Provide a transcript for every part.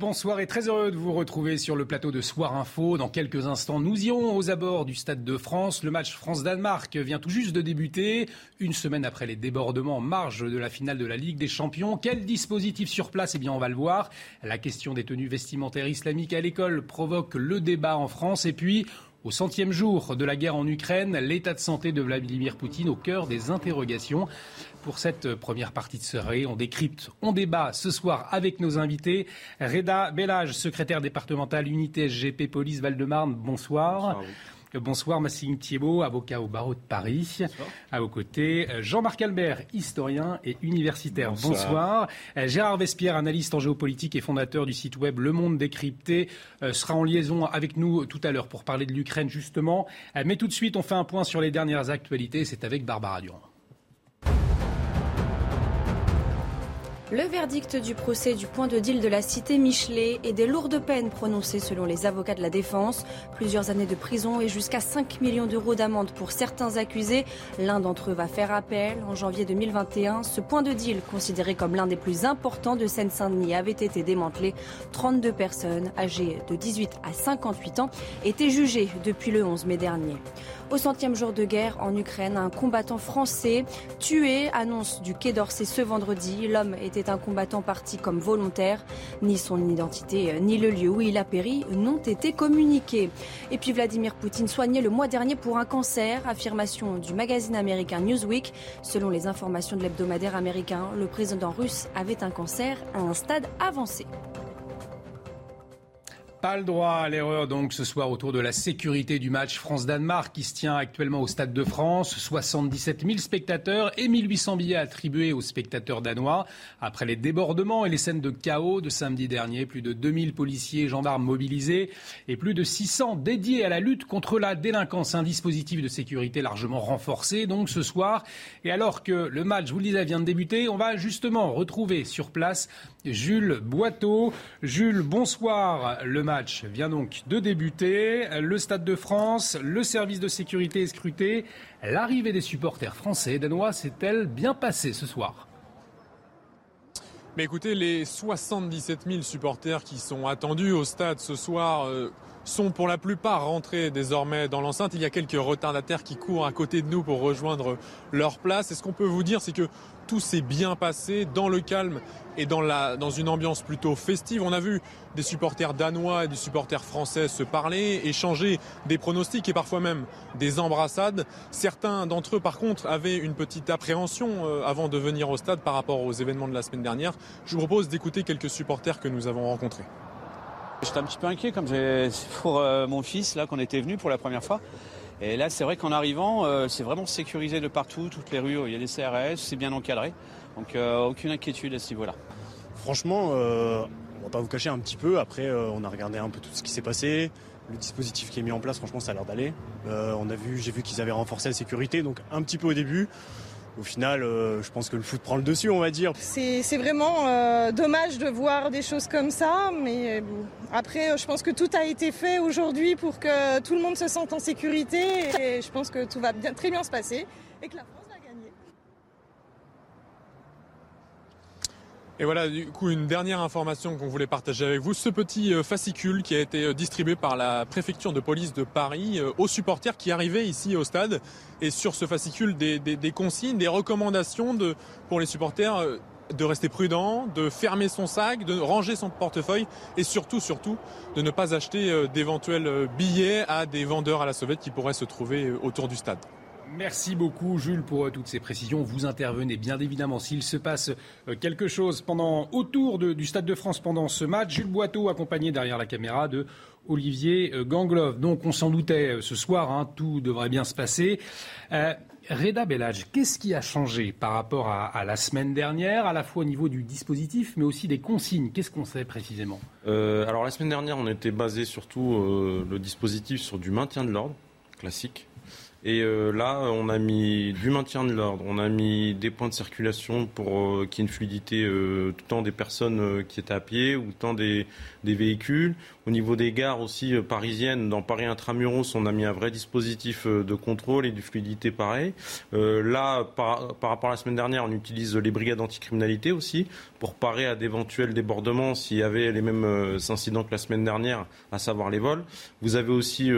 Bonsoir et très heureux de vous retrouver sur le plateau de Soir Info. Dans quelques instants, nous irons aux abords du Stade de France. Le match France-Danemark vient tout juste de débuter, une semaine après les débordements en marge de la finale de la Ligue des Champions. Quel dispositif sur place? Eh bien, on va le voir. La question des tenues vestimentaires islamiques à l'école provoque le débat en France. Et puis, au centième jour de la guerre en Ukraine, l'état de santé de Vladimir Poutine au cœur des interrogations. Pour cette première partie de soirée, on décrypte, on débat ce soir avec nos invités. Reda Bellage, secrétaire départemental unité SGP Police Val-de-Marne. Bonsoir, Bonsoir Massime Thiebaud, avocat au barreau de Paris. À vos côtés, euh, Jean-Marc Albert, historien et universitaire. Bonsoir. Euh, Gérard Vespierre, analyste en géopolitique et fondateur du site web Le Monde Décrypté, euh, sera en liaison avec nous tout à l'heure pour parler de l'Ukraine justement. Mais tout de suite, on fait un point sur les dernières actualités. C'est avec Barbara Durand. Le verdict du procès du point de deal de la cité Michelet et des lourdes peines prononcées selon les avocats de la défense. Plusieurs années de prison et jusqu'à 5 millions d'euros d'amende pour certains accusés. L'un d'entre eux va faire appel. En janvier 2021, ce point de deal, considéré comme l'un des plus importants de Seine-Saint-Denis, avait été démantelé. 32 personnes âgées de 18 à 58 ans étaient jugées depuis le 11 mai dernier. Au centième jour de guerre en Ukraine, un combattant français tué, annonce du Quai d'Orsay ce vendredi. L'homme était un combattant parti comme volontaire. Ni son identité ni le lieu où il a péri n'ont été communiqués. Et puis Vladimir Poutine soigné le mois dernier pour un cancer, affirmation du magazine américain Newsweek. Selon les informations de l'hebdomadaire américain, le président russe avait un cancer à un stade avancé. Pas le droit à l'erreur donc ce soir autour de la sécurité du match France-Danemark qui se tient actuellement au Stade de France. 77 000 spectateurs et 1800 billets attribués aux spectateurs danois. Après les débordements et les scènes de chaos de samedi dernier, plus de 2000 policiers et gendarmes mobilisés et plus de 600 dédiés à la lutte contre la délinquance. Un dispositif de sécurité largement renforcé donc ce soir. Et alors que le match, je vous le disais, vient de débuter, on va justement retrouver sur place Jules Boiteau. Jules, bonsoir. Le match vient donc de débuter. Le Stade de France, le service de sécurité est scruté. L'arrivée des supporters français et danois s'est-elle bien passée ce soir? Mais écoutez, les 77 000 supporters qui sont attendus au stade ce soir euh, sont pour la plupart rentrés désormais dans l'enceinte. Il y a quelques retardataires qui courent à côté de nous pour rejoindre leur place. Et ce qu'on peut vous dire, c'est que tout s'est bien passé dans le calme et dans, une ambiance plutôt festive. On a vu des supporters danois et des supporters français se parler, échanger des pronostics et parfois même des embrassades. Certains d'entre eux, par contre, avaient une petite appréhension euh, avant de venir au stade par rapport aux événements de la semaine dernière. Je vous propose d'écouter quelques supporters que nous avons rencontrés. J'étais un petit peu inquiet comme pour euh, mon fils là qu'on était venu pour la première fois. Et là c'est vrai qu'en arrivant euh, c'est vraiment sécurisé de partout, toutes les rues, il y a des CRS, c'est bien encadré. Donc euh, aucune inquiétude à ce niveau-là. Franchement, euh, on va pas vous cacher un petit peu. Après, euh, on a regardé un peu tout ce qui s'est passé. Le dispositif qui est mis en place, franchement, ça a l'air d'aller. Euh, on a vu, j'ai vu qu'ils avaient renforcé la sécurité, donc un petit peu au début. Au final, euh, je pense que le foot prend le dessus, on va dire. C'est c'est vraiment euh, dommage de voir des choses comme ça, mais bon. après, je pense que tout a été fait aujourd'hui pour que tout le monde se sente en sécurité et je pense que tout va bien, très bien se passer et que la France va gagner. Et voilà, du coup, une dernière information qu'on voulait partager avec vous. Ce petit euh, fascicule qui a été euh, distribué par la préfecture de police de Paris euh, aux supporters qui arrivaient ici au stade. Et sur ce fascicule, des, consignes, des recommandations pour les supporters de rester prudent, de fermer son sac, de ranger son portefeuille et surtout, surtout, de ne pas acheter d'éventuels billets à des vendeurs à la sauvette qui pourraient se trouver autour du stade. Merci beaucoup Jules pour euh, toutes ces précisions. Vous intervenez bien évidemment s'il se passe euh, quelque chose pendant autour du Stade de France pendant ce match. Jules Boiteau accompagné derrière la caméra de Olivier euh, Gangloff. Donc on s'en doutait ce soir, hein, tout devrait bien se passer. Reda Bellage, qu'est-ce qui a changé par rapport à, la semaine dernière, à la fois au niveau du dispositif, mais aussi des consignes? Qu'est-ce qu'on sait précisément? Alors la semaine dernière, on était basé surtout le dispositif sur du maintien de l'ordre classique. Et euh, là, on a mis du maintien de l'ordre, on a mis des points de circulation pour euh, qu'il y ait une fluidité euh, tant des personnes qui étaient à pied ou tant des, véhicules. Au niveau des gares aussi parisiennes, dans Paris Intramuros, on a mis un vrai dispositif de contrôle et de fluidité pareil. là, par, par, rapport à la semaine dernière, on utilise les brigades anticriminalité aussi pour parer à d'éventuels débordements s'il y avait les mêmes incidents que la semaine dernière, à savoir les vols. Vous avez aussi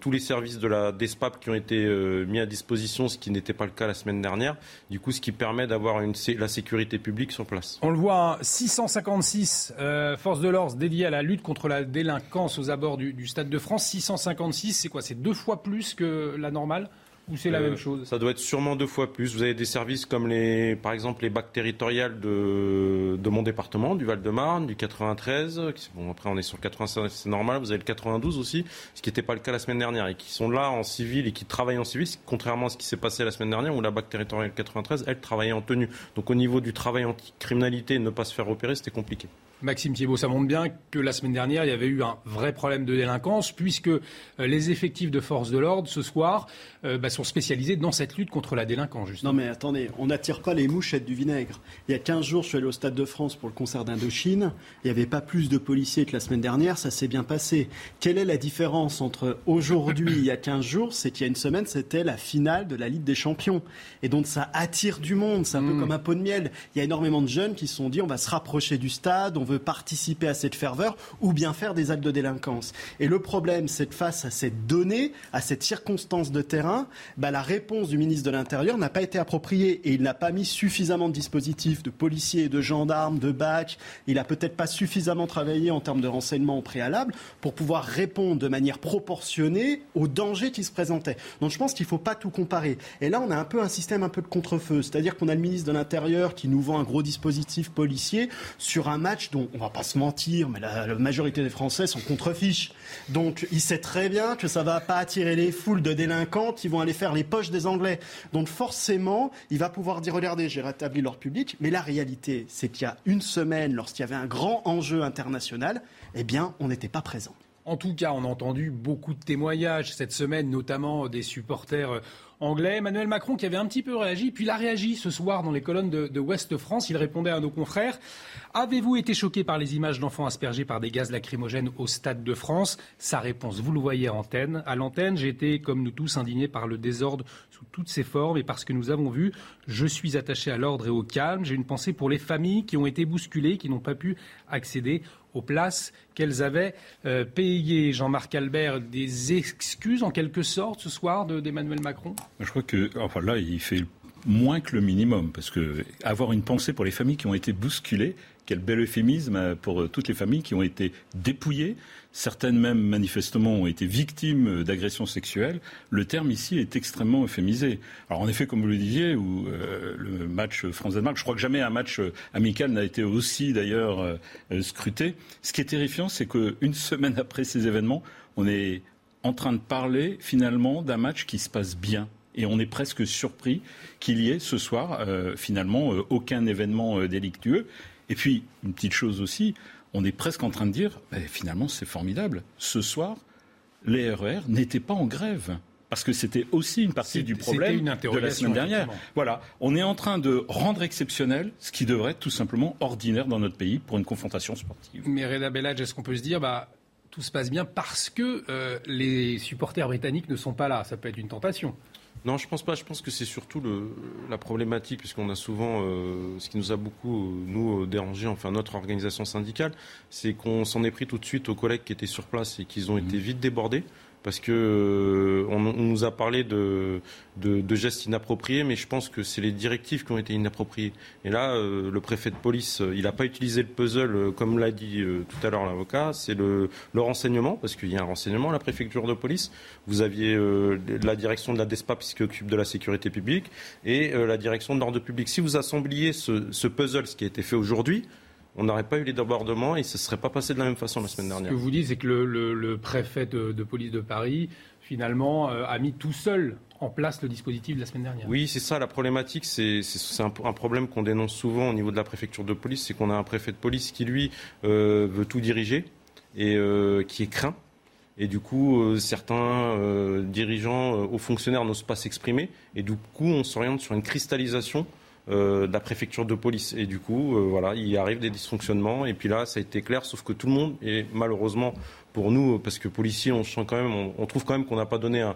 tous les services de la DESPAP qui ont été euh, mis à disposition, ce qui n'était pas le cas la semaine dernière. Du coup, ce qui permet d'avoir la sécurité publique sur place. On le voit, 656 hein, euh, forces de l'ordre dédiées à la lutte contre la délinquance aux abords du, du Stade de France. 656, c'est quoi? C'est deux fois plus que la normale? Ou c'est la euh, même chose Ça doit être sûrement deux fois plus. Vous avez des services comme les, par exemple les bacs territoriales de, de mon département, du Val-de-Marne, du 93. Bon, après on est sur le 85, c'est normal. Vous avez le 92 aussi, ce qui n'était pas le cas la semaine dernière, et qui sont là en civil et qui travaillent en civil, contrairement à ce qui s'est passé la semaine dernière où la bac territoriale 93, elle travaillait en tenue. Donc au niveau du travail anti-criminalité, ne pas se faire opérer, c'était compliqué. Maxime Thiebaud, ça montre bien que la semaine dernière, il y avait eu un vrai problème de délinquance, puisque euh, les effectifs de force de l'ordre, ce soir, euh, bah, sont spécialisés dans cette lutte contre la délinquance, justement. Non, mais attendez, on n'attire pas les mouchettes du vinaigre. Il y a 15 jours, je suis allé au Stade de France pour le concert d'Indochine. Il n'y avait pas plus de policiers que la semaine dernière, ça s'est bien passé. Quelle est la différence entre aujourd'hui et il y a 15 jours C'est qu'il y a une semaine, c'était la finale de la Ligue des Champions. Et donc, ça attire du monde, c'est un peu mm. comme un pot de miel. Il y a énormément de jeunes qui se sont dit, on va se rapprocher du stade, on veut participer à cette ferveur ou bien faire des actes de délinquance. Et le problème, c'est que face à cette donnée, à cette circonstance de terrain, bah, la réponse du ministre de l'Intérieur n'a pas été appropriée et il n'a pas mis suffisamment de dispositifs de policiers, de gendarmes, de bacs. Il n'a peut-être pas suffisamment travaillé en termes de renseignement au préalable pour pouvoir répondre de manière proportionnée aux dangers qui se présentaient. Donc je pense qu'il ne faut pas tout comparer. Et là, on a un peu un système un peu de contre-feu, c'est-à-dire qu'on a le ministre de l'Intérieur qui nous vend un gros dispositif policier sur un match dont on va pas se mentir, mais la, majorité des Français sont contre-fiches. Donc il sait très bien que ça va pas attirer les foules de délinquants qui vont aller faire les poches des Anglais. Donc forcément, il va pouvoir dire regardez, j'ai rétabli l'ordre public, mais la réalité, c'est qu'il y a une semaine, lorsqu'il y avait un grand enjeu international, eh bien, on n'était pas présent. En tout cas, on a entendu beaucoup de témoignages cette semaine, notamment des supporters anglais. Emmanuel Macron qui avait un petit peu réagi, puis il a réagi ce soir dans les colonnes de, de France. Il répondait à nos confrères. Avez-vous été choqué par les images d'enfants aspergés par des gaz lacrymogènes au Stade de France? Sa réponse, vous le voyez à l'antenne. À l'antenne, j'ai été, comme nous tous, indigné par le désordre sous toutes ses formes et parce que nous avons vu. Je suis attaché à l'ordre et au calme. J'ai une pensée pour les familles qui ont été bousculées, qui n'ont pas pu accéder aux places qu'elles avaient euh, payées. Jean-Marc Albert, des excuses en quelque sorte ce soir d'Emmanuel Macron? Je crois que, enfin là, il fait moins que le minimum, parce que avoir une pensée pour les familles qui ont été bousculées, quel bel euphémisme pour toutes les familles qui ont été dépouillées, certaines même manifestement ont été victimes d'agressions sexuelles. Le terme ici est extrêmement euphémisé. Alors en effet, comme vous le disiez, euh, le match France-Danemark, je crois que jamais un match amical n'a été aussi d'ailleurs euh, scruté. Ce qui est terrifiant, c'est qu'une semaine après ces événements, on est en train de parler finalement d'un match qui se passe bien et on est presque surpris qu'il y ait ce soir euh, finalement aucun événement délictueux. Et puis, une petite chose aussi, on est presque en train de dire, finalement, c'est formidable. Ce soir, les RER e n'étaient pas en grève. Parce que c'était aussi une partie du problème de la semaine dernière. Voilà, on est en train de rendre exceptionnel ce qui devrait être tout simplement ordinaire dans notre pays pour une confrontation sportive. Mais Reda Bellage, est-ce qu'on peut se dire, bah, tout se passe bien parce que euh, les supporters britanniques ne sont pas là? Ça peut être une tentation. Non, je pense pas. Je pense que c'est surtout le, la problématique, puisqu'on a souvent, euh, ce qui nous a beaucoup, nous, dérangé, enfin notre organisation syndicale, c'est qu'on s'en est pris tout de suite aux collègues qui étaient sur place et qu'ils ont mmh. été vite débordés parce que euh, on, nous a parlé de, de, gestes inappropriés, mais je pense que c'est les directives qui ont été inappropriées. Et là, euh, le préfet de police, euh, il n'a pas utilisé le puzzle comme l'a dit tout à l'heure l'avocat, c'est le, le, renseignement, parce qu'il y a un renseignement à la préfecture de police. Vous aviez la direction de la DESPA qui occupe de la sécurité publique et la direction de l'ordre public. Si vous assembliez ce, ce puzzle, ce qui a été fait aujourd'hui, on n'aurait pas eu les débordements et ce ne serait pas passé de la même façon la semaine dernière. Ce que vous dites, c'est que le, préfet de, police de Paris finalement, a mis tout seul en place le dispositif de la semaine dernière. Oui, c'est ça la problématique. C'est un, un, problème qu'on dénonce souvent au niveau de la préfecture de police, c'est qu'on a un préfet de police qui, lui, euh, veut tout diriger et euh, qui est craint. Et du coup, euh, certains dirigeants ou fonctionnaires n'osent pas s'exprimer. Et du coup, on s'oriente sur une cristallisation de la préfecture de police. Et du coup, voilà, il arrive des dysfonctionnements. Et puis là, ça a été clair, sauf que tout le monde, et malheureusement pour nous, parce que policiers, on, sent quand même, on, on trouve quand même qu'on n'a pas donné un,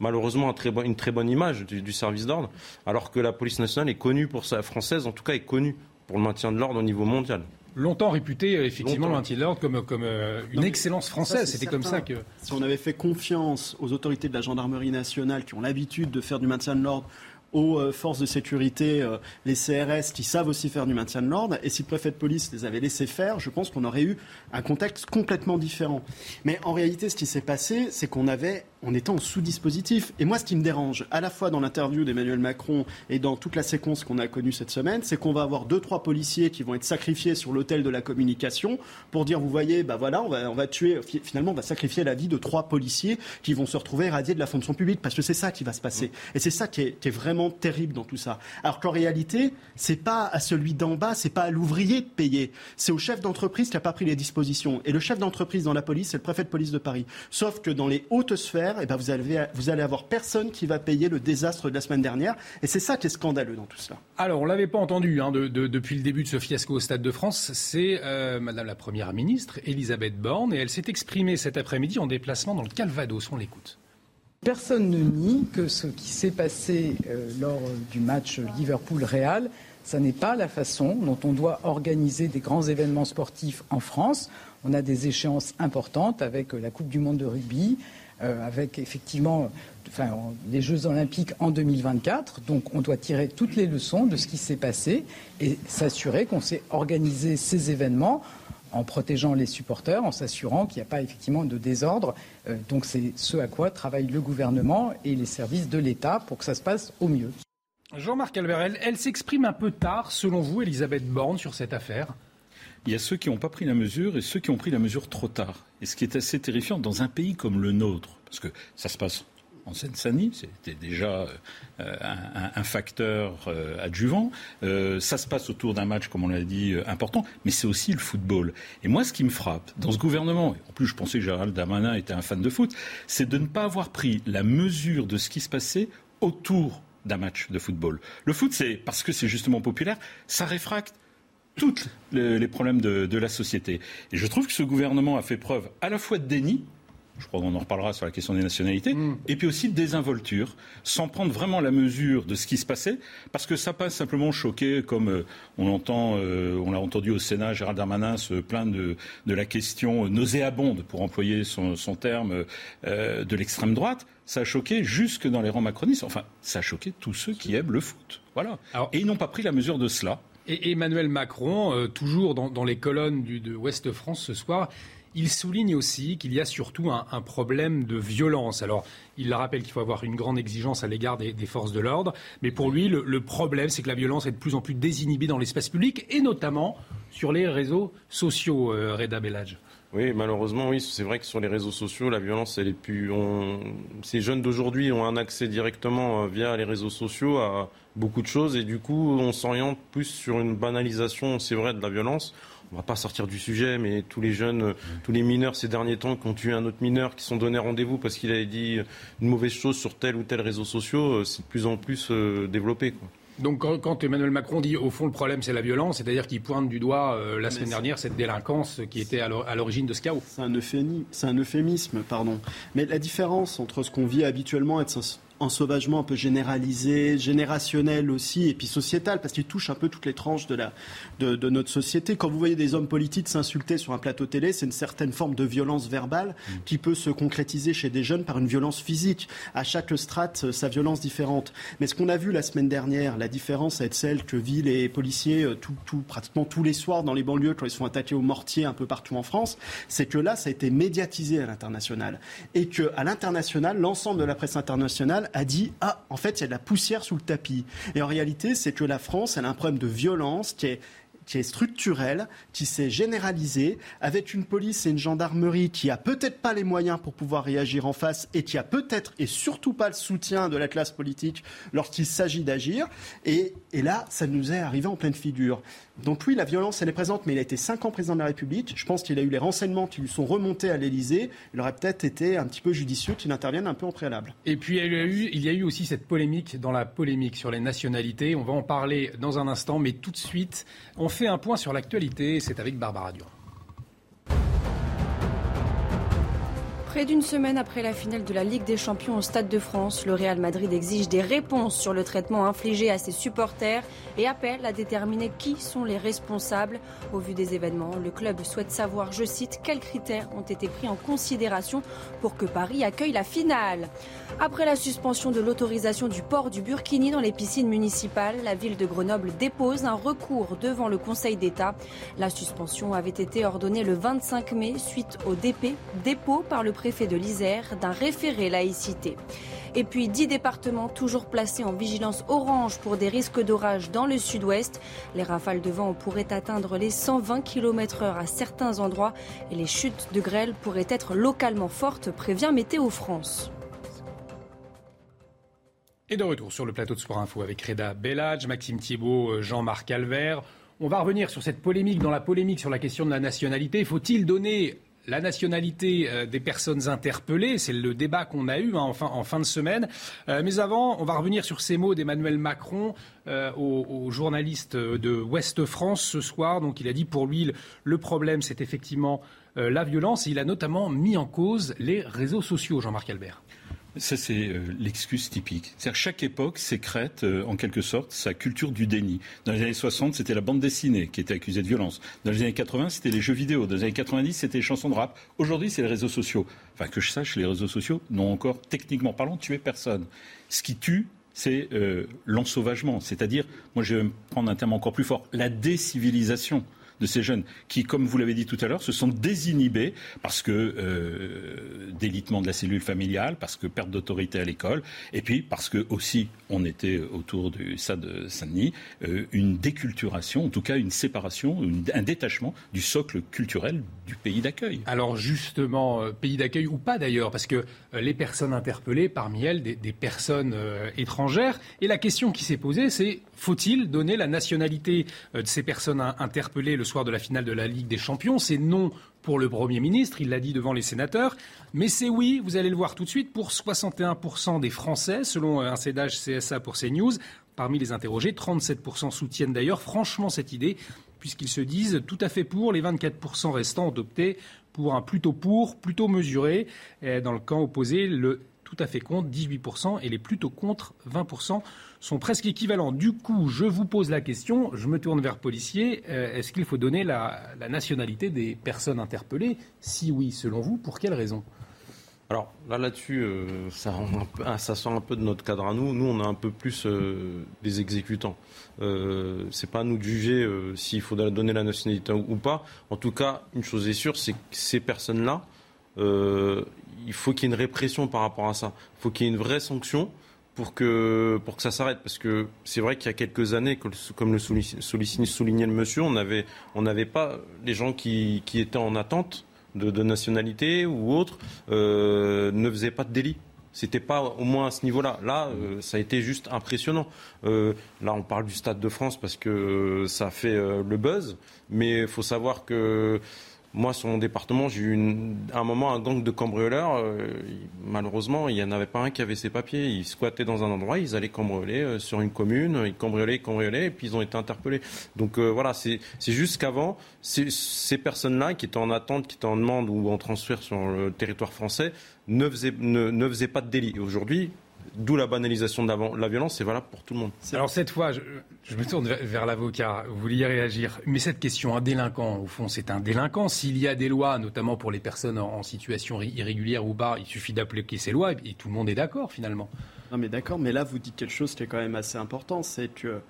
malheureusement une très bonne image du, service d'ordre, alors que la police nationale est connue pour sa française, en tout cas est connue pour le maintien de l'ordre au niveau mondial. Longtemps réputé, effectivement, le maintien de l'ordre comme, comme euh, une excellence française. C'était comme ça que. Si on avait fait confiance aux autorités de la gendarmerie nationale qui ont l'habitude de faire du maintien de l'ordre aux euh, forces de sécurité, euh, les CRS, qui savent aussi faire du maintien de l'ordre. Et si le préfet de police les avait laissés faire, je pense qu'on aurait eu un contexte complètement différent. Mais en réalité, ce qui s'est passé, c'est qu'on avait on était en sous-dispositif. Et moi, ce qui me dérange, à la fois dans l'interview d'Emmanuel Macron et dans toute la séquence qu'on a connue cette semaine, c'est qu'on va avoir deux, trois policiers qui vont être sacrifiés sur l'autel de la communication pour dire, vous voyez, bah voilà, on va, on va tuer, finalement, on va sacrifier la vie de trois policiers qui vont se retrouver radiés de la fonction publique, parce que c'est ça qui va se passer. Et c'est ça qui est, qui est, vraiment terrible dans tout ça. Alors qu'en réalité, c'est pas à celui d'en bas, c'est pas à l'ouvrier de payer, c'est au chef d'entreprise qui a pas pris les dispositions. Et le chef d'entreprise dans la police, c'est le préfet de police de Paris. Sauf que dans les hautes sphères, et eh ben vous, allez, vous allez avoir personne qui va payer le désastre de la semaine dernière. Et c'est ça qui est scandaleux dans tout cela. Alors, on ne l'avait pas entendu hein, depuis le début de ce fiasco au Stade de France. C'est euh, Madame la Première ministre, Elisabeth Borne, et elle s'est exprimée cet après-midi en déplacement dans le Calvados. On l'écoute. Personne ne nie que ce qui s'est passé euh, lors du match Liverpool-Real, ce n'est pas la façon dont on doit organiser des grands événements sportifs en France. On a des échéances importantes avec la Coupe du Monde de rugby, euh, avec effectivement enfin, les Jeux olympiques en 2024. Donc on doit tirer toutes les leçons de ce qui s'est passé et s'assurer qu'on sait organiser ces événements en protégeant les supporters, en s'assurant qu'il n'y a pas effectivement de désordre. Euh, donc c'est ce à quoi travaille le gouvernement et les services de l'État pour que ça se passe au mieux. Jean-Marc Albert, elle s'exprime un peu tard, selon vous, Elisabeth Borne, sur cette affaire? Il y a ceux qui n'ont pas pris la mesure et ceux qui ont pris la mesure trop tard. Et ce qui est assez terrifiant dans un pays comme le nôtre, parce que ça se passe en Seine-Saint-Denis, c'était déjà euh, un, facteur euh, adjuvant. Euh, ça se passe autour d'un match, comme on l'a dit, important, mais c'est aussi le football. Et moi, ce qui me frappe dans ce gouvernement, en plus je pensais que Gérald Darmanin était un fan de foot, c'est de ne pas avoir pris la mesure de ce qui se passait autour d'un match de football. Le foot, c'est parce que c'est justement populaire, ça réfracte tous les, problèmes de, la société. Et je trouve que ce gouvernement a fait preuve à la fois de déni, je crois qu'on en reparlera sur la question des nationalités, mm. et puis aussi de désinvolture, sans prendre vraiment la mesure de ce qui se passait, parce que ça pas simplement choqué, comme euh, on entend, euh, on l'a entendu au Sénat, Gérald Darmanin se plaindre de, de la question nauséabonde, pour employer son, terme, euh, de l'extrême droite. Ça a choqué jusque dans les rangs macronistes. Enfin, ça a choqué tous ceux qui aiment le foot. Voilà. et ils n'ont pas pris la mesure de cela. Et Emmanuel Macron, euh, toujours dans, les colonnes de Ouest France ce soir, il souligne aussi qu'il y a surtout un, problème de violence. Alors, il rappelle qu'il faut avoir une grande exigence à l'égard des, forces de l'ordre, mais pour lui, le, problème, c'est que la violence est de plus en plus désinhibée dans l'espace public, et notamment sur les réseaux sociaux, euh, Reda Bellage. Oui, malheureusement, oui, c'est vrai que sur les réseaux sociaux, la violence, elle est plus. Ces jeunes d'aujourd'hui ont un accès directement euh, via les réseaux sociaux à beaucoup de choses et du coup, on s'oriente plus sur une banalisation, c'est vrai, de la violence. On va pas sortir du sujet, mais tous les jeunes, euh, tous les mineurs ces derniers temps qui ont tué un autre mineur, qui sont donnés rendez-vous parce qu'il avait dit une mauvaise chose sur tel ou tel réseau social, euh, c'est de plus en plus développé. Quoi. Donc quand, Emmanuel Macron dit au fond le problème c'est la violence, c'est-à-dire qu'il pointe du doigt euh, la semaine dernière cette délinquance qui était à l'origine de ce chaos. C'est un, un, euphémisme, pardon. Mais la différence entre ce qu'on vit habituellement et sauvagement un peu généralisé, générationnel aussi, et puis sociétal, parce qu'il touche un peu toutes les tranches de, la, de, de, notre société. Quand vous voyez des hommes politiques s'insulter sur un plateau télé, c'est une certaine forme de violence verbale mm. qui peut se concrétiser chez des jeunes par une violence physique. À chaque strate, euh, sa violence différente. Mais ce qu'on a vu la semaine dernière, la différence est celle que vivent les policiers euh, tout, tout, pratiquement tous les soirs dans les banlieues quand ils sont attaqués au mortier un peu partout en France, c'est que là, ça a été médiatisé à l'international. Et qu'à l'international, l'ensemble de la presse internationale a dit Ah, en fait, il y a de la poussière sous le tapis. Et en réalité, c'est que la France, elle a un problème de violence qui est qui est structurel, qui s'est généralisé, avec une police et une gendarmerie qui a peut-être pas les moyens pour pouvoir réagir en face et qui a peut-être et surtout pas le soutien de la classe politique lorsqu'il s'agit d'agir. Et, et là, ça nous est arrivé en pleine figure. Donc oui, la violence, elle est présente, mais il a été cinq ans président de la République. Je pense qu'il a eu les renseignements qui lui sont remontés à l'Élysée. Il aurait peut-être été un petit peu judicieux qu'il intervienne un peu en préalable. Et puis il y, a eu, il y a eu aussi cette polémique dans la polémique sur les nationalités. On va en parler dans un instant, mais tout de suite, on fait un point sur l'actualité. C'est avec Barbara Durand. Près d'une semaine après la finale de la Ligue des Champions au Stade de France, le Real Madrid exige des réponses sur le traitement infligé à ses supporters et appelle à déterminer qui sont les responsables. Au vu des événements, le club souhaite savoir, je cite, quels critères ont été pris en considération pour que Paris accueille la finale. Après la suspension de l'autorisation du port du Burkini dans les piscines municipales, la ville de Grenoble dépose un recours devant le Conseil d'État. La suspension avait été ordonnée le 25 mai suite au dépôt par le président préfet de l'Isère d'un référé laïcité. Et puis dix départements toujours placés en vigilance orange pour des risques d'orage dans le sud-ouest. Les rafales de vent pourraient atteindre les 120 km h à certains endroits et les chutes de grêle pourraient être localement fortes, prévient Météo France. Et de retour sur le plateau de Sport Info avec Reda Bellage, Maxime Thiebaud, Jean-Marc Calvert. On va revenir sur cette polémique, dans la polémique sur la question de la nationalité. Faut-il donner la nationalité euh, des personnes interpellées. C'est le débat qu'on a eu hein, en, fin, de semaine. Euh, mais avant, on va revenir sur ces mots d'Emmanuel Macron euh, aux, journalistes de Ouest France ce soir. Donc, il a dit pour lui, le problème, c'est effectivement la violence. il a notamment mis en cause les réseaux sociaux, Jean-Marc Albert. Ça, c'est euh, l'excuse typique. C'est-à-dire chaque époque sécrète, euh, en quelque sorte, sa culture du déni. Dans les années 60, c'était la bande dessinée qui était accusée de violence. Dans les années 80, c'était les jeux vidéo. Dans les années 90, c'était les chansons de rap. Aujourd'hui, c'est les réseaux sociaux. Enfin, que je sache, les réseaux sociaux n'ont encore, techniquement parlant, tué personne. Ce qui tue, c'est euh, l'ensauvagement. C'est-à-dire, moi, je vais prendre un terme encore plus fort, la décivilisation de ces jeunes qui, comme vous l'avez dit tout à l'heure, se sont désinhibés parce que euh, délitement de la cellule familiale, parce que perte d'autorité à l'école, et puis parce que aussi on était autour du SAD de Saint-Denis, euh, une déculturation, en tout cas une séparation, un détachement du socle culturel du pays d'accueil. Alors justement, euh, pays d'accueil ou pas d'ailleurs, parce que les personnes interpellées, parmi elles, des personnes étrangères, et la question qui s'est posée, c'est faut-il donner la nationalité de ces personnes interpellées le soir de la finale de la Ligue des Champions? C'est non pour le Premier ministre, il l'a dit devant les sénateurs, mais c'est oui, vous allez le voir tout de suite, pour 61% des Français, selon un CEDAGE CSA pour CNews. Parmi les interrogés, 37% soutiennent d'ailleurs franchement cette idée, puisqu'ils se disent tout à fait pour. Les 24% restants ont opté pour un plutôt pour, plutôt mesuré. Dans le camp opposé, le tout à fait contre, 18%, et les plutôt contre, 20% sont presque équivalents. Du coup, je vous pose la question, je me tourne vers policier, euh, est-ce qu'il faut donner la, nationalité des personnes interpellées? Si oui, selon vous, pour quelles raisons alors là, là-dessus, euh, ça, ça, sort un peu de notre cadre à nous. Nous, on a un peu plus euh, des exécutants. C'est pas à nous de juger s'il faut donner la nationalité ou, pas. En tout cas, une chose est sûre, c'est que ces personnes-là, il faut qu'il y ait une répression par rapport à ça. Il faut qu'il y ait une vraie sanction pour que, pour que ça s'arrête. Parce que c'est vrai qu'il y a quelques années, comme le soulignait le monsieur, on n'avait on pas les gens qui, qui, étaient en attente de, nationalité ou autre euh, ne faisaient pas de délit. C'était pas au moins à ce niveau-là. Là, euh, ça a été juste impressionnant. Euh, là, on parle du Stade de France parce que ça fait le buzz, mais il faut savoir que moi, sur mon département, j'ai eu un moment un gang de cambrioleurs. Euh, malheureusement, il n'y en avait pas un qui avait ses papiers. Ils squattaient dans un endroit, ils allaient cambrioler euh, sur une commune, ils cambriolaient, cambriolaient, et puis ils ont été interpellés. Donc euh, voilà, c'est juste qu'avant, ces personnes-là qui étaient en attente, qui étaient en demande ou en transfert sur le territoire français, ne faisaient, ne, faisaient pas de délit. Aujourd'hui, D'où la banalisation de la, violence, c'est valable pour tout le monde. Alors cette fois, je, me tourne vers, l'avocat. Vous vouliez réagir. Mais cette question, un délinquant, au fond, c'est un délinquant. S'il y a des lois, notamment pour les personnes en, situation irrégulière ou bas, il suffit d'appliquer ces lois et, tout le monde est d'accord finalement. Non mais d'accord, mais là vous dites quelque chose qui est quand même assez important, c'est que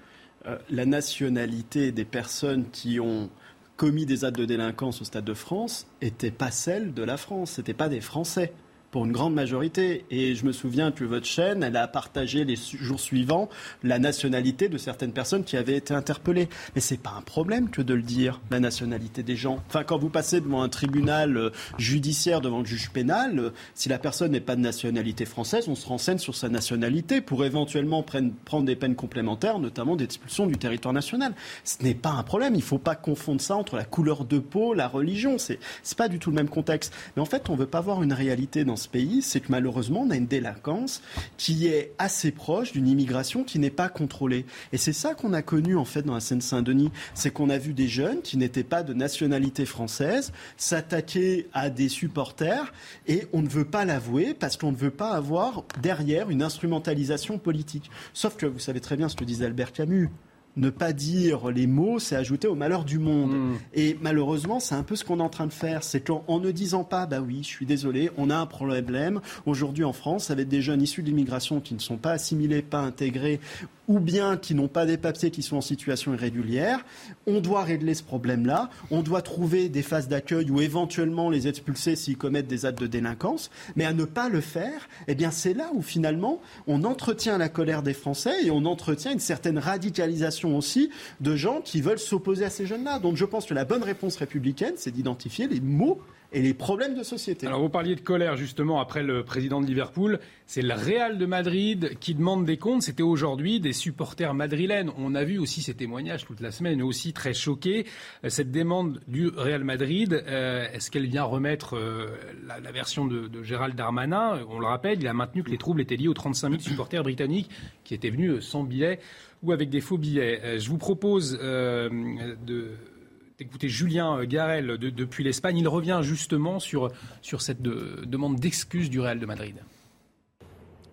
euh, la nationalité des personnes qui ont commis des actes de délinquance au Stade de France n'était pas celle de la France, n'était pas des Français pour une grande majorité. Et je me souviens que votre chaîne, elle a partagé les jours suivants la nationalité de certaines personnes qui avaient été interpellées. Mais c'est pas un problème que de le dire, la nationalité des gens. Enfin, quand vous passez devant un tribunal euh, judiciaire, devant le juge pénal, euh, si la personne n'est pas de nationalité française, on se renseigne sur sa nationalité pour éventuellement prendre des peines complémentaires, notamment d'expulsion du territoire national. Ce n'est pas un problème. Il ne faut pas confondre ça entre la couleur de peau, la religion. C'est pas du tout le même contexte. Mais en fait, on ne veut pas voir une réalité dans ce pays, c'est que malheureusement, on a une délinquance qui est assez proche d'une immigration qui n'est pas contrôlée. Et c'est ça qu'on a connu en fait dans la Seine-Saint-Denis, c'est qu'on a vu des jeunes qui n'étaient pas de nationalité française s'attaquer à des supporters et on ne veut pas l'avouer parce qu'on ne veut pas avoir derrière une instrumentalisation politique. Sauf que vous savez très bien ce que disait Albert Camus ne pas dire les mots, c'est ajouter au malheur du monde. Mm. Et malheureusement, c'est un peu ce qu'on est en train de faire. C'est qu'en ne disant pas, bah oui, je suis désolé, on a un problème aujourd'hui en France avec des jeunes issus de l'immigration qui ne sont pas assimilés, pas intégrés ou bien qui n'ont pas des papiers, qui sont en situation irrégulière. On doit régler ce problème-là. On doit trouver des phases d'accueil ou éventuellement les expulser s'ils commettent des actes de délinquance. Mais à ne pas le faire, eh bien, c'est là où finalement on entretient la colère des Français et on entretient une certaine radicalisation aussi de gens qui veulent s'opposer à ces jeunes-là. Donc je pense que la bonne réponse républicaine, c'est d'identifier les mots et les problèmes de société. Alors vous parliez de colère justement après le président de Liverpool. C'est le Real de Madrid qui demande des comptes. C'était aujourd'hui des supporters madrilènes. On a vu aussi ces témoignages toute la semaine, aussi très choqués. Euh, cette demande du Real Madrid, euh, est-ce qu'elle vient remettre euh, la, version de, Gérald Darmanin? On le rappelle, il a maintenu que les troubles étaient liés aux 35 000 supporters britanniques qui étaient venus sans billets ou avec des faux billets. je vous propose de Écoutez, Julien Garel depuis l'Espagne. Il revient justement sur, sur cette demande d'excuses du Real de Madrid.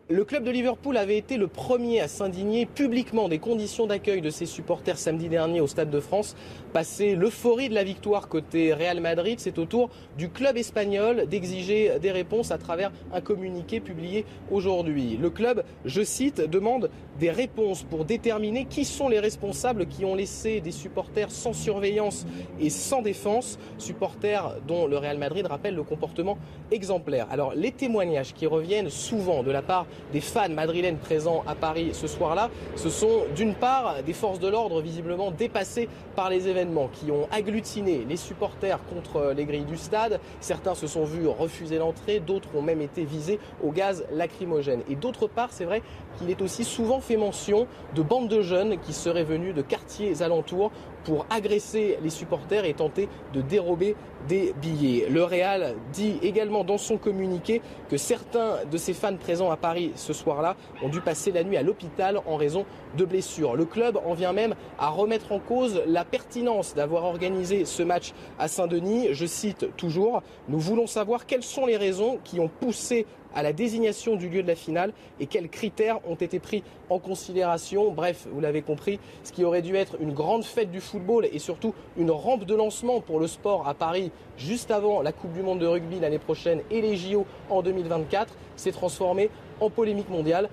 Le club de Liverpool avait été le premier à s'indigner publiquement des conditions d'accueil de ses supporters samedi dernier au Stade de France. Passé l'euphorie de la victoire côté Real Madrid, c'est au tour du club espagnol d'exiger des réponses à travers un communiqué publié aujourd'hui. Le club, je cite, demande des réponses pour déterminer qui sont les responsables qui ont laissé des supporters sans surveillance et sans défense, supporters dont le Real Madrid rappelle le comportement exemplaire. Alors les témoignages qui reviennent souvent de la part des fans madrilènes présents à Paris ce soir-là, ce sont d'une part des forces de l'ordre visiblement dépassées par les qui ont agglutiné les supporters contre les grilles du stade. Certains se sont vus refuser l'entrée, d'autres ont même été visés au gaz lacrymogène. Et d'autre part, c'est vrai qu'il est aussi souvent fait mention de bandes de jeunes qui seraient venus de quartiers alentours pour agresser les supporters et tenter de dérober des billets. Le Real dit également dans son communiqué que certains de ses fans présents à Paris ce soir-là ont dû passer la nuit à l'hôpital en raison de blessures. Le club en vient même à remettre en cause la pertinence d'avoir organisé ce match à Saint-Denis. Je cite toujours, nous voulons savoir quelles sont les raisons qui ont poussé à la désignation du lieu de la finale et quels critères ont été pris en considération. Bref, vous l'avez compris, ce qui aurait dû être une grande fête du football et surtout une rampe de lancement pour le sport à Paris juste avant la Coupe du Monde de rugby l'année prochaine et les JO en 2024 s'est transformé en polémique mondiale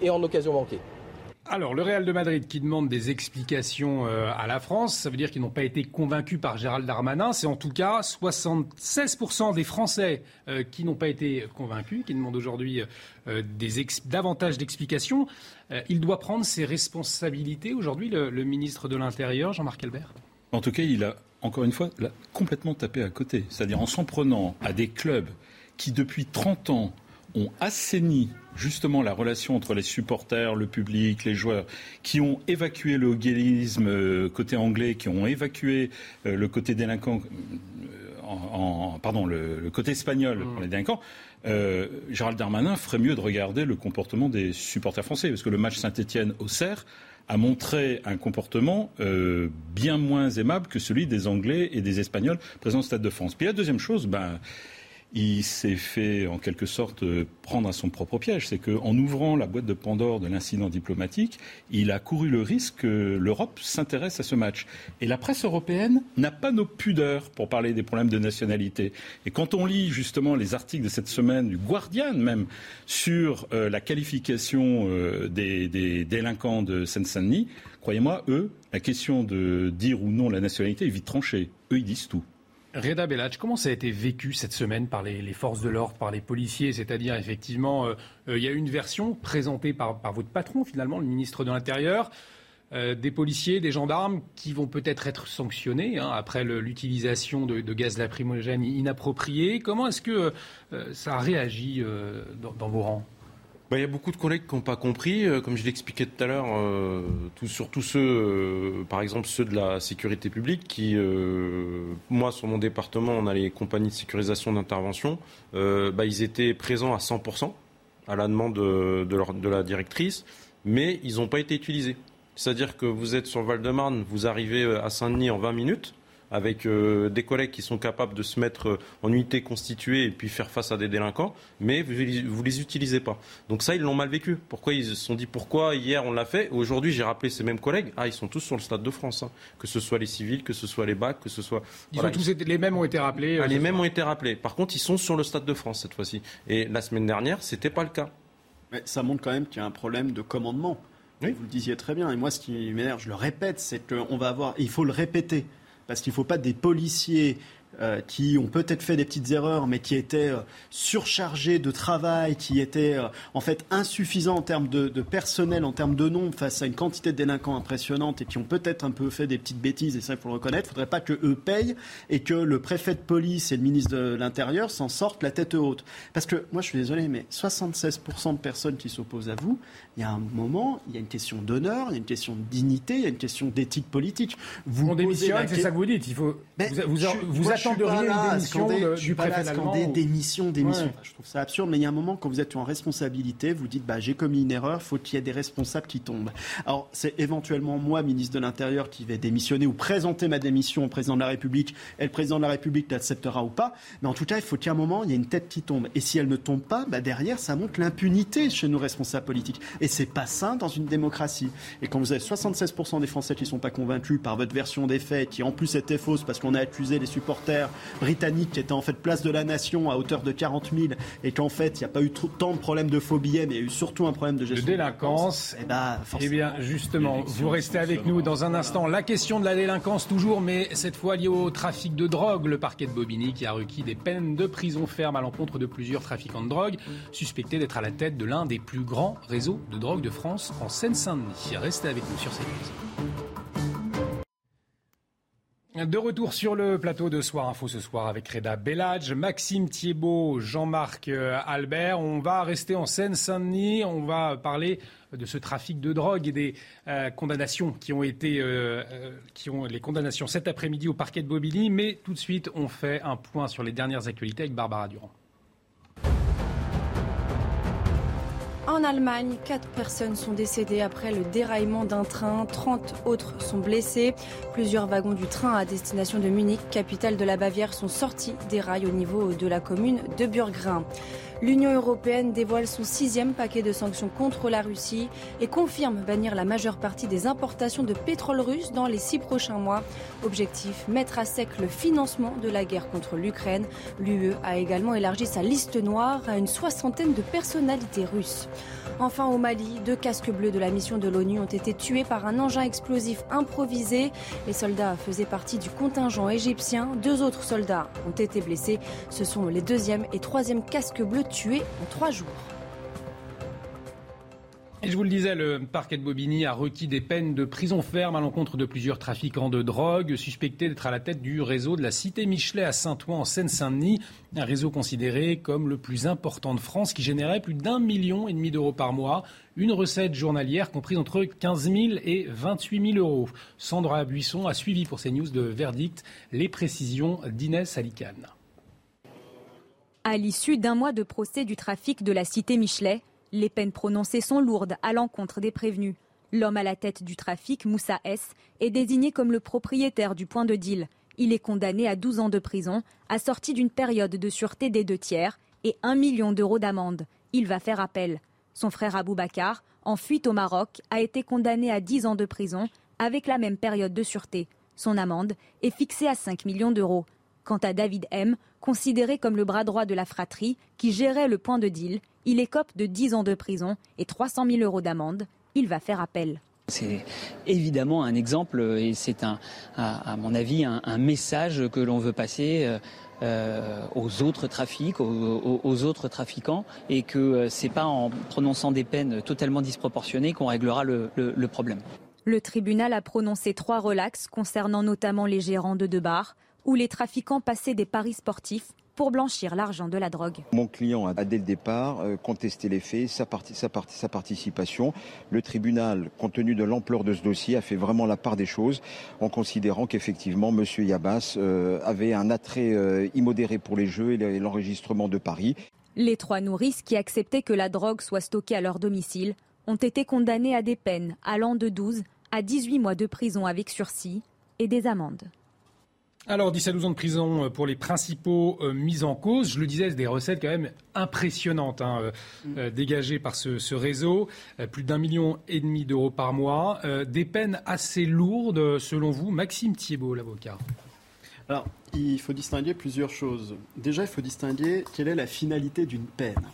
et en occasion manquée. Alors, le Real de Madrid qui demande des explications euh, à la France, ça veut dire qu'ils n'ont pas été convaincus par Gérald Darmanin. C'est en tout cas 76% des Français euh, qui n'ont pas été convaincus, qui demandent aujourd'hui euh, davantage d'explications. il doit prendre ses responsabilités aujourd'hui, le, le ministre de l'Intérieur, Jean-Marc Albert? En tout cas, il a, encore une fois, complètement tapé à côté. C'est-à-dire en s'en prenant à des clubs qui, depuis 30 ans, ont assaini justement la relation entre les supporters, le public, les joueurs, qui ont évacué le gaélisme euh, côté anglais, qui ont évacué euh, le côté délinquant, euh, en, pardon, le, côté espagnol mm. pour les délinquants. Gérald Darmanin ferait mieux de regarder le comportement des supporters français, parce que le match Saint-Étienne au Cerf a montré un comportement bien moins aimable que celui des Anglais et des Espagnols présents au Stade de France. Puis la deuxième chose, ben, il s'est fait en quelque sorte prendre à son propre piège. C'est qu'en ouvrant la boîte de Pandore de l'incident diplomatique, il a couru le risque que l'Europe s'intéresse à ce match. Et la presse européenne n'a pas nos pudeurs pour parler des problèmes de nationalité. Et quand on lit justement les articles de cette semaine du Guardian même sur euh, la qualification euh, des, des, délinquants de Seine-Saint-Denis, croyez-moi, eux, la question de dire ou non la nationalité est vite tranchée. Eux, ils disent tout. Reda Bellach, comment ça a été vécu cette semaine par les, forces de l'ordre, par les policiers? C'est-à-dire, effectivement, euh, euh, il y a une version présentée par, votre patron, finalement, le ministre de l'Intérieur, euh, des policiers, des gendarmes qui vont peut-être être sanctionnés hein, après l'utilisation de, gaz lacrymogène inapproprié. Comment est-ce que ça a réagi dans vos rangs? Bah, il y a beaucoup de collègues qui n'ont pas compris. Euh, comme je l'expliquais tout à l'heure, euh, surtout ceux, euh, par exemple ceux de la sécurité publique, qui, moi, sur mon département, on a les compagnies de sécurisation d'intervention, bah, ils étaient présents à 100% à la demande de, de la directrice, mais ils n'ont pas été utilisés. C'est-à-dire que vous êtes sur Val-de-Marne, vous arrivez à Saint-Denis en 20 minutes, avec euh, des collègues qui sont capables de se mettre euh, en unité constituée et puis faire face à des délinquants, mais vous, ne les utilisez pas. Donc ça, ils l'ont mal vécu. Pourquoi ils se sont dit pourquoi hier on l'a fait? Aujourd'hui, j'ai rappelé ces mêmes collègues. Ah, ils sont tous sur le Stade de France, hein. que ce soit les civils, que ce soit les bacs, que ce soit. Ils ont tous été, les mêmes ont été rappelés. Euh, ah, les mêmes ont été rappelés. Par contre, ils sont sur le Stade de France cette fois-ci. Et la semaine dernière, c'était pas le cas. Mais ça montre quand même qu'il y a un problème de commandement. Oui. Vous le disiez très bien. Et moi, ce qui m'énerve, je le répète, c'est qu'on va avoir. Il faut le répéter parce qu'il ne faut pas des policiers euh, qui ont peut-être fait des petites erreurs, mais qui étaient euh, surchargés de travail, qui étaient euh, en fait insuffisants en termes de, personnel, en termes de nombre, face à une quantité de délinquants impressionnante, et qui ont peut-être un peu fait des petites bêtises, et ça il faut le reconnaître. Il ne faudrait pas que eux payent et que le préfet de police et le ministre de l'Intérieur s'en sortent la tête haute. Parce que moi je suis désolé, mais 76% de personnes qui s'opposent à vous, il y a un moment, il y a une question d'honneur, il y a une question de dignité, il y a une question d'éthique politique. Vous On démissionne, c'est ça que vous dites. Il faut vous, vous, une démission du préfet démissions, démissions. je trouve ça absurde, mais il y a un moment quand vous êtes en responsabilité, vous dites bah, j'ai commis une erreur, faut qu'il y ait des responsables qui tombent. Alors c'est éventuellement moi, ministre de l'Intérieur, qui vais démissionner ou présenter ma démission au président de la République, et le président de la République l'acceptera ou pas. Mais en tout cas, il faut qu'à un moment, il y ait une tête qui tombe. Et si elle ne tombe pas, bah, derrière, ça montre l'impunité chez nos responsables politiques. Et c'est pas sain dans une démocratie. Et quand vous avez 76% des Français qui ne sont pas convaincus par votre version des faits, qui en plus était fausse parce qu'on a accusé les supporters britanniques qui étaient en fait place de la nation à hauteur de 40 000 et qu'en fait il n'y a pas eu tant de problèmes de faux billets, mais il y a eu surtout un problème de gestion de délinquance. Et eh, bah, eh bien, justement, vous restez avec nous dans un instant. La question de la délinquance toujours, mais cette fois liée au trafic de drogue. Le parquet de Bobigny qui a requis des peines de prison ferme à l'encontre de plusieurs trafiquants de drogue, suspectés d'être à la tête de l'un des plus grands réseaux de drogue de France en Seine-Saint-Denis. Restez avec nous sur CNews. De retour sur le plateau de Soir Info ce soir avec Reda Bellage, Maxime Thiebaud, Jean-Marc euh, Albert. On va rester en Seine-Saint-Denis. On va parler de ce trafic de drogue et des euh, condamnations qui ont été, euh, qui ont les condamnations cet après-midi au parquet de Bobigny. Mais tout de suite, on fait un point sur les dernières actualités avec Barbara Durand. En Allemagne, quatre personnes sont décédées après le déraillement d'un train. 30 autres sont blessées. Plusieurs wagons du train à destination de Munich, capitale de la Bavière, sont sortis des rails au niveau de la commune de Burgrin. L'Union européenne dévoile son sixième paquet de sanctions contre la Russie et confirme bannir la majeure partie des importations de pétrole russe dans les six prochains mois. Objectif, mettre à sec le financement de la guerre contre l'Ukraine. L'UE a également élargi sa liste noire à une soixantaine de personnalités russes. Enfin, au Mali, deux casques bleus de la mission de l'ONU ont été tués par un engin explosif improvisé. Les soldats faisaient partie du contingent égyptien. Deux autres soldats ont été blessés. Ce sont les deuxième et troisième casques bleus tués en trois jours. Et je vous le disais, le parquet de Bobigny a requis des peines de prison ferme à l'encontre de plusieurs trafiquants de drogue suspectés d'être à la tête du réseau de la Cité Michelet à Saint-Ouen en Seine-Saint-Denis, un réseau considéré comme le plus important de France qui générait plus d'un million et demi d'euros par mois, une recette journalière comprise entre 15 000 et 28 000 euros. Sandra Buisson a suivi pour ces news de verdict les précisions d'Inès Alicane. À l'issue d'un mois de procès du trafic de la Cité Michelet, les peines prononcées sont lourdes à l'encontre des prévenus. L'homme à la tête du trafic, Moussa S, est désigné comme le propriétaire du point de deal. Il est condamné à 12 ans de prison, assorti d'une période de sûreté des deux tiers et 1 million d'euros d'amende. Il va faire appel. Son frère Abou Bakar, en fuite au Maroc, a été condamné à 10 ans de prison avec la même période de sûreté. Son amende est fixée à 5 millions d'euros. Quant à David M, considéré comme le bras droit de la fratrie qui gérait le point de deal, il écope de 10 ans de prison et 300 000 euros d'amende. Il va faire appel. C'est évidemment un exemple et c'est un, à, mon avis un, message que l'on veut passer. Euh, aux autres trafics, aux, autres trafiquants, et que euh, c'est pas en prononçant des peines totalement disproportionnées qu'on réglera le, le problème. Le tribunal a prononcé trois relax concernant notamment les gérants de deux bars, où les trafiquants passaient des paris sportifs pour blanchir l'argent de la drogue. Mon client a dès le départ euh, contesté les faits, sa, sa participation. Le tribunal, compte tenu de l'ampleur de ce dossier, a fait vraiment la part des choses en considérant qu'effectivement M. Yabas euh, avait un attrait euh, immodéré pour les jeux et l'enregistrement de paris. Les trois nourrices qui acceptaient que la drogue soit stockée à leur domicile ont été condamnés à des peines allant de 12 à 18 mois de prison avec sursis et des amendes. Alors, 10 à 12 ans de prison euh, pour les principaux euh, mis en cause. Je le disais, des recettes quand même impressionnantes hein, euh, mm. dégagées par ce, réseau. plus d'un million et demi d'euros par mois. des peines assez lourdes, selon vous. Maxime Thiebaud, l'avocat. Alors, il faut distinguer plusieurs choses. Déjà, il faut distinguer quelle est la finalité d'une peine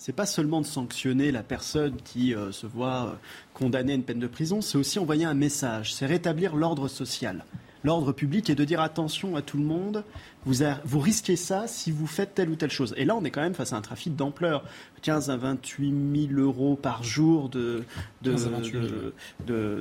c'est pas seulement de sanctionner la personne qui euh, se voit euh, condamnée à une peine de prison, c'est aussi envoyer un message, c'est rétablir l'ordre social, l'ordre public et de dire attention à tout le monde, vous, vous risquez ça si vous faites telle ou telle chose. Et là, on est quand même face à un trafic d'ampleur. 15 à 28 000 euros par jour de, de, de,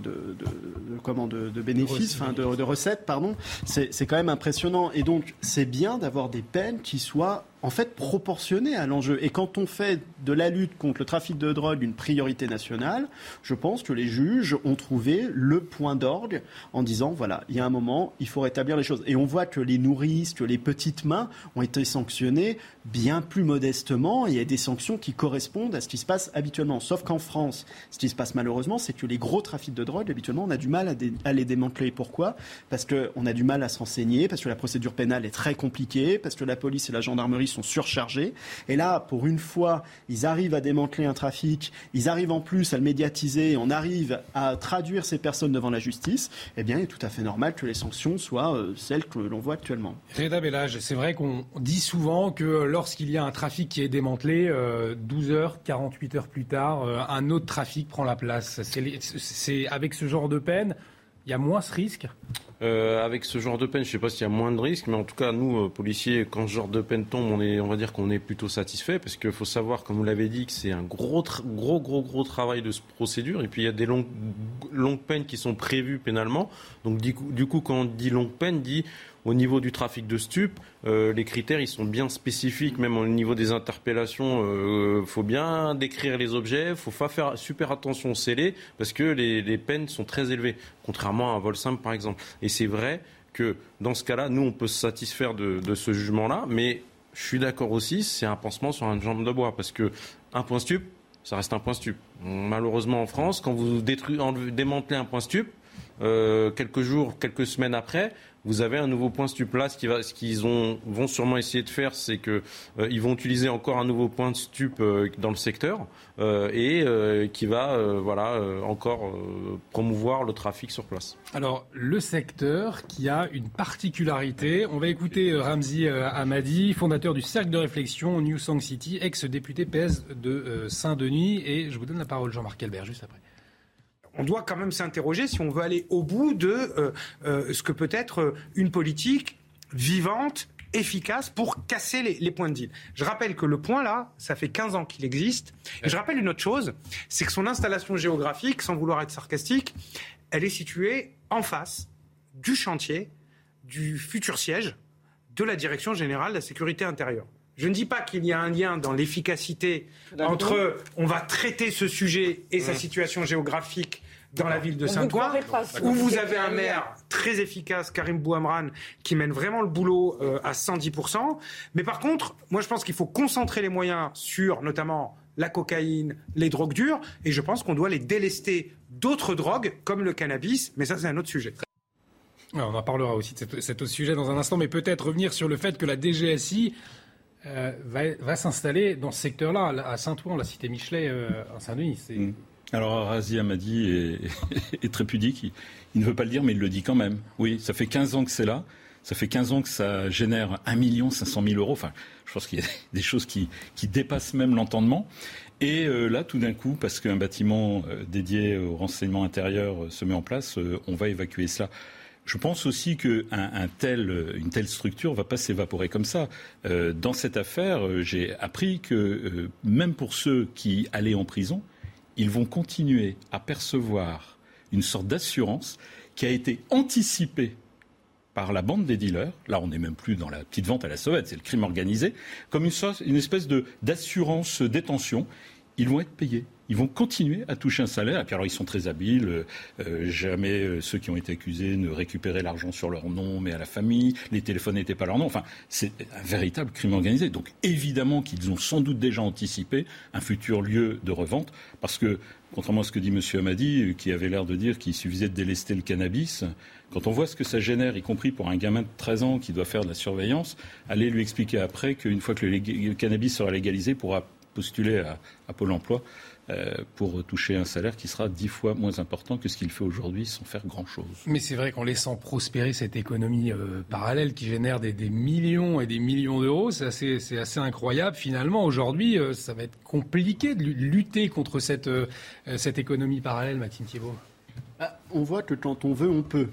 comment, de, bénéfices, enfin, de, recettes, pardon. C'est quand même impressionnant. Et donc, c'est bien d'avoir des peines qui soient en fait proportionnées à l'enjeu. Et quand on fait de la lutte contre le trafic de drogue une priorité nationale, je pense que les juges ont trouvé le point d'orgue en disant voilà, il y a un moment, il faut rétablir les choses. Et on voit que les nourrices, que les petites mains ont été sanctionnées bien plus modestement. Il y a des sanctions qui correspondent à ce qui se passe habituellement. Sauf qu'en France, ce qui se passe malheureusement, c'est que les gros trafics de drogue, habituellement, on a du mal à, les démanteler. Pourquoi? Parce qu'on a du mal à se renseigner, parce que la procédure pénale est très compliquée, parce que la police et la gendarmerie sont surchargées. Et là, pour une fois, ils arrivent à démanteler un trafic, ils arrivent en plus à le médiatiser, on arrive à traduire ces personnes devant la justice, eh bien, il est tout à fait normal que les sanctions soient euh, celles que l'on voit actuellement. Bellage, c'est vrai qu'on dit souvent que lorsqu'il y a un trafic qui est démantelé, 12 euh, heures, 48 heures plus tard, euh, un autre trafic prend la place. C'est avec ce genre de peine, il y a moins ce risque? Euh, avec ce genre de peine, je ne sais pas s'il y a moins de risques, mais en tout cas, nous, policiers, quand ce genre de peine tombe, on, est, on va dire qu'on est plutôt satisfait, parce qu'il faut savoir, comme vous l'avez dit, que c'est un gros, gros, gros, gros travail de procédure, et puis il y a des longues, longues peines qui sont prévues pénalement. Donc du coup, du coup quand on dit longue peine, dit au niveau du trafic de stupes, euh, les critères ils sont bien spécifiques, même au niveau des interpellations. Il euh, faut bien décrire les objets, faut pas faire super attention au scellé parce que les, peines sont très élevées, contrairement à un vol simple par exemple. Et c'est vrai que dans ce cas-là, nous on peut se satisfaire de, ce jugement-là, mais je suis d'accord aussi, c'est un pansement sur une jambe de bois parce que un point stup, ça reste un point stup. Malheureusement en France, quand vous démantelez un point stup, euh, quelques jours, quelques semaines après, vous avez un nouveau point stup là. Ce qu'ils vont sûrement essayer de faire, c'est qu'ils euh, vont utiliser encore un nouveau point de stup euh, dans le secteur euh, et qui va voilà encore promouvoir le trafic sur place. Alors le secteur qui a une particularité, on va écouter Ramzi Hamadi, fondateur du cercle de réflexion New Song City, ex-député PS de Saint-Denis, et je vous donne la parole Jean-Marc Albert juste après on doit quand même s'interroger si on veut aller au bout de euh, euh, ce que peut être euh, une politique vivante, efficace pour casser les, points de deal. Je rappelle que le point là, ça fait 15 ans qu'il existe. Et je rappelle une autre chose, c'est que son installation géographique, sans vouloir être sarcastique, elle est située en face du chantier du futur siège de la Direction générale de la sécurité intérieure. Je ne dis pas qu'il y a un lien dans l'efficacité entre on va traiter ce sujet et sa situation géographique dans la ville de Saint-Ouen, où vous avez un maire très efficace, Karim Bouamran, qui mène vraiment le boulot euh, à 110%. Mais par contre, moi je pense qu'il faut concentrer les moyens sur notamment la cocaïne, les drogues dures, et je pense qu'on doit les délester d'autres drogues comme le cannabis, mais ça c'est un autre sujet. on en parlera aussi de cet autre sujet dans un instant, mais peut-être revenir sur le fait que la DGSI euh, va, s'installer dans ce secteur-là, à Saint-Ouen, la cité Michelet, euh, à Saint-Denis. Mm. Alors Razia m'a dit, est, très pudique, il, ne veut pas le dire, mais il le dit quand même. Oui, ça fait 15 ans que c'est là. Ça fait 15 ans que ça génère 1 500 000 euros. Enfin, je pense qu'il y a des choses qui, qui dépassent même l'entendement. Et là, tout d'un coup, parce qu'un bâtiment dédié au renseignement intérieur se met en place, on va évacuer cela. Je pense aussi qu'une un tel, une telle structure ne va pas s'évaporer comme ça. Euh, dans cette affaire, euh, j'ai appris que euh, même pour ceux qui allaient en prison, ils vont continuer à percevoir une sorte d'assurance qui a été anticipée par la bande des dealers, là on n'est même plus dans la petite vente à la sauvette, c'est le crime organisé, comme une espèce d'assurance détention. Ils vont être payés ils vont continuer à toucher un salaire. Et puis alors, ils sont très habiles. Euh, euh, jamais euh, ceux qui ont été accusés ne récupéraient l'argent sur leur nom, mais à la famille. Les téléphones n'étaient pas leur nom. Enfin, c'est un véritable crime organisé. Donc, évidemment qu'ils ont sans doute déjà anticipé un futur lieu de revente, parce que, contrairement à ce que dit M. Amadi, qui avait l'air de dire qu'il suffisait de délester le cannabis, quand on voit ce que ça génère, y compris pour un gamin de 13 ans qui doit faire de la surveillance, allez lui expliquer après qu'une fois que le, cannabis sera légalisé, pourra postuler à Pôle emploi. Euh, pour toucher un salaire qui sera dix fois moins important que ce qu'il fait aujourd'hui sans faire grand-chose. Mais c'est vrai qu'en laissant prospérer cette économie euh, parallèle qui génère des, millions et des millions d'euros, c'est assez, incroyable. Finalement, aujourd'hui, euh, ça va être compliqué de lutter contre cette, cette économie parallèle, Mathilde Thiebaud. Bah, on voit que quand on veut, on peut.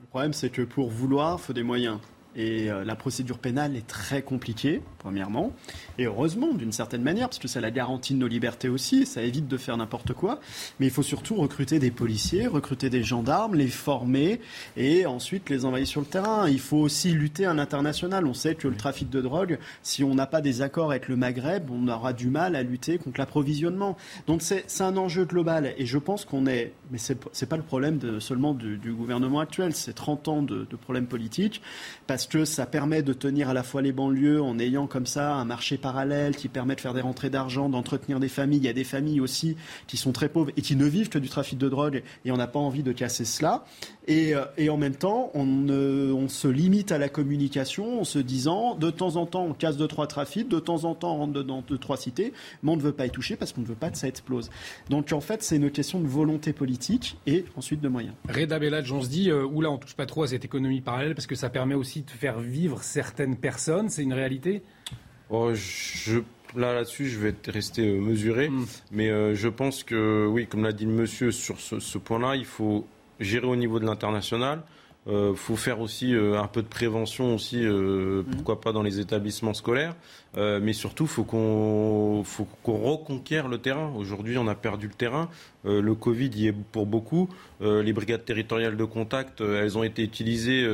Le problème, c'est que pour vouloir, il faut des moyens. Et la procédure pénale est très compliquée, premièrement. Et heureusement, d'une certaine manière, parce que ça la garantie de nos libertés aussi, ça évite de faire n'importe quoi. Mais il faut surtout recruter des policiers, recruter des gendarmes, les former et ensuite les envoyer sur le terrain. Il faut aussi lutter à l'international. On sait que le trafic de drogue, si on n'a pas des accords avec le Maghreb, on aura du mal à lutter contre l'approvisionnement. Donc c'est un enjeu global. Et je pense qu'on est, mais ce n'est pas le problème de, seulement du, gouvernement actuel, c'est 30 ans de, de problèmes politiques, parce que ça permet de tenir à la fois les banlieues en ayant comme ça un marché parallèle qui permet de faire des rentrées d'argent, d'entretenir des familles. Il y a des familles aussi qui sont très pauvres et qui ne vivent que du trafic de drogue et on n'a pas envie de casser cela. Et, euh, en même temps, on, se limite à la communication en se disant de temps en temps on casse deux trois trafics, de temps en temps on rentre dans deux trois cités, mais on ne veut pas y toucher parce qu'on ne veut pas que ça explose. Donc en fait, c'est une question de volonté politique et ensuite de moyens. Reda Belladj, on se dit euh, oula, on touche pas trop à cette économie parallèle parce que ça permet aussi de faire vivre certaines personnes. C'est une réalité? Oh, je, là, là-dessus, je vais rester euh, mesuré. Hmm. Mais euh, je pense que, oui, comme l'a dit le monsieur, sur ce, point-là, il faut gérer au niveau de l'international. Euh, faut faire aussi un peu de prévention aussi, hmm. pourquoi pas dans les établissements scolaires. mais surtout, faut qu'on faut qu'on reconquiert le terrain. Aujourd'hui, on a perdu le terrain. le Covid y est pour beaucoup. les brigades territoriales de contact, elles ont été utilisées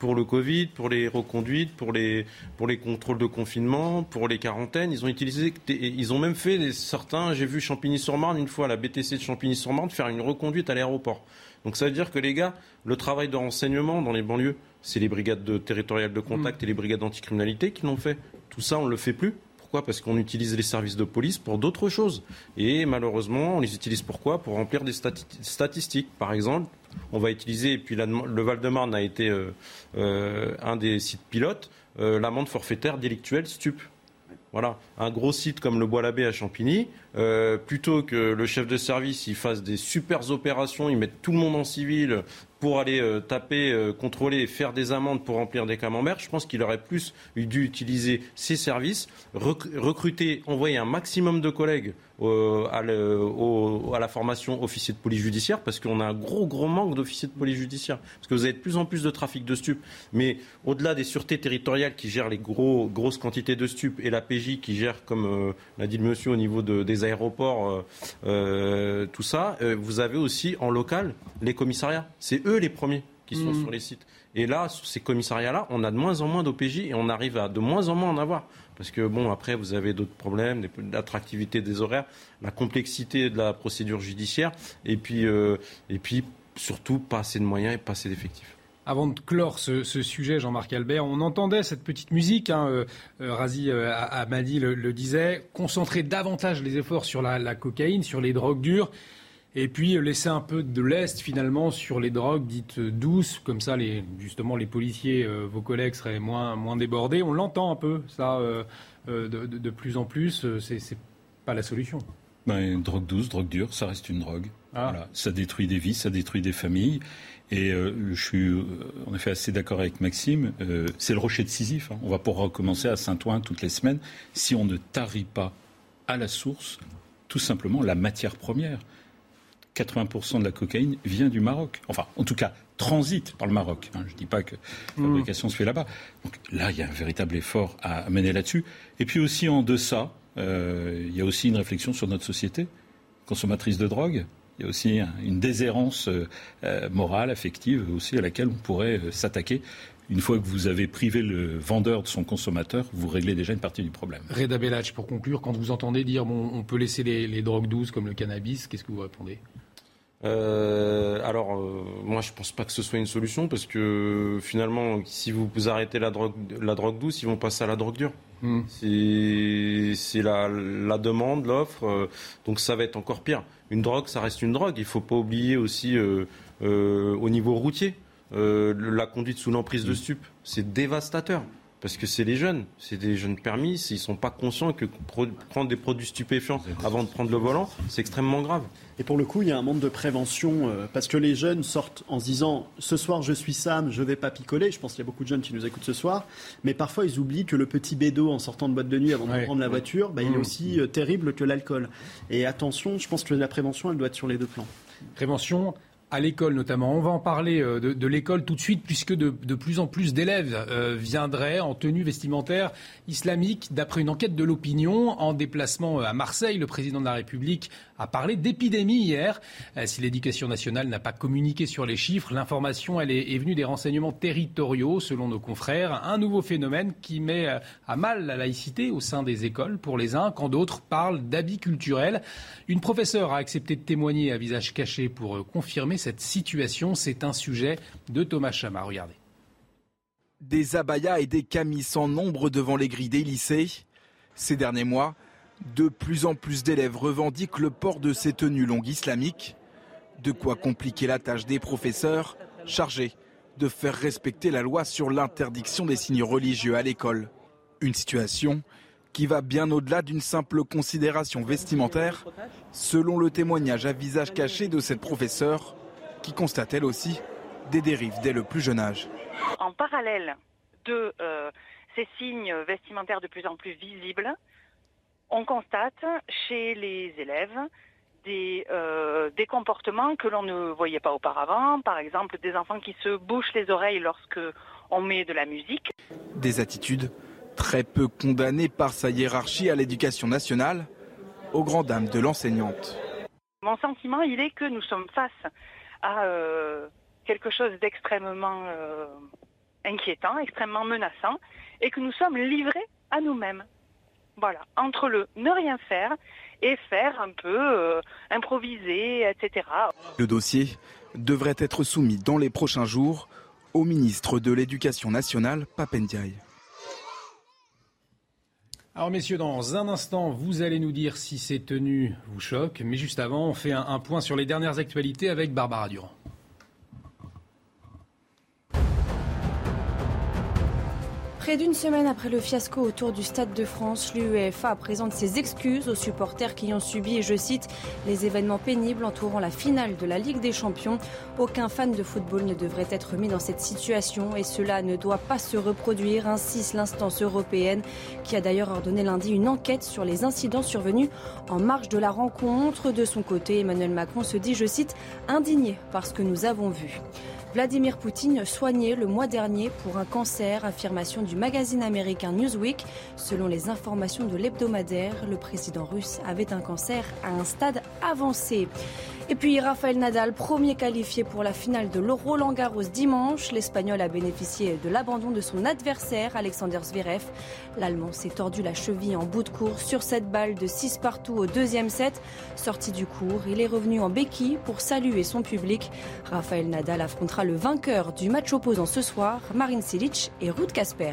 pour le Covid, pour les reconduites, pour les, pour les contrôles de confinement, pour les quarantaines. Ils ont utilisé, ils ont même fait certains, j'ai vu Champigny-sur-Marne une fois à la BTC de Champigny-sur-Marne faire une reconduite à l'aéroport. Donc ça veut dire que les gars, le travail de renseignement dans les banlieues, c'est les brigades de, territoriales de contact mm. et les brigades d'anticriminalité qui l'ont fait. Tout ça, on ne le fait plus. Pourquoi? Parce qu'on utilise les services de police pour d'autres choses. Et malheureusement, on les utilise pourquoi Pour remplir des statistiques. Par exemple, on va utiliser, et puis le Val-de-Marne a été euh, euh, un des sites pilotes, euh, l'amende forfaitaire délictuelle stup. Voilà, un gros site comme le Bois-l'Abbé à Champigny, plutôt que le chef de service il fasse des super opérations, il met tout le monde en civil pour aller taper, contrôler, faire des amendes pour remplir des camemberts, je pense qu'il aurait plus dû utiliser ses services, recruter, envoyer un maximum de collègues à, la formation officier de police judiciaire parce qu'on a un gros gros manque d'officiers de police judiciaire. Parce que vous avez de plus en plus de trafic de stupes. Mais au-delà des sûretés territoriales qui gèrent les gros, grosses quantités de stupes et la PJ qui gère comme euh, l'a dit le monsieur au niveau des aéroports euh, euh, tout ça vous avez aussi en local les commissariats. C'est eux les premiers qui sont mmh. sur les sites. Et là sur ces commissariats là on a de moins en moins d'OPJ et on arrive à de moins en moins en avoir parce que, bon, après, vous avez d'autres problèmes, l'attractivité des horaires, la complexité de la procédure judiciaire, et puis, euh, et puis surtout, pas assez de moyens et pas assez d'effectifs. Avant de clore ce, sujet, Jean-Marc Albert, on entendait cette petite musique. Hein, euh, euh, Razi Amadi le, disait, concentrer davantage les efforts sur la cocaïne, sur les drogues dures et puis euh, laisser un peu de l'est finalement sur les drogues dites douces, comme ça les, justement les policiers, euh, vos collègues seraient moins, moins débordés. On l'entend un peu ça euh, de, plus en plus, c'est pas la solution. Ben, drogue douce, drogue dure, ça reste une drogue. Ah. Ça détruit des vies, ça détruit des familles. Et je suis en effet assez d'accord avec Maxime. c'est le rocher de Sisyphe. Hein. On va pouvoir recommencer à Saint-Ouen toutes les semaines si on ne tarit pas à la source tout simplement la matière première. 80% de la cocaïne vient du Maroc. Enfin, en tout cas, transite par le Maroc. Hein. Je ne dis pas que la fabrication se fait là-bas. Donc là, il y a un véritable effort à mener là-dessus. Et puis aussi en deçà, euh, il y a aussi une réflexion sur notre société consommatrice de drogue. Il y a aussi une déshérence euh, euh, morale, affective aussi à laquelle on pourrait s'attaquer une fois que vous avez privé le vendeur de son consommateur, vous réglez déjà une partie du problème. Reda Bellach, pour conclure, quand vous entendez dire bon, on peut laisser les, drogues douces comme le cannabis, qu'est-ce que vous répondez? Euh, alors, euh, moi, je pense pas que ce soit une solution parce que finalement, si vous, arrêtez la drogue, la drogue douce, ils vont passer à la drogue dure. Hmm. C'est la, la, demande, l'offre, euh, donc ça va être encore pire. Une drogue, ça reste une drogue. Il faut pas oublier aussi au niveau routier. La conduite sous l'emprise de stup, c'est dévastateur. Parce que c'est les jeunes, c'est des jeunes permis, ils ne sont pas conscients que prendre des produits stupéfiants avant de prendre le volant, c'est extrêmement grave. Et pour le coup, il y a un manque de prévention, euh, parce que les jeunes sortent en se disant ce soir je suis Sam, je vais pas picoler. Je pense qu'il y a beaucoup de jeunes qui nous écoutent ce soir, mais parfois ils oublient que le petit bédo en sortant de boîte de nuit avant de prendre la voiture, bah, il est mmh. aussi euh, terrible que l'alcool. Et attention, je pense que la prévention, elle doit être sur les deux plans. Prévention, à l'école notamment. On va en parler euh, de, l'école tout de suite puisque de, plus en plus d'élèves euh, viendraient en tenue vestimentaire islamique. D'après une enquête de l'opinion, en déplacement euh, à Marseille, le président de la République a parlé d'épidémie hier. Si l'éducation nationale n'a pas communiqué sur les chiffres, l'information elle est, venue des renseignements territoriaux selon nos confrères. Un nouveau phénomène qui met à mal la laïcité au sein des écoles pour les uns, quand d'autres parlent d'habits culturels. Une professeure a accepté de témoigner à visage caché pour confirmer cette situation. C'est un sujet de Thomas Chama. Regardez. Des abayas et des camis sans nombre devant les grilles des lycées. Ces derniers mois, de plus en plus d'élèves revendiquent le port de ces tenues longues islamiques. De quoi compliquer la tâche des professeurs chargés de faire respecter la loi sur l'interdiction des signes religieux à l'école. Une situation qui va bien au-delà d'une simple considération vestimentaire, selon le témoignage à visage caché de cette professeure qui constate elle aussi des dérives dès le plus jeune âge. En parallèle de euh, ces signes vestimentaires de plus en plus visibles, on constate chez les élèves des, euh, des comportements que l'on ne voyait pas auparavant, par exemple des enfants qui se bouchent les oreilles lorsque on met de la musique. Des attitudes très peu condamnées par sa hiérarchie à l'éducation nationale, aux grandes dames de l'enseignante. Mon sentiment, il est que nous sommes face à euh, quelque chose d'extrêmement euh, inquiétant, extrêmement menaçant, et que nous sommes livrés à nous-mêmes. Voilà, entre le ne rien faire et faire un peu euh, improviser, etc. Le dossier devrait être soumis dans les prochains jours au ministre de l'Éducation nationale, Papendiaï. Alors messieurs, dans un instant, vous allez nous dire si ces tenues vous choquent. Mais juste avant, on fait un, point sur les dernières actualités avec Barbara Durand. Près d'une semaine après le fiasco autour du Stade de France, l'UEFA présente ses excuses aux supporters qui ont subi, et je cite, les événements pénibles entourant la finale de la Ligue des Champions. Aucun fan de football ne devrait être mis dans cette situation et cela ne doit pas se reproduire, insiste l'instance européenne qui a d'ailleurs ordonné lundi une enquête sur les incidents survenus en marge de la rencontre. De son côté, Emmanuel Macron se dit, je cite, indigné par ce que nous avons vu. Vladimir Poutine soigné le mois dernier pour un cancer, affirmation du magazine américain Newsweek. Selon les informations de l'hebdomadaire, le président russe avait un cancer à un stade avancé. Et puis Rafael Nadal, premier qualifié pour la finale de l'Euro Garros dimanche. L'Espagnol a bénéficié de l'abandon de son adversaire, Alexander Zverev. L'Allemand s'est tordu la cheville en bout de course sur cette balle de 6 partout au deuxième set. Sorti du cours, il est revenu en béquille pour saluer son public. Rafael Nadal affrontera le vainqueur du match opposant ce soir, Marin Cilic et Ruud Kasper.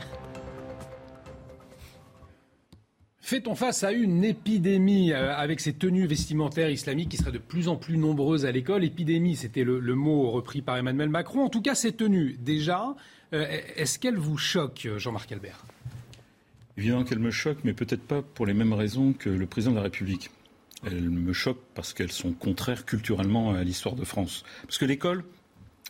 Fait-on face à une épidémie euh, avec ces tenues vestimentaires islamiques qui seraient de plus en plus nombreuses à l'école? Épidémie, c'était le, mot repris par Emmanuel Macron. En tout cas, ces tenues, déjà, euh, est-ce qu'elles vous choquent, Jean-Marc Albert? Évidemment qu'elles me choquent, mais peut-être pas pour les mêmes raisons que le président de la République. Elles me choquent parce qu'elles sont contraires culturellement à l'histoire de France. Parce que l'école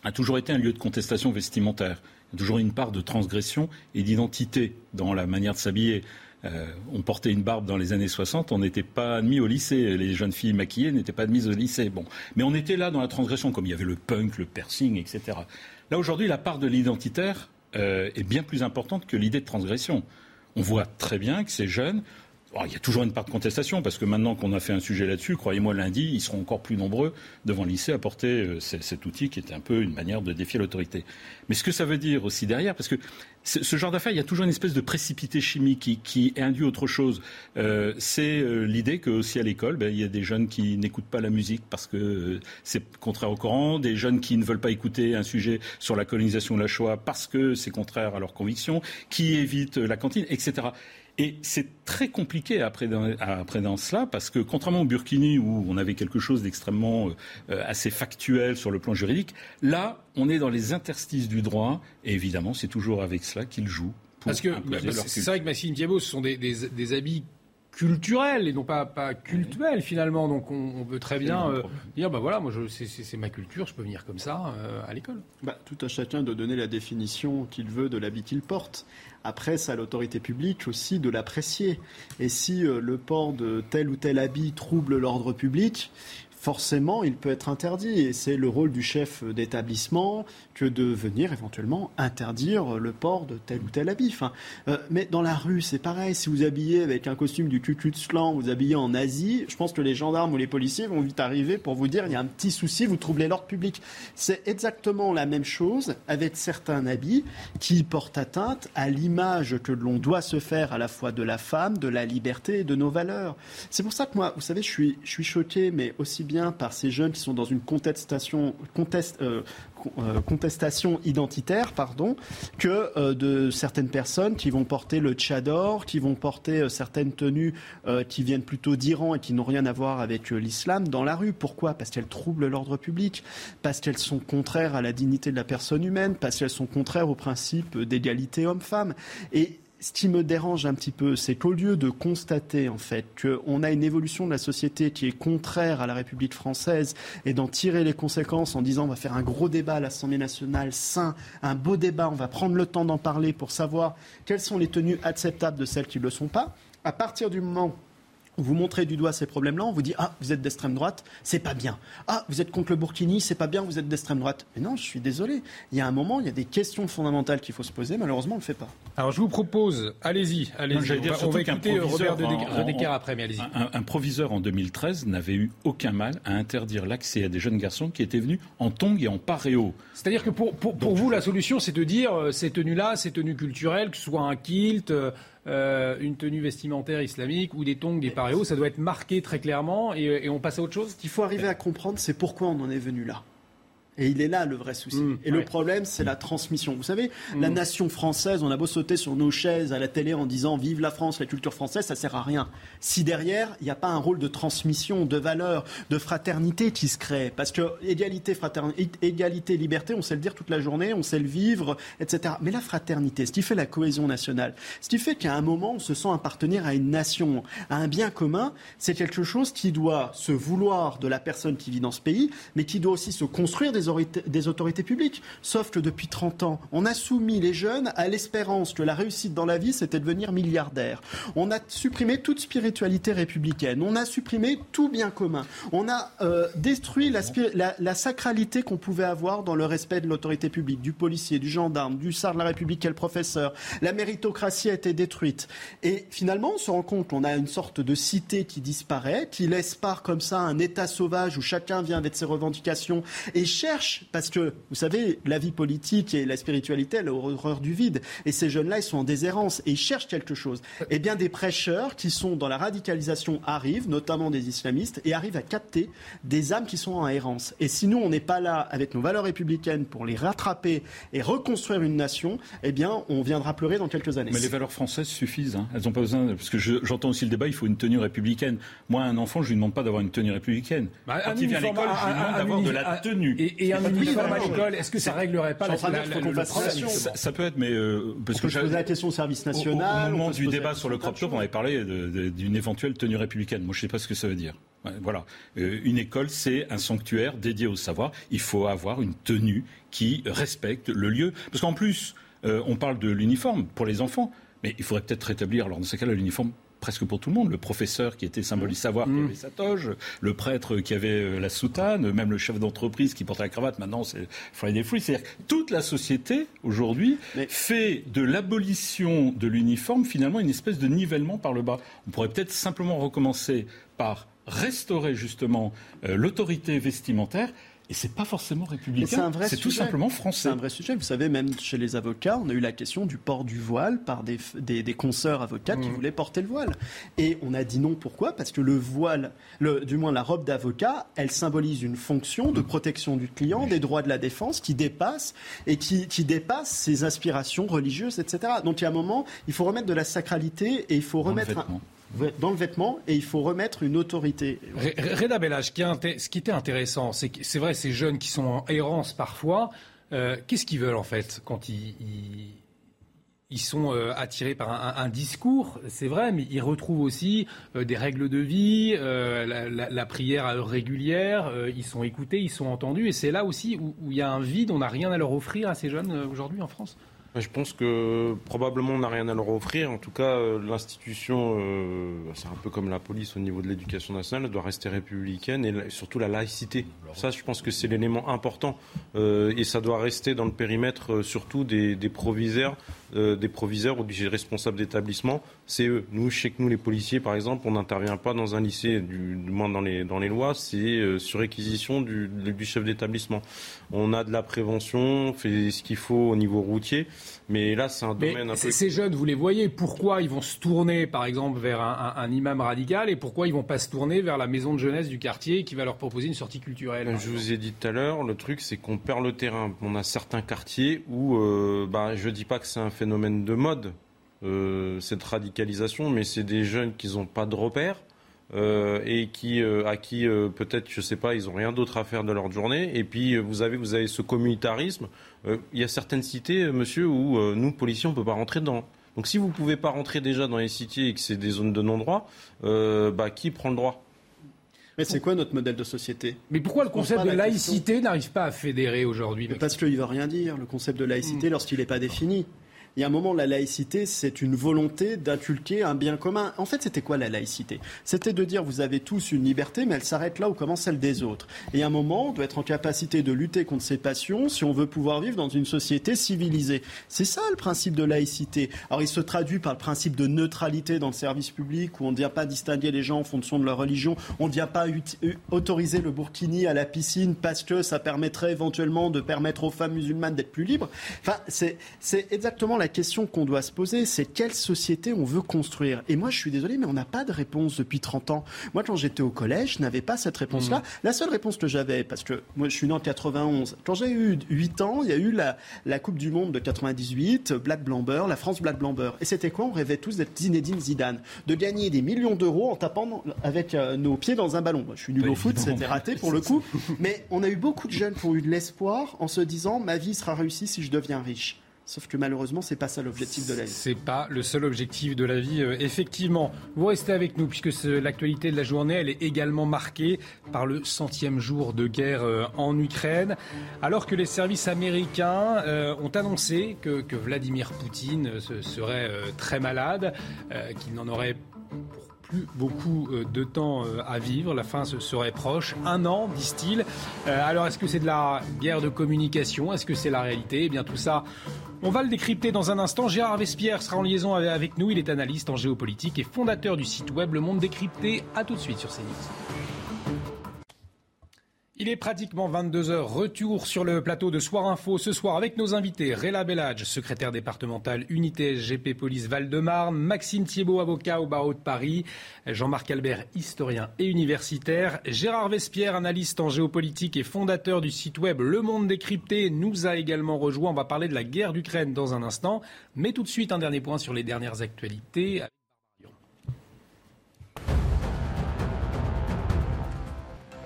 a toujours été un lieu de contestation vestimentaire. Il y a toujours une part de transgression et d'identité dans la manière de s'habiller. On portait une barbe dans les années 60, on n'était pas admis au lycée. Les jeunes filles maquillées n'étaient pas admises au lycée. Bon, mais on était là dans la transgression, comme il y avait le punk, le piercing, etc. Là aujourd'hui, la part de l'identitaire est bien plus importante que l'idée de transgression. On voit très bien que ces jeunes il y a toujours une part de contestation, parce que maintenant qu'on a fait un sujet là-dessus, croyez-moi, lundi, ils seront encore plus nombreux devant le lycée à porter euh, cet outil qui est un peu une manière de défier l'autorité. Mais ce que ça veut dire aussi derrière, parce que ce genre d'affaires, il y a toujours une espèce de précipité chimique qui, induit autre chose. Euh, c'est euh, l'idée que aussi à l'école, ben, il y a des jeunes qui n'écoutent pas la musique parce que c'est contraire au Coran, des jeunes qui ne veulent pas écouter un sujet sur la colonisation de la Shoah parce que c'est contraire à leurs convictions, qui évitent la cantine, etc. Et c'est très compliqué après dans, cela, parce que contrairement au Burkini, où on avait quelque chose d'extrêmement euh, assez factuel sur le plan juridique, là, on est dans les interstices du droit, et évidemment, c'est toujours avec cela qu'ils jouent. Parce que c'est vrai que Massime Diabo, ce sont des, des habits culturel et non pas, pas cultuel finalement. Donc on, peut très bien euh, dire bah voilà, moi c'est ma culture, je peux venir comme ça euh, à l'école. Bah, tout à chacun de donner la définition qu'il veut de l'habit qu'il porte. Après, c'est à l'autorité publique aussi de l'apprécier. Et si euh, le port de tel ou tel habit trouble l'ordre public, forcément, il peut être interdit. Et c'est le rôle du chef d'établissement que de venir éventuellement interdire le port de tel ou tel habit. Euh, mais dans la rue, c'est pareil. Si vous habillez avec un costume du Klan, vous habillez en Asie, je pense que les gendarmes ou les policiers vont vite arriver pour vous dire il y a un petit souci, vous troublez l'ordre public. C'est exactement la même chose avec certains habits qui portent atteinte à l'image que l'on doit se faire à la fois de la femme, de la liberté et de nos valeurs. C'est pour ça que moi, vous savez, je suis, je suis choqué, mais aussi bien par ces jeunes qui sont dans une contestation, conteste, euh, euh, contestation identitaire, pardon, que euh, de certaines personnes qui vont porter le tchador, qui vont porter certaines tenues qui viennent plutôt d'Iran et qui n'ont rien à voir avec l'islam dans la rue. Pourquoi? Parce qu'elles troublent l'ordre public, parce qu'elles sont contraires à la dignité de la personne humaine, parce qu'elles sont contraires au principe d'égalité homme-femme. Et ce qui me dérange un petit peu, c'est qu'au lieu de constater en fait qu'on a une évolution de la société qui est contraire à la République française et d'en tirer les conséquences en disant on va faire un gros débat à l'Assemblée nationale, sain, un beau débat, on va prendre le temps d'en parler pour savoir quelles sont les tenues acceptables de celles qui ne le sont pas, à partir du moment vous montrez du doigt ces problèmes-là, on vous dit ah vous êtes d'extrême droite, c'est pas bien. Ah vous êtes contre le Burkini, c'est pas bien, vous êtes d'extrême droite. Mais non, je suis désolé. Il y a un moment, il y a des questions fondamentales qu'il faut se poser. Malheureusement, on le fait pas. Alors je vous propose, allez-y, allez-y. On, va, écouter Robert Dedecker après, mais allez-y. Un, proviseur en 2013 n'avait eu aucun mal à interdire l'accès à des jeunes garçons qui étaient venus en tongs et en paréo. C'est-à-dire que pour, pour, vous, la solution, c'est de dire euh, ces tenues-là, ces tenues culturelles, que ce soit un kilt. Euh, euh, une tenue vestimentaire islamique ou des tongs, des paréos, ça doit être marqué très clairement et, et on passe à autre chose? Ce qu'il faut arriver à comprendre, c'est pourquoi on en est venu là. Et il est là le vrai souci. Mmh, et le problème, c'est la transmission. Vous savez, la mmh. nation française, on a beau sauter sur nos chaises à la télé en disant Vive la France, la culture française, ça sert à rien. Si derrière, il n'y a pas un rôle de transmission, de valeur, de fraternité qui se crée. Parce que égalité, fraternité, égalité, liberté, on sait le dire toute la journée, on sait le vivre, etc. Mais la fraternité, ce qui fait la cohésion nationale, ce qui fait qu'à un moment, on se sent appartenir à une nation, à un bien commun, c'est quelque chose qui doit se vouloir de la personne qui vit dans ce pays, mais qui doit aussi se construire des des autorités publiques. Sauf que depuis 30 ans, on a soumis les jeunes à l'espérance que la réussite dans la vie, c'était devenir milliardaire. On a supprimé toute spiritualité républicaine. On a supprimé tout bien commun. On a euh, détruit la, sacralité qu'on pouvait avoir dans le respect de l'autorité publique, du policier, du gendarme, du sar de la République quel professeur. La méritocratie a été détruite. Et finalement, on se rend compte qu'on a une sorte de cité qui disparaît, qui laisse part comme ça un état sauvage où chacun vient avec ses revendications et cherche parce que, vous savez, la vie politique et la spiritualité, elle a horreur du vide. Et ces jeunes-là, ils sont en déshérence et ils cherchent quelque chose. Eh bien, des prêcheurs qui sont dans la radicalisation arrivent, notamment des islamistes, et arrivent à capter des âmes qui sont en errance. Et si nous, on n'est pas là avec nos valeurs républicaines pour les rattraper et reconstruire une nation, eh bien, on viendra pleurer dans quelques années. Mais les valeurs françaises suffisent. Hein. Elles n'ont pas besoin. Parce que j'entends aussi le débat, il faut une tenue républicaine. Moi, un enfant, je lui demande pas d'avoir une tenue républicaine. Bah, Quand il vient à l'école, je lui demande d'avoir de la tenue et un uniforme à l'école, est-ce que ça réglerait pas la, situation ça, peut être, mais euh, parce que je posais la question au service national. Au, moment du débat sur le crop top, on avait parlé d'une éventuelle tenue républicaine. Moi, je ne sais pas ce que ça veut dire. Voilà. Euh, une école, c'est un sanctuaire dédié au savoir. Il faut avoir une tenue qui respecte le lieu. Parce qu'en plus, Euh, on parle de l'uniforme pour les enfants, mais il faudrait peut-être rétablir, alors dans ce cas-là, l'uniforme presque pour tout le monde. Le professeur qui était symbole du savoir, qui mmh. avait sa toge, le prêtre qui avait euh, la soutane, même le chef d'entreprise qui portait la cravate, maintenant c'est Friday Free. C'est-à-dire que toute la société, aujourd'hui, fait de l'abolition de l'uniforme, finalement, une espèce de nivellement par le bas. On pourrait peut-être simplement recommencer par restaurer justement euh, l'autorité vestimentaire et c'est pas forcément républicain. C'est tout simplement français. C'est un vrai sujet. Vous savez, même chez les avocats, on a eu la question du port du voile par des, des, des consoeurs avocats qui mmh. voulaient porter le voile. Et on a dit non. Pourquoi? Parce que le voile, le, du moins la robe d'avocat, elle symbolise une fonction de protection du client, des droits de la défense qui dépasse et qui, qui dépasse ses aspirations religieuses, etc. Donc il y a un moment, il faut remettre de la sacralité et il faut remettre un dans le vêtement et il faut remettre une autorité. Reda Bellage, ce qui était intéressant, c'est que c'est vrai, ces jeunes qui sont en errance parfois, euh, qu'est-ce qu'ils veulent en fait quand ils, ils, sont euh, attirés par un, discours, c'est vrai, mais ils retrouvent aussi euh, des règles de vie, la, prière à heure régulière, ils sont écoutés, ils sont entendus, et c'est là aussi où, où il y a un vide, on n'a rien à leur offrir à ces jeunes aujourd'hui en France? Je pense que probablement on n'a rien à leur offrir. En tout cas, euh, l'institution, euh, c'est un peu comme la police au niveau de l'éducation nationale, elle doit rester républicaine et surtout la laïcité. Ça, je pense que c'est l'élément important euh, et ça doit rester dans le périmètre surtout des, proviseurs, des proviseurs ou des responsables d'établissement. C'est eux. Nous, que nous, les policiers, par exemple, on n'intervient pas dans un lycée, du, moins dans les, dans les lois, c'est sur réquisition du, du chef d'établissement. On a de la prévention, on fait ce qu'il faut au niveau routier. Mais là, c'est un domaine un peu. Ces jeunes, vous les voyez, pourquoi ils vont se tourner, par exemple, vers un, imam radical et pourquoi ils vont pas se tourner vers la maison de jeunesse du quartier qui va leur proposer une sortie culturelle Je vous ai dit tout à l'heure, le truc, c'est qu'on perd le terrain. On a certains quartiers où, euh, bah, je dis pas que c'est un phénomène de mode, euh, cette radicalisation, mais c'est des jeunes qui n'ont pas de repères euh, et qui, euh, à qui euh, peut-être, je sais pas, ils ont rien d'autre à faire de leur journée. Et puis vous avez, vous avez ce communautarisme. Il y a certaines cités, monsieur, où nous policiers on peut pas rentrer dedans. Donc si vous pouvez pas rentrer déjà dans les cités et que c'est des zones de non-droit, bah, qui prend le droit? Mais c'est quoi notre modèle de société? Mais pourquoi le concept de laïcité n'arrive pas à fédérer aujourd'hui Parce qu'il ne veut rien dire, le concept de laïcité, hmm. lorsqu'il n'est pas défini il y a un moment, la laïcité, c'est une volonté d'inculquer un bien commun. En fait, c'était quoi la laïcité? C'était de dire, vous avez tous une liberté, mais elle s'arrête là où commence celle des autres. Et à un moment, on doit être en capacité de lutter contre ces passions si on veut pouvoir vivre dans une société civilisée. C'est ça le principe de laïcité. Alors, il se traduit par le principe de neutralité dans le service public, où on ne vient pas distinguer les gens en fonction de leur religion, on ne vient pas euh, autoriser le burkini à la piscine parce que ça permettrait éventuellement de permettre aux femmes musulmanes d'être plus libres. Enfin, c'est exactement la la question qu'on doit se poser, c'est quelle société on veut construire. Et moi, je suis désolé, mais on n'a pas de réponse depuis 30 ans. Moi, quand j'étais au collège, je n'avais pas cette réponse-là. Mmh. La seule réponse que j'avais, parce que moi, je suis né en 91, quand j'ai eu 8 ans, il y a eu la, la Coupe du Monde de 98, Black Blamber, la France Black Blamber. Et c'était quoi? On rêvait tous d'être Zinedine Zidane, de gagner des millions d'euros en tapant avec euh, nos pieds dans un ballon. Moi, je suis nul au foot, c'était raté pour le coup. Mais on a eu beaucoup de jeunes qui ont eu de l'espoir en se disant ma vie sera réussie si je deviens riche. Sauf que malheureusement, c'est pas ça l'objectif de la vie. C'est pas le seul objectif de la vie, euh, effectivement. Vous restez avec nous puisque l'actualité de la journée, elle est également marquée par le centième jour de guerre euh, en Ukraine, alors que les services américains euh, ont annoncé que, que Vladimir Poutine serait très malade, qu'il n'en aurait plus beaucoup de temps à vivre. La fin serait proche. Un an, disent-ils. Alors, est-ce que c'est de la guerre de communication? Est-ce que c'est la réalité? Eh bien, tout ça, on va le décrypter dans un instant. Gérard Vespierre sera en liaison avec nous. Il est analyste en géopolitique et fondateur du site web Le Monde Décrypté. A tout de suite sur CNews. Il est pratiquement 22h. Retour sur le plateau de Soir Info ce soir avec nos invités Réla Bellage, secrétaire départemental unité SGP Police Val-de-Marne, Maxime Thiebaud, avocat au barreau de Paris, Jean-Marc Albert, historien et universitaire, Gérard Vespierre, analyste en géopolitique et fondateur du site web Le Monde Décrypté, nous a également rejoint. On va parler de la guerre d'Ukraine dans un instant. Mais tout de suite, un dernier point sur les dernières actualités.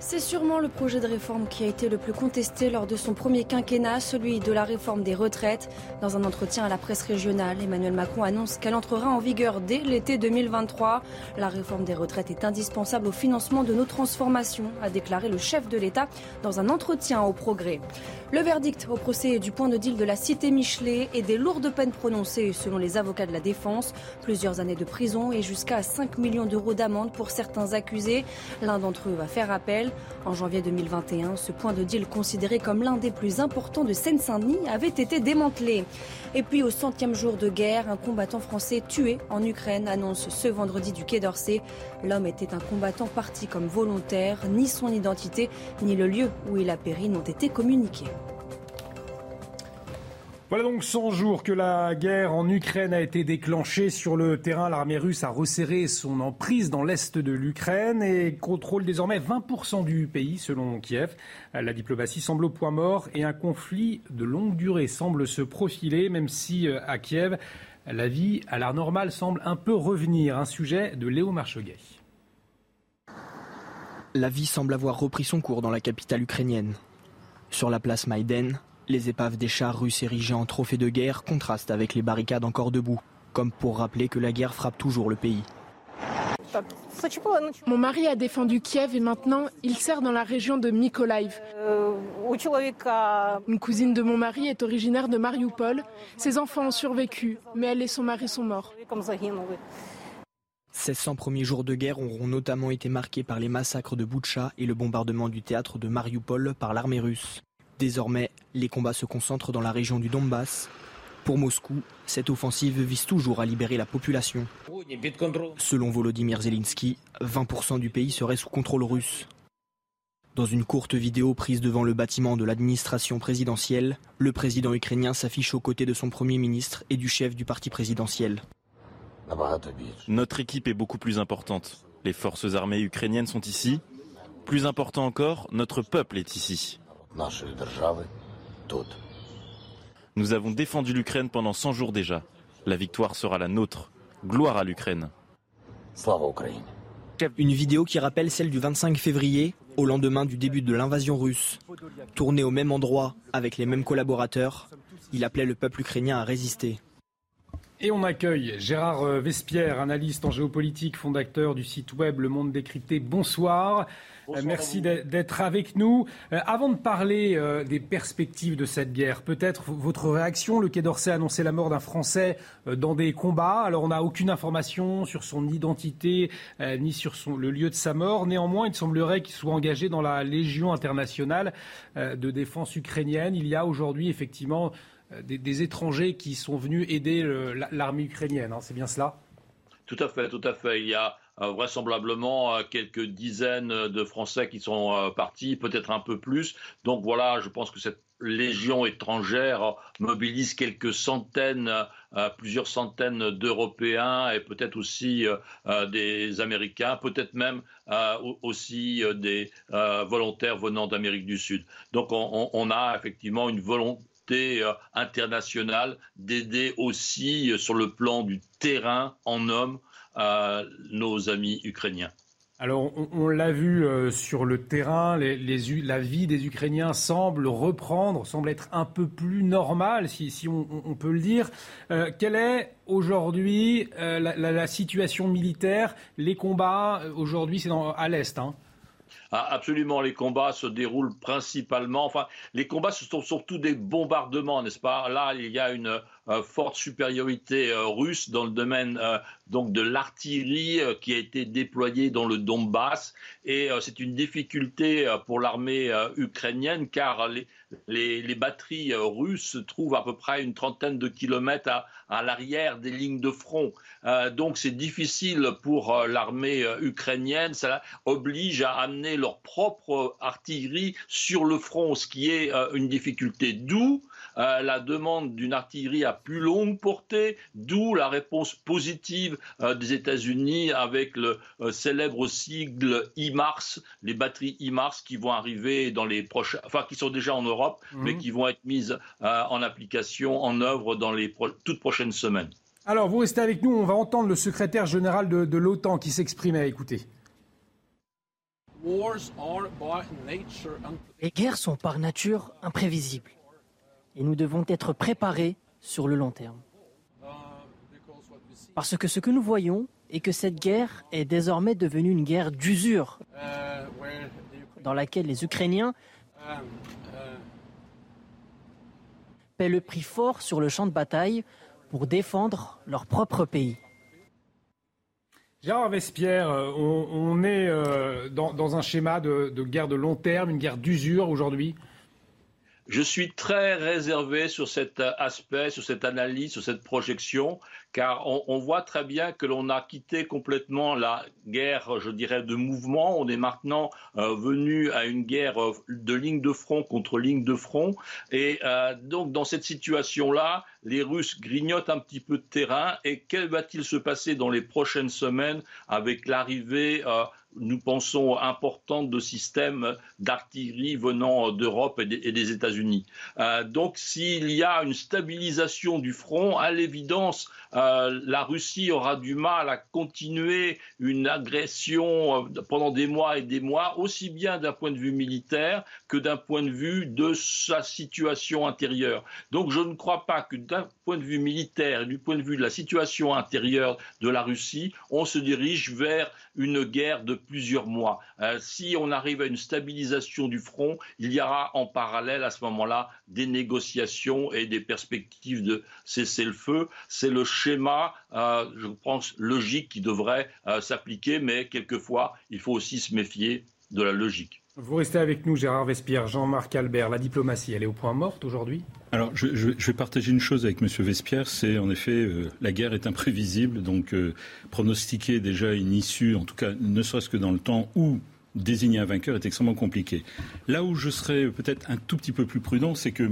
C'est sûrement le projet de réforme qui a été le plus contesté lors de son premier quinquennat, celui de la réforme des retraites. Dans un entretien à la presse régionale, Emmanuel Macron annonce qu'elle entrera en vigueur dès l'été 2023. La réforme des retraites est indispensable au financement de nos transformations, a déclaré le chef de l'État dans un entretien au progrès. Le verdict au procès du point de deal de la cité Michelet et des lourdes peines prononcées selon les avocats de la défense. Plusieurs années de prison et jusqu'à 5 millions d'euros d'amende pour certains accusés. L'un d'entre eux va faire appel. En janvier 2021, ce point de deal considéré comme l'un des plus importants de Seine-Saint-Denis avait été démantelé. Et puis au centième jour de guerre, un combattant français tué en Ukraine annonce ce vendredi du Quai d'Orsay. L'homme était un combattant parti comme volontaire. Ni son identité, ni le lieu où il a péri n'ont été communiqués. Voilà donc 100 jours que la guerre en Ukraine a été déclenchée. Sur le terrain, l'armée russe a resserré son emprise dans l'est de l'Ukraine et contrôle désormais 20% du pays, selon Kiev. La diplomatie semble au point mort et un conflit de longue durée semble se profiler, même si euh, à Kiev, la vie à l'art normal semble un peu revenir. Un sujet de Léo Marcheguet. La vie semble avoir repris son cours dans la capitale ukrainienne. Sur la place Maïden, les épaves des chars russes érigés en trophée de guerre contrastent avec les barricades encore debout, comme pour rappeler que la guerre frappe toujours le pays. Mon mari a défendu Kiev et maintenant il sert dans la région de Mykolaiv. Une cousine de mon mari est originaire de Mariupol. Ses enfants ont survécu, mais elle et son mari sont morts. Ces 100 premiers jours de guerre auront notamment été marqués par les massacres de Boutcha et le bombardement du théâtre de Mariupol par l'armée russe. Désormais, les combats se concentrent dans la région du Donbass. Pour Moscou, cette offensive vise toujours à libérer la population. Selon Volodymyr Zelensky, 20% du pays serait sous contrôle russe. Dans une courte vidéo prise devant le bâtiment de l'administration présidentielle, le président ukrainien s'affiche aux côtés de son premier ministre et du chef du parti présidentiel. Notre équipe est beaucoup plus importante. Les forces armées ukrainiennes sont ici. Plus important encore, notre peuple est ici. Nous avons défendu l'Ukraine pendant 100 jours déjà. La victoire sera la nôtre. Gloire à l'Ukraine. Une vidéo qui rappelle celle du 25 février, au lendemain du début de l'invasion russe. Tournée au même endroit, avec les mêmes collaborateurs, il appelait le peuple ukrainien à résister. Et on accueille Gérard euh, Vespierre, analyste en géopolitique, fondateur du site web Le Monde Décrypté. Bonsoir. Euh, merci d'être avec nous. Euh, avant de parler des perspectives de cette guerre, peut-être votre réaction. Le Quai d'Orsay a annoncé la mort d'un Français dans des combats. Alors on n'a aucune information sur son identité ni sur son, le lieu de sa mort. Néanmoins, il semblerait qu'il soit engagé dans la Légion internationale de défense ukrainienne. Il y a aujourd'hui effectivement euh, des, étrangers qui sont venus aider l'armée ukrainienne. Hein, c'est bien cela? Tout à fait, tout à fait. Il y a euh, vraisemblablement euh, quelques dizaines de Français qui sont partis, peut-être un peu plus. Donc voilà, je pense que cette légion étrangère mobilise quelques centaines, plusieurs centaines d'Européens et peut-être aussi des Américains, peut-être même aussi des volontaires venant d'Amérique du Sud. Donc on a effectivement une volonté euh, internationale d'aider aussi euh, sur le plan du terrain en hommes euh, nos amis ukrainiens. Alors, on, l'a vu sur le terrain, les, la vie des Ukrainiens semble reprendre, semble être un peu plus normale, si, on, peut le dire. quelle est aujourd'hui la, situation militaire Les combats, aujourd'hui, c'est à l'Est. Hein? Absolument, les combats se déroulent principalement. Enfin, les combats ce sont surtout des bombardements, n'est-ce pas? Là, il y a une euh, forte supériorité euh, russe dans le domaine euh, donc de l'artillerie qui a été déployée dans le Donbass, et c'est une difficulté pour l'armée ukrainienne car les, les, batteries russes se trouvent à peu près une trentaine de kilomètres à, l'arrière des lignes de front. donc c'est difficile pour l'armée ukrainienne. Ça oblige à amener leur propre artillerie sur le front, ce qui est euh, une difficulté. D'où euh, la demande d'une artillerie à plus longue portée, d'où la réponse positive euh, des États-Unis avec le célèbre sigle IMARS, les batteries IMARS qui vont arriver dans les prochains, enfin qui sont déjà en Europe, mhm. mais qui vont être mises en application, en œuvre dans les toutes prochaines semaines. Alors, vous restez avec nous, on va entendre le secrétaire général de, de l'OTAN qui s'exprimait. Écoutez. Les guerres sont par nature imprévisibles et nous devons être préparés sur le long terme. Parce que ce que nous voyons est que cette guerre est désormais devenue une guerre d'usure dans laquelle les Ukrainiens paient le prix fort sur le champ de bataille pour défendre leur propre pays. Gérard Vespierre, euh, on, est euh, dans, un schéma de, de guerre de long terme, une guerre d'usure aujourd'hui je suis très réservé sur cet aspect, sur cette analyse, sur cette projection, car on, voit très bien que l'on a quitté complètement la guerre, je dirais, de mouvement. On est maintenant euh, venu à une guerre euh, de ligne de front contre ligne de front. Et euh, donc, dans cette situation-là, les Russes grignotent un petit peu de terrain. Et quel va-t-il se passer dans les prochaines semaines avec l'arrivée nous pensons, importante de systèmes d'artillerie venant d'Europe et des États-Unis. Euh, donc s'il y a une stabilisation du front, à l'évidence, euh, la Russie aura du mal à continuer une agression euh, pendant des mois et des mois, aussi bien d'un point de vue militaire que d'un point de vue de sa situation intérieure. Donc je ne crois pas que d'un point de vue militaire et du point de vue de la situation intérieure de la Russie, on se dirige vers une guerre de plusieurs mois. Euh, si on arrive à une stabilisation du front, il y aura en parallèle à ce moment-là des négociations et des perspectives de cesser le feu. C'est le schéma, euh, je pense, logique qui devrait euh, s'appliquer, mais quelquefois, il faut aussi se méfier de la logique. Vous restez avec nous, Gérard Vespierre, Jean-Marc Albert. La diplomatie, elle est au point mort aujourd'hui? Alors, je, vais partager une chose avec M. Vespierre, c'est en effet, euh, la guerre est imprévisible, donc euh, pronostiquer déjà une issue, en tout cas ne serait-ce que dans le temps où désigner un vainqueur est extrêmement compliqué. Là où je serais peut-être un tout petit peu plus prudent, c'est que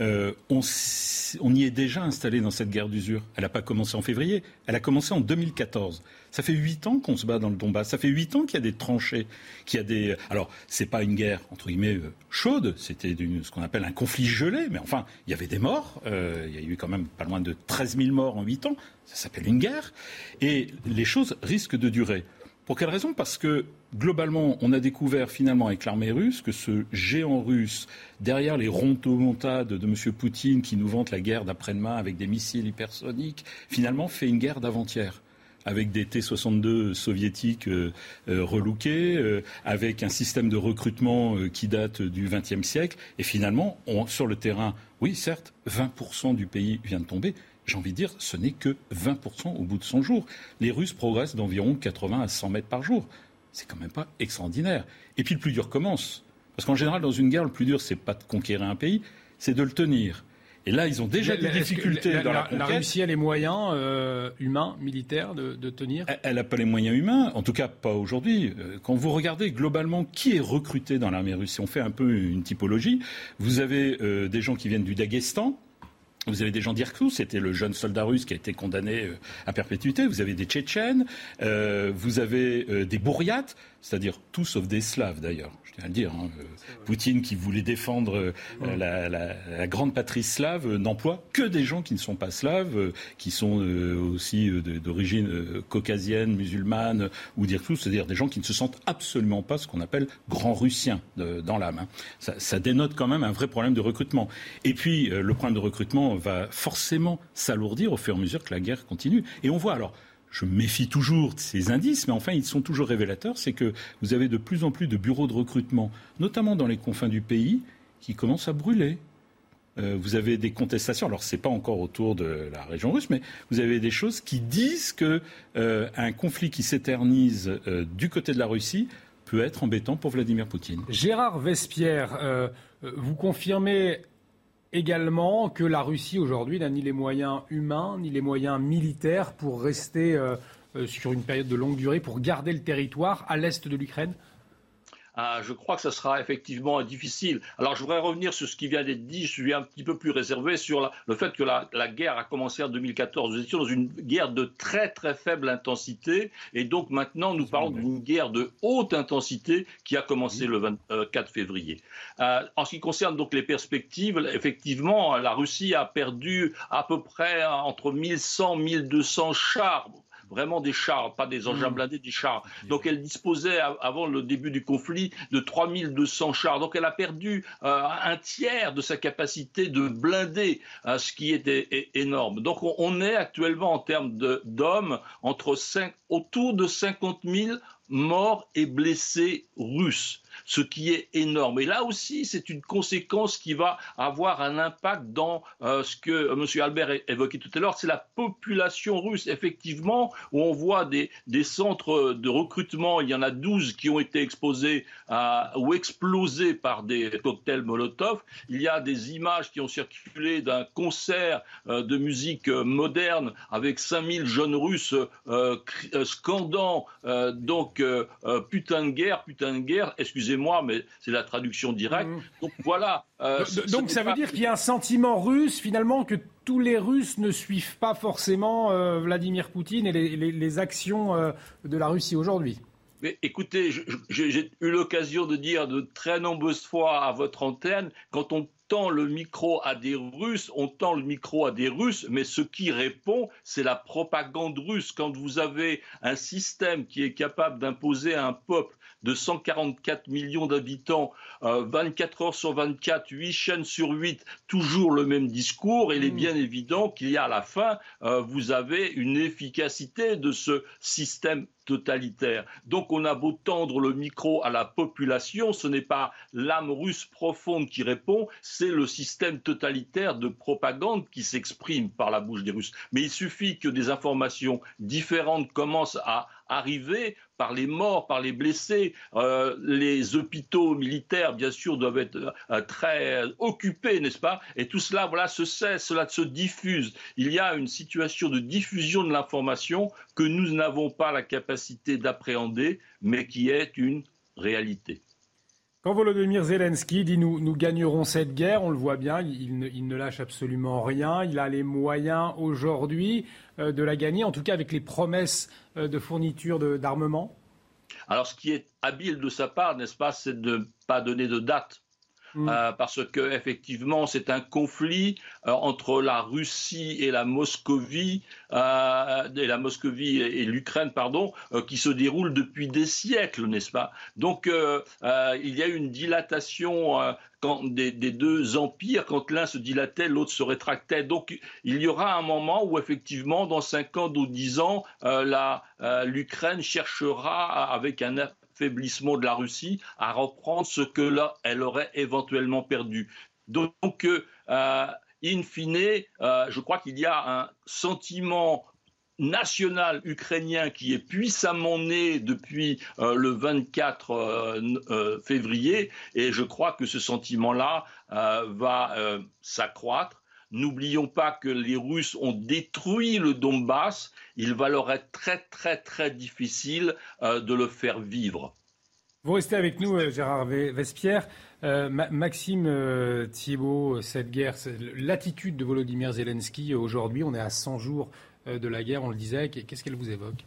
euh, on, y est déjà installé dans cette guerre d'usure. Elle n'a pas commencé en février, elle a commencé en 2014. Ça fait huit ans qu'on se bat dans le Donbass. Ça fait huit ans qu'il y a des tranchées, qu'il y a des. Alors, c'est pas une guerre entre guillemets euh, chaude. C'était ce qu'on appelle un conflit gelé. Mais enfin, il y avait des morts. Euh, il y a eu quand même pas loin de 13 000 morts en huit ans. Ça s'appelle une guerre. Et les choses risquent de durer. Pour quelle raison? Parce que globalement, on a découvert finalement avec l'armée russe que ce géant russe, derrière les rondomontades de M. Poutine qui nous vante la guerre d'après-demain avec des missiles hypersoniques, finalement fait une guerre d'avant-hier avec des T-62 soviétiques euh, euh, relookés, euh, avec un système de recrutement qui date du XXe siècle. Et finalement, sur le terrain, oui, certes, 20% du pays vient de tomber, j'ai envie de dire, ce n'est que 20% au bout de 100 jours. Les Russes progressent d'environ 80 à 100 mètres par jour. C'est quand même pas extraordinaire. Et puis le plus dur commence. Parce qu'en général, dans une guerre, le plus dur, c'est pas de conquérir un pays, c'est de le tenir. Et là, ils ont déjà des difficultés dans la, la, Russie a les moyens euh, humains, militaires de, tenir? Elle n'a pas les moyens humains, en tout cas pas aujourd'hui. Euh, quand vous regardez globalement qui est recruté dans l'armée russe, si on fait un peu une typologie, vous avez euh, des gens qui viennent du Daghestan, vous avez des gens d'Irkoutsk, c'était le jeune soldat russe qui a été condamné euh, à perpétuité. Vous avez des Tchétchènes, euh, vous avez euh, des Bouriates, c'est-à-dire tous sauf des Slaves d'ailleurs, je tiens à le dire. Hein. Poutine qui voulait défendre la, grande patrie slave n'emploie que des gens qui ne sont pas slaves, qui sont aussi d'origine caucasienne, musulmane ou d'Irkoutsk, c'est-à-dire des gens qui ne se sentent absolument pas ce qu'on appelle grands russiens dans l'âme. Hein. Ça, ça dénote quand même un vrai problème de recrutement. Et puis le problème de recrutement va forcément s'alourdir au fur et à mesure que la guerre continue. Et on voit alors je méfie toujours de ces indices, mais enfin, ils sont toujours révélateurs, c'est que vous avez de plus en plus de bureaux de recrutement, notamment dans les confins du pays, qui commencent à brûler. Euh, vous avez des contestations, alors ce n'est pas encore autour de la région russe, mais vous avez des choses qui disent qu'un euh, conflit qui s'éternise euh, du côté de la Russie peut être embêtant pour Vladimir Poutine. Gérard Vespierre, vous confirmez également que la Russie aujourd'hui n'a ni les moyens humains ni les moyens militaires pour rester euh, euh, sur une période de longue durée, pour garder le territoire à l'est de l'Ukraine ah, je crois que ça sera effectivement difficile. Alors, je voudrais revenir sur ce qui vient d'être dit. Je suis un petit peu plus réservé sur le fait que la, guerre a commencé en 2014. Nous étions dans une guerre de très très faible intensité, et donc maintenant nous parlons d'une guerre de haute intensité qui a commencé le 24 février. Euh, en ce qui concerne donc les perspectives, effectivement, la Russie a perdu à peu près entre 1100 1200 chars vraiment des chars, pas des engins mmh. blindés, des chars. Donc elle disposait avant le début du conflit de 3200 chars. Donc elle a perdu euh, un tiers de sa capacité de blinder, euh, ce qui était énorme. Donc on, est actuellement en termes d'hommes entre 5, autour de 50 000 morts et blessés russes ce qui est énorme. Et là aussi, c'est une conséquence qui va avoir un impact dans euh, ce que euh, M. Albert évoquait tout à l'heure, c'est la population russe, effectivement, où on voit des, centres de recrutement, il y en a 12 qui ont été exposés ou explosés par des cocktails Molotov. Il y a des images qui ont circulé d'un concert euh, de musique moderne avec 5000 jeunes russes scandant donc putain de guerre, putain de guerre, excusez moi mais c'est la traduction directe. Mmh. Donc voilà. Euh, donc ça veut dire qu'il y a un sentiment russe finalement que tous les Russes ne suivent pas forcément euh, Vladimir Poutine et les, actions euh, de la Russie aujourd'hui. Mais écoutez, j'ai eu l'occasion de dire de très nombreuses fois à votre antenne, quand on tend le micro à des Russes, on tend le micro à des Russes, mais ce qui répond, c'est la propagande russe. Quand vous avez un système qui est capable d'imposer à un peuple de 144 millions d'habitants, 24 euh, heures sur 24, 8 chaînes sur 8, toujours le même discours. Il est mm. bien évident qu'il y a à la fin, euh, vous avez une efficacité de ce système totalitaire. Donc on a beau tendre le micro à la population, ce n'est pas l'âme russe profonde qui répond, c'est le système totalitaire de propagande qui s'exprime par la bouche des Russes. Mais il suffit que des informations différentes commencent à arriver par les morts, par les blessés. Euh, les hôpitaux militaires, bien sûr, doivent être euh, très occupés, n'est-ce pas? Et tout cela, voilà, se cesse, cela se diffuse. Il y a une situation de diffusion de l'information que nous n'avons pas la capacité d'appréhender, mais qui est une réalité. Quand Volodymyr Zelensky dit nous, gagnerons cette guerre, on le voit bien, il ne, il ne lâche absolument rien. Il a les moyens aujourd'hui euh, de la gagner, en tout cas avec les promesses euh, de fourniture d'armement? Alors ce qui est habile de sa part, n'est-ce pas, c'est de ne pas donner de date Mm. Euh, parce que effectivement c'est un conflit euh, entre la Russie et la Moscovie euh, et l'Ukraine pardon qui se déroule depuis des siècles n'est-ce pas? Donc il y a une dilatation des, deux empires, quand l'un se dilatait, l'autre se rétractait. Donc il y aura un moment où effectivement, dans 5 ans ou 10 ans, l'Ukraine cherchera avec un faiblissement de la Russie à reprendre ce que là, elle aurait éventuellement perdu. Donc, euh, in fine, euh, je crois qu'il y a un sentiment national ukrainien qui est puissamment né depuis euh, le 24 février et je crois que ce sentiment-là va s'accroître N'oublions pas que les Russes ont détruit le Donbass. Il va leur être très très très difficile euh, de le faire vivre. Vous restez avec nous, euh, Gérard Vespierre. Euh, Maxime Thiebaud, cette guerre, l'attitude de Volodymyr Zelensky aujourd'hui, on est à 100 jours de la guerre, on le disait, qu'est-ce qu'elle vous évoque?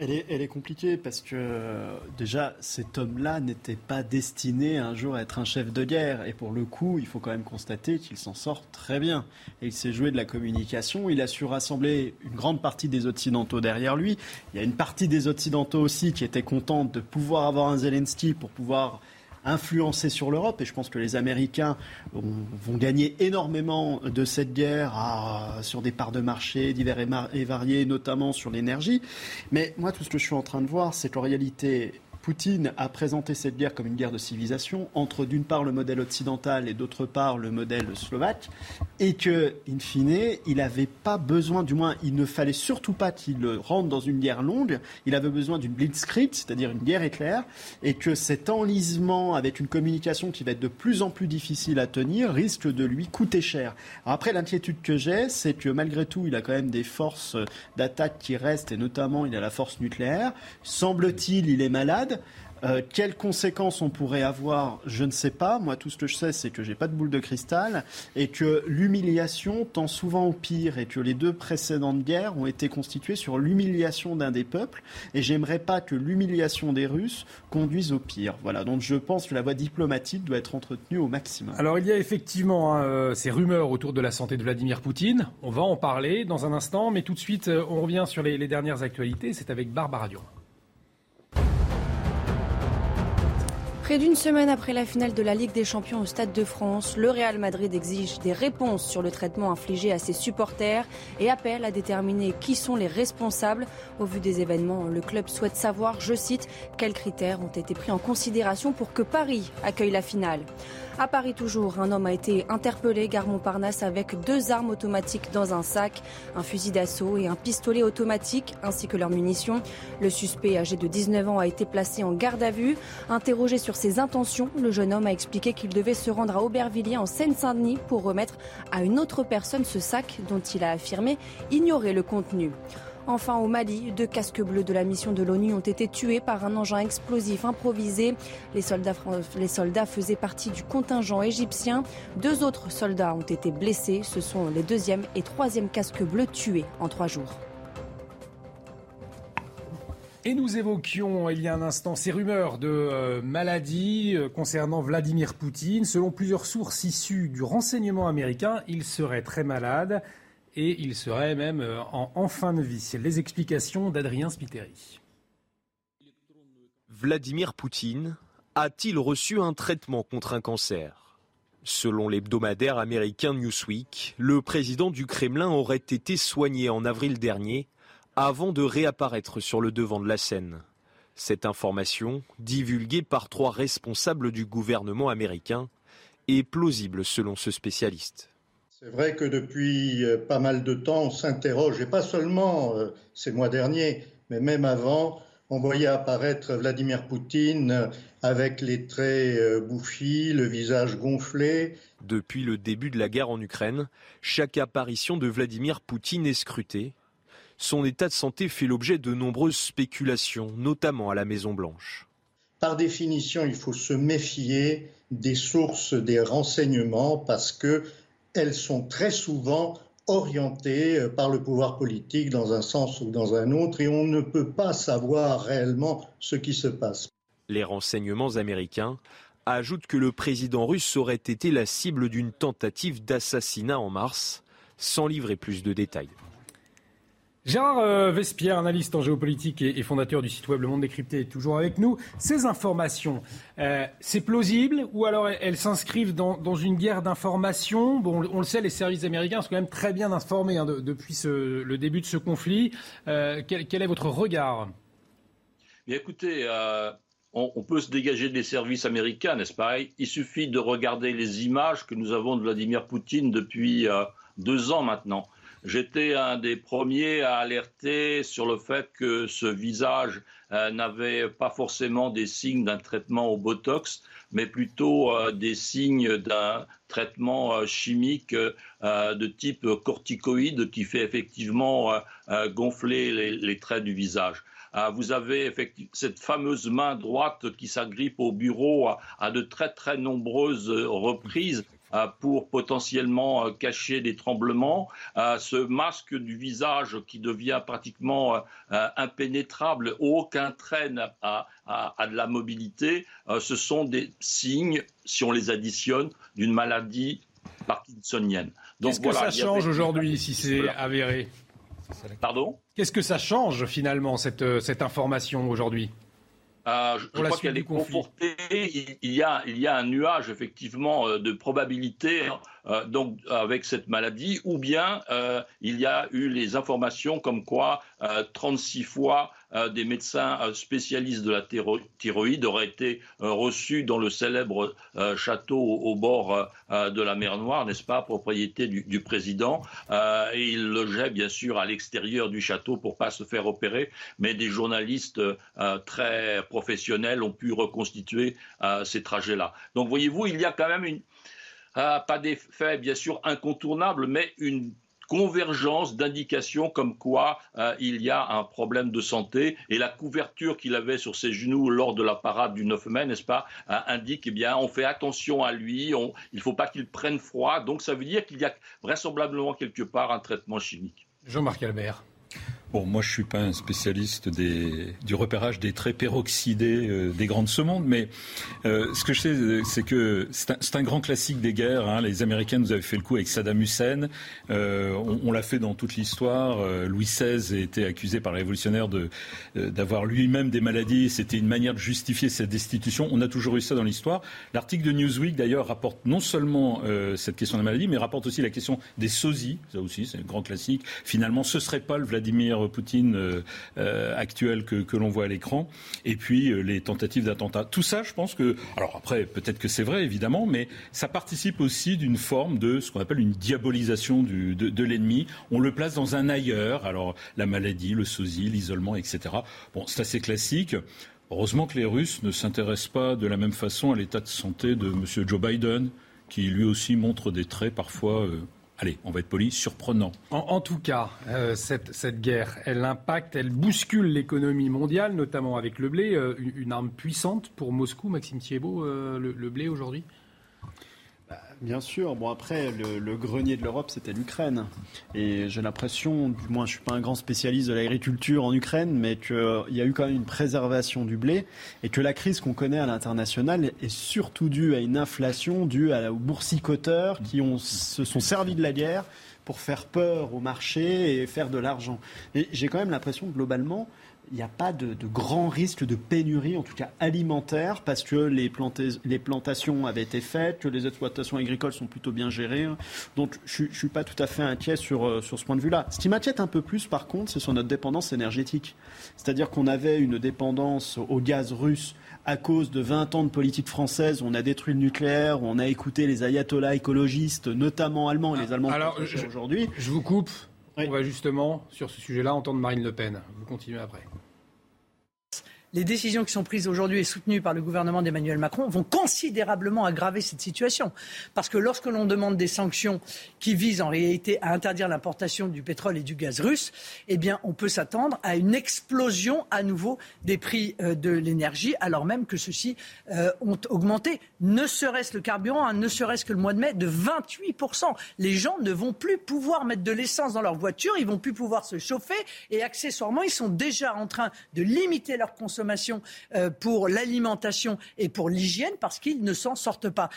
Elle est, compliquée parce que déjà cet homme-là n'était pas destiné un jour à être un chef de guerre. Et pour le coup il faut quand même constater qu'il s'en sort très bien. Et il s'est joué de la communication, il a su rassembler une grande partie des Occidentaux derrière lui, il y a une partie des Occidentaux aussi qui était contente de pouvoir avoir un Zelensky pour pouvoir influencer sur l'Europe. Et je pense que les Américains vont gagner énormément de cette guerre sur des parts de marché divers et, variés, notamment sur l'énergie. Mais moi, tout ce que je suis en train de voir, c'est qu'en réalité, Poutine a présenté cette guerre comme une guerre de civilisation entre d'une part le modèle occidental et d'autre part le modèle slovaque, et que, in fine, il n'avait pas besoin, du moins, il ne fallait surtout pas qu'il rentre dans une guerre longue. Il avait besoin d'une blitzkrieg, c'est-à-dire une guerre éclair, et que cet enlisement avec une communication qui va être de plus en plus difficile à tenir risque de lui coûter cher. après, l'inquiétude que j'ai, c'est que malgré tout, il a quand même des forces d'attaque qui restent, et notamment, il a la force nucléaire. Semble-t-il, il est malade. Euh, quelles conséquences on pourrait avoir, je ne sais pas. Moi, tout ce que je sais, c'est que j'ai pas de boule de cristal et que l'humiliation tend souvent au pire et que les deux précédentes guerres ont été constituées sur l'humiliation d'un des peuples. Et j'aimerais pas que l'humiliation des Russes conduise au pire. Voilà. Donc, je pense que la voie diplomatique doit être entretenue au maximum. Alors, il y a effectivement hein, euh, ces rumeurs autour de la santé de Vladimir Poutine. On va en parler dans un instant, mais tout de suite, euh, on revient sur les, les dernières actualités. C'est avec Barbara Durand. Près d'une semaine après la finale de la Ligue des Champions au Stade de France, le Real Madrid exige des réponses sur le traitement infligé à ses supporters et appelle à déterminer qui sont les responsables. Au vu des événements, le club souhaite savoir, je cite, quels critères ont été pris en considération pour que Paris accueille la finale. À Paris toujours, un homme a été interpellé gare Montparnasse avec deux armes automatiques dans un sac, un fusil d'assaut et un pistolet automatique ainsi que leurs munitions. Le suspect âgé de 19 ans a été placé en garde à vue. Interrogé sur ses intentions, le jeune homme a expliqué qu'il devait se rendre à Aubervilliers en Seine-Saint-Denis pour remettre à une autre personne ce sac dont il a affirmé ignorer le contenu. Enfin, au Mali, deux casques bleus de la mission de l'ONU ont été tués par un engin explosif improvisé. Les soldats, faisaient partie du contingent égyptien. Deux autres soldats ont été blessés. Ce sont les deuxième et troisième casques bleus tués en trois jours. Et nous évoquions il y a un instant ces rumeurs de euh, maladie euh, concernant Vladimir Poutine. Selon plusieurs sources issues du renseignement américain, il serait très malade et il serait même euh, en, en fin de vie. Les explications d'Adrien Spiteri. Vladimir Poutine a-t-il reçu un traitement contre un cancer? Selon l'hebdomadaire américain Newsweek, le président du Kremlin aurait été soigné en avril dernier avant de réapparaître sur le devant de la scène. Cette information, divulguée par trois responsables du gouvernement américain, est plausible selon ce spécialiste. C'est vrai que depuis euh, pas mal de temps, on s'interroge, et pas seulement euh, ces mois derniers, mais même avant, on voyait apparaître Vladimir Poutine euh, avec les traits bouffis, le visage gonflé. Depuis le début de la guerre en Ukraine, chaque apparition de Vladimir Poutine est scrutée. Son état de santé fait l'objet de nombreuses spéculations, notamment à la Maison-Blanche. Par définition, il faut se méfier des sources des renseignements parce que elles sont très souvent orientées euh, par le pouvoir politique dans un sens ou dans un autre et on ne peut pas savoir réellement ce qui se passe. Les renseignements américains ajoutent que le président russe aurait été la cible d'une tentative d'assassinat en mars, sans livrer plus de détails. Gérard euh, Vespierre, analyste en géopolitique et, fondateur du site web Le Monde Décrypté, est toujours avec nous. Ces informations, euh, c'est plausible ou alors elles, s'inscrivent dans, une guerre d'information? Bon, on le sait, les services américains sont quand même très bien informés hein, depuis le début de ce conflit. Euh, quel, est votre regard? Écoutez, on, on, peut se dégager des services américains, n'est-ce pas? Il suffit de regarder les images que nous avons de Vladimir Poutine depuis deux ans maintenant. J'étais un des premiers à alerter sur le fait que ce visage euh, n'avait pas forcément des signes d'un traitement au Botox, mais plutôt euh, des signes d'un traitement euh, chimique de type corticoïde qui fait effectivement gonfler les, traits du visage. vous avez cette fameuse main droite qui s'agrippe au bureau à de très très nombreuses reprises pour potentiellement euh, cacher des tremblements, euh, ce masque du visage qui devient pratiquement impénétrable, aucun trait à, de la mobilité, ce sont des signes, si on les additionne, d'une maladie parkinsonienne. Qu'est-ce que ça change aujourd'hui si c'est avéré? Pardon? Qu'est-ce que ça change finalement cette, cette information aujourd'hui? Euh, je, crois qu'elle est confortée. Il, y a, il y a un nuage effectivement euh, de probabilité hein, euh, donc avec cette maladie, ou bien il y a eu les informations comme quoi 36 fois des médecins spécialistes de la thyroïde auraient été reçus dans le célèbre château au, bord de la mer Noire, n'est-ce pas, propriété du, président, et il logeait bien sûr à l'extérieur du château pour pas se faire opérer, mais des journalistes très professionnels ont pu reconstituer euh, ces trajets-là. Donc voyez-vous, il y a quand même une, euh, pas des faits bien sûr incontournables, mais une convergence d'indications comme quoi euh, il y a un problème de santé et la couverture qu'il avait sur ses genoux lors de la parade du 9 mai, n'est-ce pas, euh, indique eh bien on fait attention à lui, il ne faut pas qu'il prenne froid. Donc ça veut dire qu'il y a vraisemblablement quelque part un traitement chimique. Jean-Marc Albert. Bon, moi, je suis pas un spécialiste du repérage des traits peroxydés euh, des grandes semondes, mais euh, ce que je sais, c'est que c'est un, grand classique des guerres. Hein. Les Américains nous avaient fait le coup avec Saddam Hussein. Euh, on, l'a fait dans toute l'histoire. Louis XVI a été accusé par les révolutionnaires d'avoir lui-même des maladies. C'était une manière de justifier cette destitution. On a toujours eu ça dans l'histoire. L'article de Newsweek, d'ailleurs, rapporte non seulement cette question de la maladie, mais rapporte aussi la question des sosies. Ça aussi, c'est un grand classique. Finalement, ce serait pas le Vladimir Poutine euh, euh, actuel que, l'on voit à l'écran, et puis euh, les tentatives d'attentat. Tout ça, je pense que, alors après, peut-être que c'est vrai, évidemment, mais ça participe aussi d'une forme de ce qu'on appelle une diabolisation de, l'ennemi. On le place dans un ailleurs, alors la maladie, le sosie, l'isolement, etc. Bon, c'est assez classique. Heureusement que les Russes ne s'intéressent pas de la même façon à l'état de santé de M. Joe Biden, qui lui aussi montre des traits parfois allez, on va être poli, surprenant. En, tout cas, euh, cette, guerre, elle impacte, elle bouscule l'économie mondiale, notamment avec le blé, euh, une, arme puissante pour Moscou, Maxime Thiebaud, euh, le, blé aujourd'hui? Bien sûr. Bon, après, le, grenier de l'Europe, c'était l'Ukraine. Et j'ai l'impression, du moins, je ne suis pas un grand spécialiste de l'agriculture en Ukraine, mais qu'il y a eu quand même une préservation du blé et que la crise qu'on connaît à l'international est surtout due à une inflation due aux boursicoteurs qui se sont servis de la guerre pour faire peur au marché et faire de l'argent. Et j'ai quand même l'impression, globalement, il n'y a pas de, de, grand risque de pénurie, en tout cas alimentaire, parce que les, plantations avaient été faites, que les exploitations agricoles sont plutôt bien gérées. Donc je ne suis pas tout à fait inquiet sur, sur ce point de vue-là. Ce qui m'inquiète un peu plus, par contre, c'est sur notre dépendance énergétique. C'est-à-dire qu'on avait une dépendance au gaz russe à cause de 20 ans de politique française, on a détruit le nucléaire, on a écouté les ayatollahs écologistes, notamment allemands, et les Allemands Alors, aujourd'hui. Je vous coupe. Oui. On va justement, sur ce sujet-là, entendre Marine Le Pen. Vous continuez après les décisions qui sont prises aujourd'hui et soutenues par le gouvernement d'Emmanuel Macron vont considérablement aggraver cette situation. Parce que lorsque l'on demande des sanctions qui visent en réalité à interdire l'importation du pétrole et du gaz russe, eh bien, on peut s'attendre à une explosion à nouveau des prix euh, de l'énergie, alors même que ceux-ci euh, ont augmenté, ne serait-ce le carburant, hein, ne serait-ce que le mois de mai, de 28%. Les gens ne vont plus pouvoir mettre de l'essence dans leur voiture, ils vont plus pouvoir se chauffer et accessoirement, ils sont déjà en train de limiter leur consommation pour l'alimentation et pour l'hygiène parce qu'ils ne s'en sortent pas.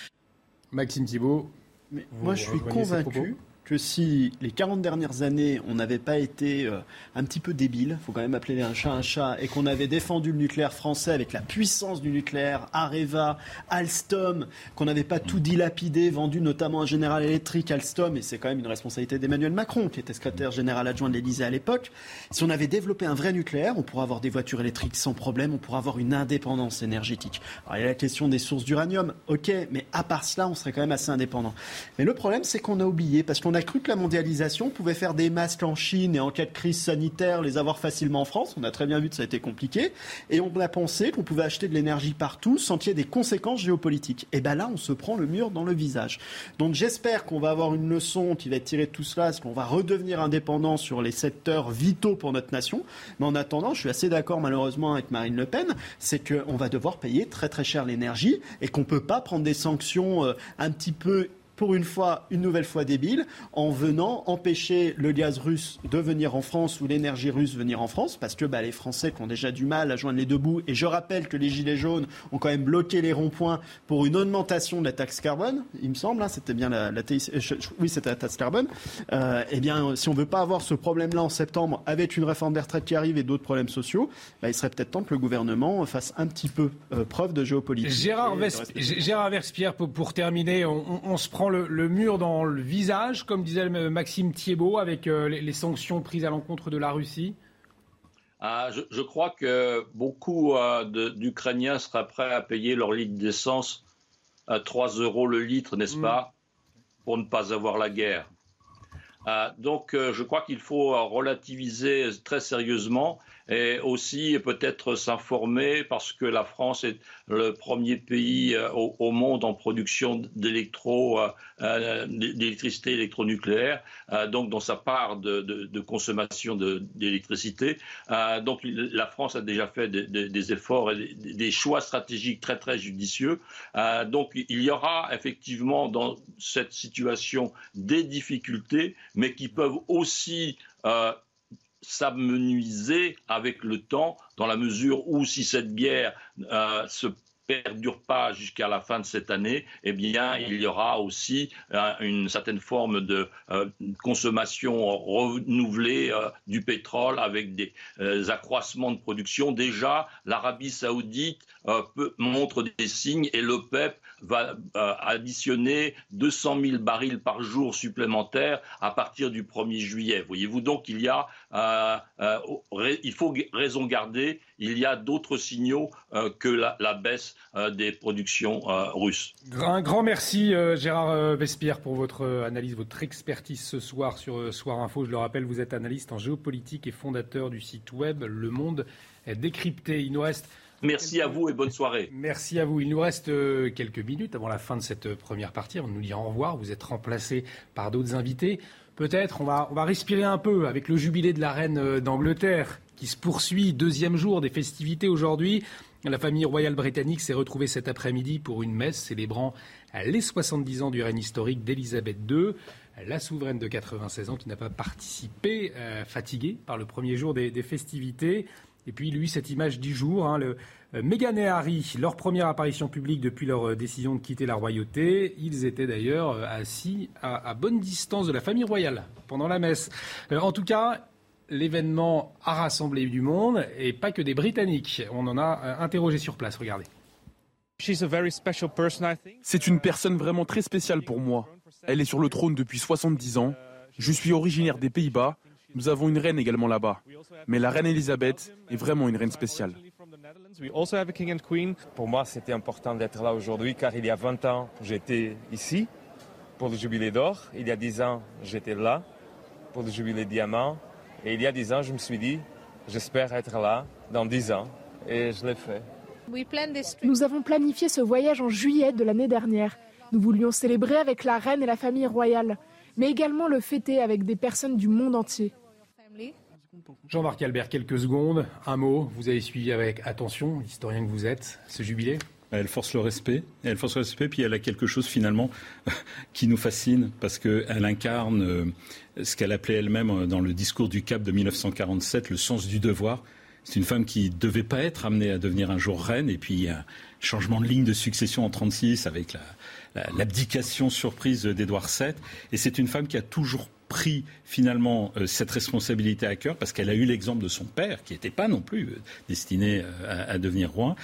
Maxime Thibault. Mais moi, je suis convaincu que si les 40 dernières années, on n'avait pas été euh, un petit peu débile, il faut quand même appeler un chat un chat, et qu'on avait défendu le nucléaire français avec la puissance du nucléaire, Areva, Alstom, qu'on n'avait pas tout dilapidé, vendu notamment à General Electric, Alstom, et c'est quand même une responsabilité d'Emmanuel Macron, qui était secrétaire général adjoint de l'Élysée à l'époque. Si on avait développé un vrai nucléaire, on pourrait avoir des voitures électriques sans problème, on pourrait avoir une indépendance énergétique. Alors il y a la question des sources d'uranium, ok, mais à part cela, on serait quand même assez indépendant. Mais le problème, c'est qu'on a oublié, parce qu'on on a cru que la mondialisation pouvait faire des masques en Chine et en cas de crise sanitaire les avoir facilement en France. On a très bien vu que ça a été compliqué. Et on a pensé qu'on pouvait acheter de l'énergie partout sans qu'il y ait des conséquences géopolitiques. Et bien là, on se prend le mur dans le visage. Donc j'espère qu'on va avoir une leçon qui va être tirée de tout cela, qu'on va redevenir indépendant sur les secteurs vitaux pour notre nation. Mais en attendant, je suis assez d'accord malheureusement avec Marine Le Pen, c'est qu'on va devoir payer très très cher l'énergie et qu'on ne peut pas prendre des sanctions euh, un petit peu pour une fois, une nouvelle fois débile, en venant empêcher le gaz russe de venir en France ou l'énergie russe venir en France, parce que bah, les Français qui ont déjà du mal à joindre les deux bouts, et je rappelle que les Gilets jaunes ont quand même bloqué les ronds-points pour une augmentation de la taxe carbone, il me semble, hein, c'était bien la, la TIC, je, oui c'était la taxe carbone, euh, eh bien si on ne veut pas avoir ce problème-là en septembre avec une réforme des retraites qui arrive et d'autres problèmes sociaux, bah, il serait peut-être temps que le gouvernement fasse un petit peu euh, preuve de géopolitique. Gérard, Vesp Gérard Verspierre, pour, pour terminer, on, on, on se prend le, le, mur dans le visage, comme disait Maxime Thiebaud, avec euh, les, les, sanctions prises à l'encontre de la Russie ah, je, je, crois que beaucoup euh, d'Ukrainiens seraient prêts à payer leur litre d'essence à 3 euros le litre, n'est-ce mmh. pas, pour ne pas avoir la guerre. donc je crois qu'il faut relativiser très sérieusement et aussi peut-être s'informer parce que la France est le premier pays euh, au, monde en production d'électro, euh, euh, d'électricité électronucléaire, donc dans sa part de, consommation d'électricité. donc la France a déjà fait des, efforts et des, choix stratégiques très très judicieux. donc il y aura effectivement dans cette situation des difficultés, mais qui peuvent aussi s'amenuiser avec le temps, dans la mesure où si cette guerre euh, se perdure pas jusqu'à la fin de cette année, eh bien, il y aura aussi euh, une certaine forme de euh, consommation renouvelée du pétrole avec des accroissements de production. Déjà, l'Arabie saoudite montre des signes et l'OPEP va euh, additionner 200 000 barils par jour supplémentaires à partir du 1er juillet. Voyez-vous donc, il y a, euh, euh, il faut raison garder, il y a d'autres signaux que la, baisse des productions russes. Un grand merci Gérard Vespierre pour votre analyse, votre expertise ce soir sur Soir Info. Je le rappelle, vous êtes analyste en géopolitique et fondateur du site web Le Monde décrypté. Il nous reste Merci à vous et bonne soirée. Merci à vous. Il nous reste euh, quelques minutes avant la fin de cette euh, première partie. On nous dire au revoir. Vous êtes remplacé par d'autres invités. Peut-être on va, on va respirer un peu avec le jubilé de la reine euh, d'Angleterre qui se poursuit. Deuxième jour des festivités aujourd'hui. La famille royale britannique s'est retrouvée cet après-midi pour une messe célébrant les 70 ans du règne historique d'Élisabeth II la souveraine de 96 ans qui n'a pas participé, fatiguée par le premier jour des festivités. Et puis lui, cette image du jour, hein, le, euh, Meghan et Harry, leur première apparition publique depuis leur euh, décision de quitter la royauté. Ils étaient d'ailleurs euh, assis à, bonne distance de la famille royale pendant la messe. en tout cas, l'événement a rassemblé du monde et pas que des Britanniques. On en a interrogé sur place. Regardez. C'est une personne vraiment très spéciale pour moi. Elle est sur le trône depuis 70 ans. Je suis originaire des Pays-Bas nous avons une reine également là-bas. Mais la reine Elisabeth est vraiment une reine spéciale. Pour moi, c'était important d'être là aujourd'hui car il y a 20 ans, j'étais ici pour le jubilé d'or. Il y a 10 ans, j'étais là pour le jubilé diamant. Et il y a 10 ans, je me suis dit, j'espère être là dans 10 ans. Et je l'ai fait. Nous avons planifié ce voyage en juillet de l'année dernière. Nous voulions célébrer avec la reine et la famille royale, mais également le fêter avec des personnes du monde entier. Jean-Marc Albert, quelques secondes, un mot. Vous avez suivi avec attention, historien que vous êtes, ce jubilé elle force le respect, elle force le respect, puis elle a quelque chose finalement qui nous fascine parce qu'elle incarne euh, ce qu'elle appelait elle-même euh, dans le discours du Cap de 1947, le sens du devoir. C'est une femme qui ne devait pas être amenée à devenir un jour reine, et puis un changement de ligne de succession en 1936 avec l'abdication surprise d'Édouard VII, et c'est une femme qui a toujours pris finalement euh, cette responsabilité à cœur parce qu'elle a eu l'exemple de son père qui n'était pas non plus euh, destiné euh, à, devenir roi.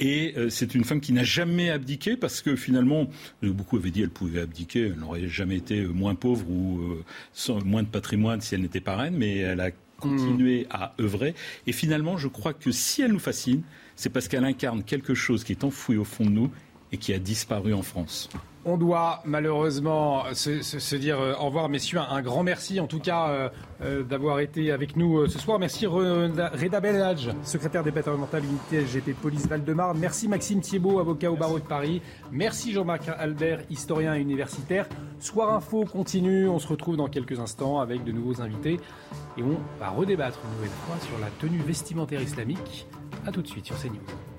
Et c'est une femme qui n'a jamais abdiqué parce que finalement, beaucoup avaient dit qu'elle pouvait abdiquer, elle n'aurait jamais été moins pauvre ou sans, moins de patrimoine si elle n'était pas reine, mais elle a continué à œuvrer. Et finalement, je crois que si elle nous fascine, c'est parce qu'elle incarne quelque chose qui est enfoui au fond de nous et qui a disparu en France. On doit malheureusement se, dire euh, au revoir, messieurs. Un, grand merci en tout cas euh, euh, d'avoir été avec nous ce soir. Merci Reda Belhadj, secrétaire départemental unité LGT Police Val-de-Marne. Merci Maxime Thiebaud, avocat au barreau de Paris. Merci Jean-Marc Albert, historien universitaire. Soir Info continue. On se retrouve dans quelques instants avec de nouveaux invités. Et on va redébattre une nouvelle fois sur la tenue vestimentaire islamique. A tout de suite sur CNews.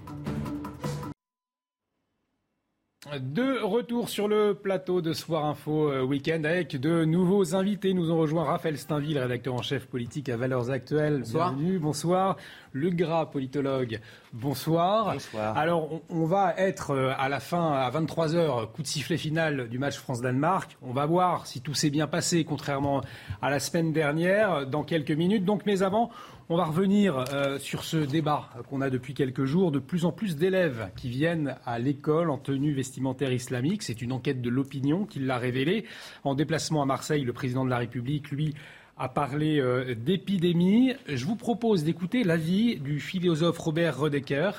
De retour sur le plateau de Soir Info euh, Week-end avec de nouveaux invités. Nous ont rejoint Raphaël Steinville, rédacteur en chef politique à Valeurs Actuelles. Bonsoir. Bienvenue, bonsoir. Le Gras, politologue, bonsoir. Bonsoir. Alors, on, va être euh, à la fin, à 23h, coup de sifflet final du match France-Danemark. On va voir si tout s'est bien passé, contrairement à la semaine dernière, dans quelques minutes. Donc, mais avant, on va revenir euh, sur ce débat qu'on a depuis quelques jours. De plus en plus d'élèves qui viennent à l'école en tenue vestimentaire islamique. C'est une enquête de l'opinion qui l'a révélé. En déplacement à Marseille, le président de la République, lui, a parlé euh, d'épidémie. Je vous propose d'écouter l'avis du philosophe Robert Rodecker.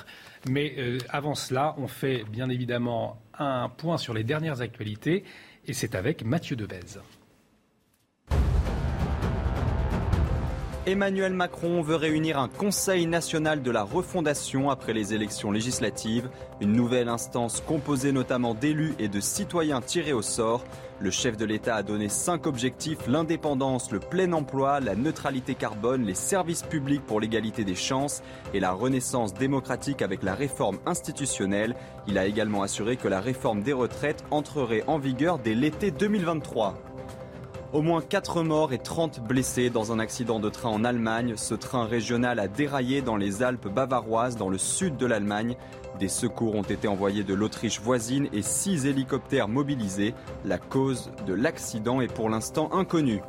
Mais euh, avant cela, on fait bien évidemment un point sur les dernières actualités. Et c'est avec Mathieu Devez. Emmanuel Macron veut réunir un Conseil national de la refondation après les élections législatives, une nouvelle instance composée notamment d'élus et de citoyens tirés au sort. Le chef de l'État a donné cinq objectifs, l'indépendance, le plein emploi, la neutralité carbone, les services publics pour l'égalité des chances et la renaissance démocratique avec la réforme institutionnelle. Il a également assuré que la réforme des retraites entrerait en vigueur dès l'été 2023. Au moins 4 morts et 30 blessés dans un accident de train en Allemagne. Ce train régional a déraillé dans les Alpes bavaroises, dans le sud de l'Allemagne. Des secours ont été envoyés de l'Autriche voisine et 6 hélicoptères mobilisés. La cause de l'accident est pour l'instant inconnue.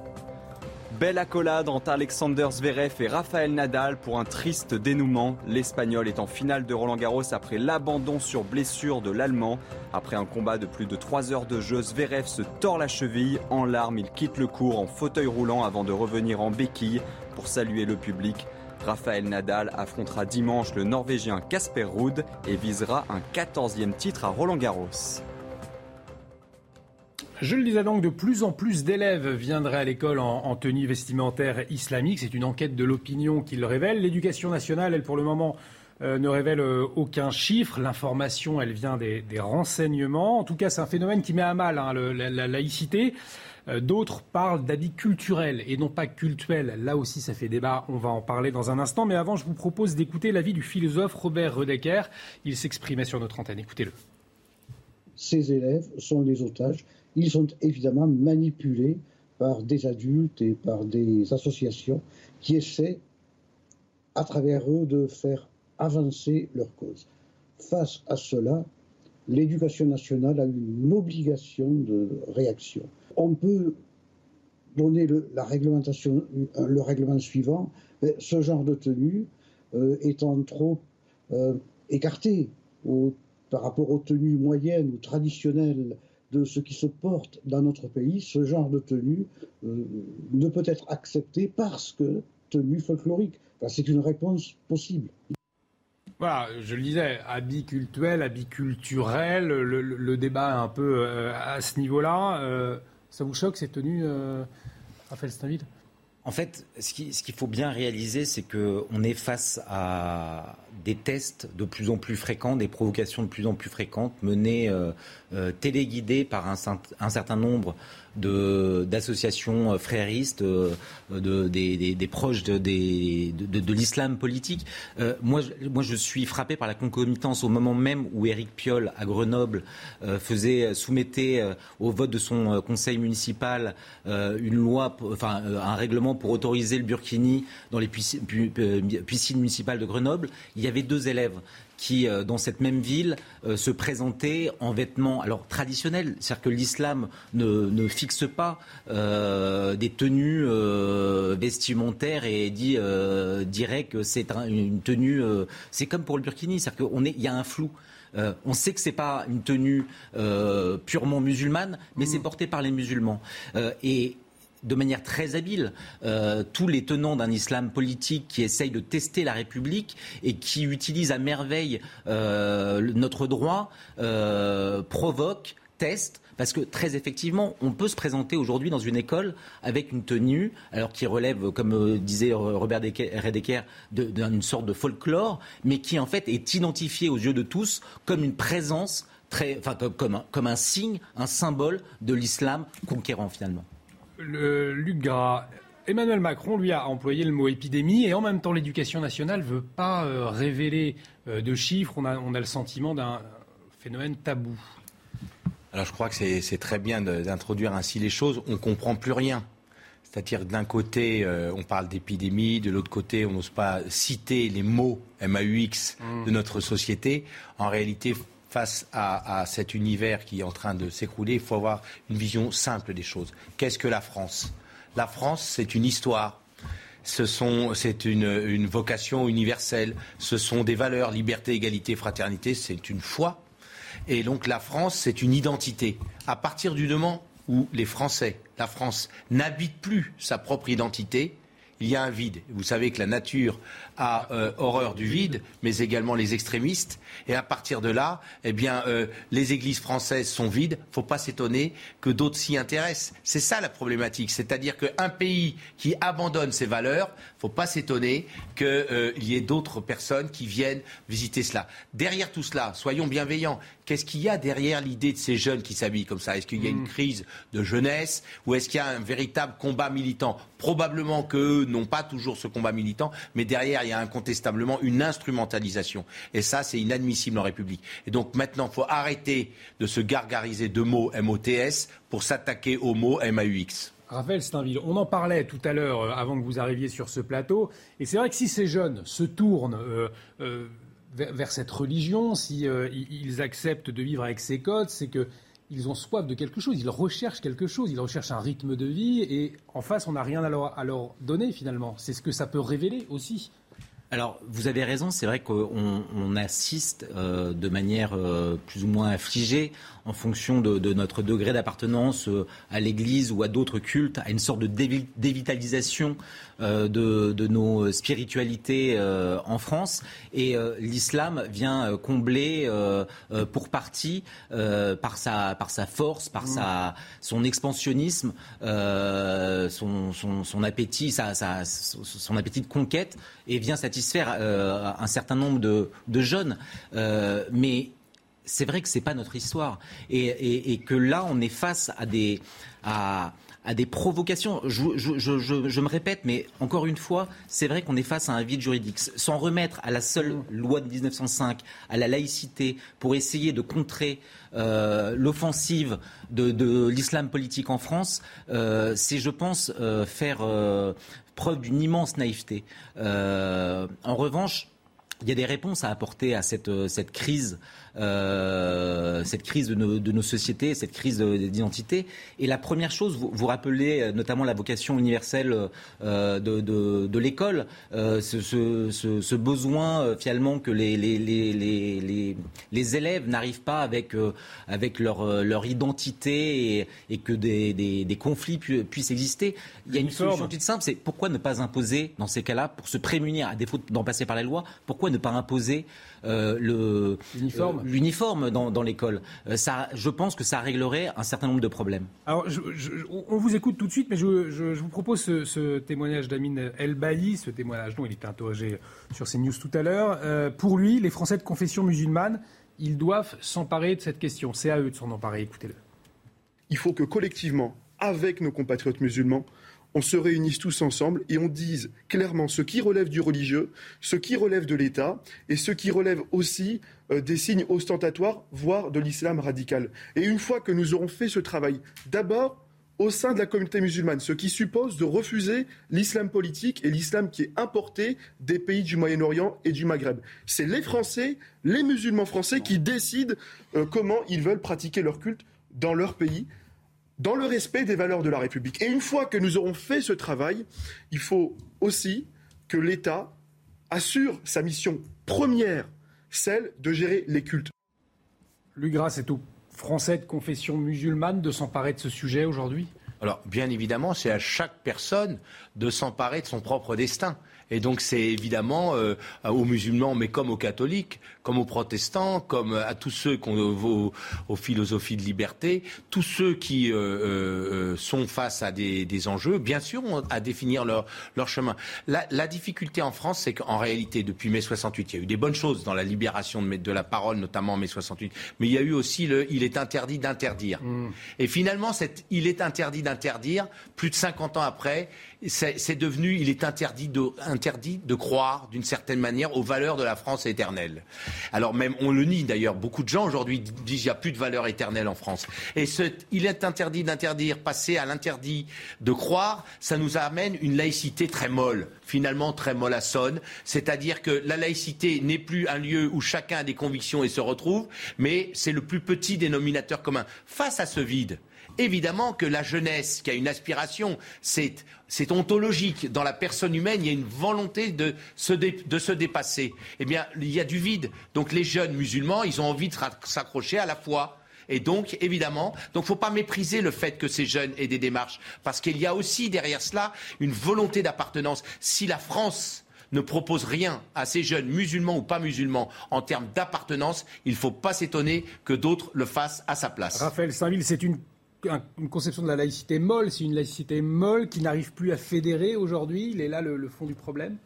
Belle accolade entre Alexander Zverev et Rafael Nadal pour un triste dénouement. L'Espagnol est en finale de Roland Garros après l'abandon sur blessure de l'Allemand. Après un combat de plus de 3 heures de jeu, Zverev se tord la cheville. En larmes, il quitte le cours en fauteuil roulant avant de revenir en béquille pour saluer le public. Rafael Nadal affrontera dimanche le Norvégien Casper Ruud et visera un 14e titre à Roland Garros. Je le disais donc, de plus en plus d'élèves viendraient à l'école en, tenue vestimentaire islamique. C'est une enquête de l'opinion qui le révèle. L'éducation nationale, elle, pour le moment, euh, ne révèle euh, aucun chiffre. L'information, elle vient des, renseignements. En tout cas, c'est un phénomène qui met à mal hein, la, laïcité. Euh, d'autres parlent d'habits culturels et non pas cultuels. Là aussi, ça fait débat. On va en parler dans un instant. Mais avant, je vous propose d'écouter l'avis du philosophe Robert Redeker. Il s'exprimait sur notre antenne. Écoutez-le. Ces élèves sont les otages ils sont évidemment manipulés par des adultes et par des associations qui essaient, à travers eux, de faire avancer leur cause. Face à cela, l'éducation nationale a une obligation de réaction. On peut donner le, la réglementation, le règlement suivant, mais ce genre de tenue euh, étant trop euh, écarté par rapport aux tenues moyennes ou traditionnelles de ce qui se porte dans notre pays, ce genre de tenue euh, ne peut être accepté parce que tenue folklorique. c'est une réponse possible. Voilà, je le disais, habit cultuel, habit culturel, le, débat est un peu euh, à ce niveau-là. Euh, ça vous choque ces tenues, Raphaël Stavid En fait, ce qu'il faut bien réaliser, c'est qu'on est face à des tests de plus en plus fréquents, des provocations de plus en plus fréquentes, menées, téléguidées par un, certain nombre d'associations fréristes, euh, de, des, proches de, de, l'islam politique. Euh, moi, moi, je suis frappé par la concomitance au moment même où Éric Piolle, à Grenoble, euh, faisait, soumettait au vote de son conseil municipal une loi, enfin, un règlement pour autoriser le burkini dans les piscines municipales de Grenoble. Avait deux élèves qui, euh, dans cette même ville, euh, se présentaient en vêtements alors traditionnels. C'est-à-dire que l'islam ne, fixe pas euh, des tenues vestimentaires et dit, dirait que c'est une tenue. c'est comme pour le burkini, c'est-à-dire qu'il y a un flou. on sait que c'est pas une tenue purement musulmane, mais c'est mmh. porté par les musulmans. et de manière très habile euh, tous les tenants d'un islam politique qui essayent de tester la République et qui utilisent à merveille euh, notre droit, euh, provoquent, testent. Parce que très effectivement, on peut se présenter aujourd'hui dans une école avec une tenue, alors qui relève, comme disait Robert Redeker, d'une sorte de folklore, mais qui en fait est identifiée aux yeux de tous comme une présence, enfin, comme un signe, un symbole de l'islam conquérant finalement le, Luc Gras, Emmanuel Macron, lui, a employé le mot épidémie et en même temps, l'éducation nationale ne veut pas euh, révéler euh, de chiffres. On a, on a le sentiment d'un phénomène tabou. Alors je crois que c'est très bien d'introduire ainsi les choses. On ne comprend plus rien. C'est-à-dire d'un côté, euh, on parle d'épidémie, de l'autre côté, on n'ose pas citer les mots MAUX de notre société. En réalité, face à, cet univers qui est en train de s'écrouler, il faut avoir une vision simple des choses. Qu'est-ce que la France? La France, c'est une histoire. c'est une, vocation universelle. Ce sont des valeurs, liberté, égalité, fraternité. C'est une foi. Et donc la France, c'est une identité. À partir du moment où les Français, la France, n'habitent plus sa propre identité, il y a un vide. Vous savez que la nature a euh, horreur du vide, mais également les extrémistes. Et à partir de là, eh bien, euh, les églises françaises sont vides. Il ne faut pas s'étonner que d'autres s'y intéressent. C'est ça la problématique. C'est-à-dire qu'un pays qui abandonne ses valeurs, il ne faut pas s'étonner qu'il euh, y ait d'autres personnes qui viennent visiter cela. Derrière tout cela, soyons bienveillants. Qu'est-ce qu'il y a derrière l'idée de ces jeunes qui s'habillent comme ça? Est-ce qu'il y a une mm. crise de jeunesse ou est-ce qu'il y a un véritable combat militant? Probablement qu'eux n'ont pas toujours ce combat militant, mais derrière, il y a incontestablement une instrumentalisation. Et ça, c'est inadmissible en République. Et donc maintenant, il faut arrêter de se gargariser de mots MOTS pour s'attaquer aux mots MAUX. Raphaël Steinville, on en parlait tout à l'heure euh, avant que vous arriviez sur ce plateau. Et c'est vrai que si ces jeunes se tournent euh, euh, vers, cette religion, si acceptent de vivre avec ces codes, c'est que ils ont soif de quelque chose, ils recherchent quelque chose, ils recherchent un rythme de vie, et en face, on n'a rien à leur, à leur donner finalement. C'est ce que ça peut révéler aussi. Alors, vous avez raison, c'est vrai qu'on assiste euh, de manière euh, plus ou moins affligée en fonction de, notre degré d'appartenance euh, à l'Église ou à d'autres cultes, à une sorte de dévitalisation euh, de, nos spiritualités euh, en France. Et l'islam vient combler pour partie, par, sa, force, par son expansionnisme, son, appétit, son appétit de conquête, et vient satisfaire un certain nombre de, de jeunes. mais c'est vrai que ce n'est pas notre histoire. Et, que là, on est face à des, à, des provocations. Je, me répète, mais encore une fois, c'est vrai qu'on est face à un vide juridique. Sans remettre à la seule loi de 1905, à la laïcité, pour essayer de contrer euh, l'offensive de, l'islam politique en France, euh, c'est, je pense, euh, faire preuve d'une immense naïveté. en revanche, il y a des réponses à apporter à cette, cette crise euh, cette crise de nos, sociétés, cette crise d'identité. Et la première chose, vous, vous rappelez euh, notamment la vocation universelle euh, de, l'école, ce, besoin finalement que les, les, élèves n'arrivent pas avec, avec leur, leur identité et, que des, conflits puissent exister. Il y a une solution toute simple, c'est pourquoi ne pas imposer, dans ces cas-là, pour se prémunir, à défaut d'en passer par la loi, pourquoi ne pas imposer le l'uniforme dans, dans l'école. Euh, ça, je pense que ça réglerait un certain nombre de problèmes. Alors, on vous écoute tout de suite, mais je, vous propose ce, témoignage d'Amin El Bailly, ce témoignage dont il était interrogé sur CNews tout à l'heure. Euh, pour lui, les Français de confession musulmane, ils doivent s'emparer de cette question. C'est à eux de s'en emparer. Écoutez-le. Il faut que collectivement, avec nos compatriotes musulmans, on se réunisse tous ensemble et on dise clairement ce qui relève du religieux, ce qui relève de l'État et ce qui relève aussi euh, des signes ostentatoires, voire de l'islam radical. Et une fois que nous aurons fait ce travail, d'abord au sein de la communauté musulmane, ce qui suppose de refuser l'islam politique et l'islam qui est importé des pays du Moyen-Orient et du Maghreb. C'est les Français, les musulmans français qui décident euh, comment ils veulent pratiquer leur culte dans leur pays dans le respect des valeurs de la République. Et une fois que nous aurons fait ce travail, il faut aussi que l'État assure sa mission première, celle de gérer les cultes. Lugras, c'est aux Français de confession musulmane de s'emparer de ce sujet aujourd'hui? Alors, bien évidemment, c'est à chaque personne de s'emparer de son propre destin. Et donc c'est évidemment euh, aux musulmans, mais comme aux catholiques, comme aux protestants, comme à tous ceux qui ont aux, philosophies de liberté, tous ceux qui euh, euh, sont face à des, enjeux, bien sûr, à définir leur, leur chemin. La, la difficulté en France, c'est qu'en réalité, depuis mai 68, il y a eu des bonnes choses dans la libération de, de la parole, notamment en mai 68, mais il y a eu aussi le il est interdit d'interdire. Mmh. Et finalement, cette il est interdit d'interdire, plus de 50 ans après, c'est devenu, il est interdit de, interdit de croire d'une certaine manière aux valeurs de la France éternelle. Alors même, on le nie d'ailleurs, beaucoup de gens aujourd'hui disent qu'il n'y a plus de valeurs éternelles en France. Et ce, il est interdit d'interdire, passer à l'interdit de croire, ça nous amène une laïcité très molle, finalement très mollassonne, c'est-à-dire que la laïcité n'est plus un lieu où chacun a des convictions et se retrouve, mais c'est le plus petit dénominateur commun. Face à ce vide, évidemment que la jeunesse qui a une aspiration, c'est ontologique. Dans la personne humaine, il y a une volonté de se, de se dépasser. Eh bien, il y a du vide. Donc les jeunes musulmans, ils ont envie de s'accrocher à la foi Et donc, évidemment, donc faut pas mépriser le fait que ces jeunes aient des démarches, parce qu'il y a aussi derrière cela une volonté d'appartenance. Si la France ne propose rien à ces jeunes, musulmans ou pas musulmans, en termes d'appartenance, il ne faut pas s'étonner que d'autres le fassent à sa place. Raphaël Saint-Ville, c'est une une conception de la laïcité molle, c'est une laïcité molle qui n'arrive plus à fédérer aujourd'hui. Il est là le, fond du problème?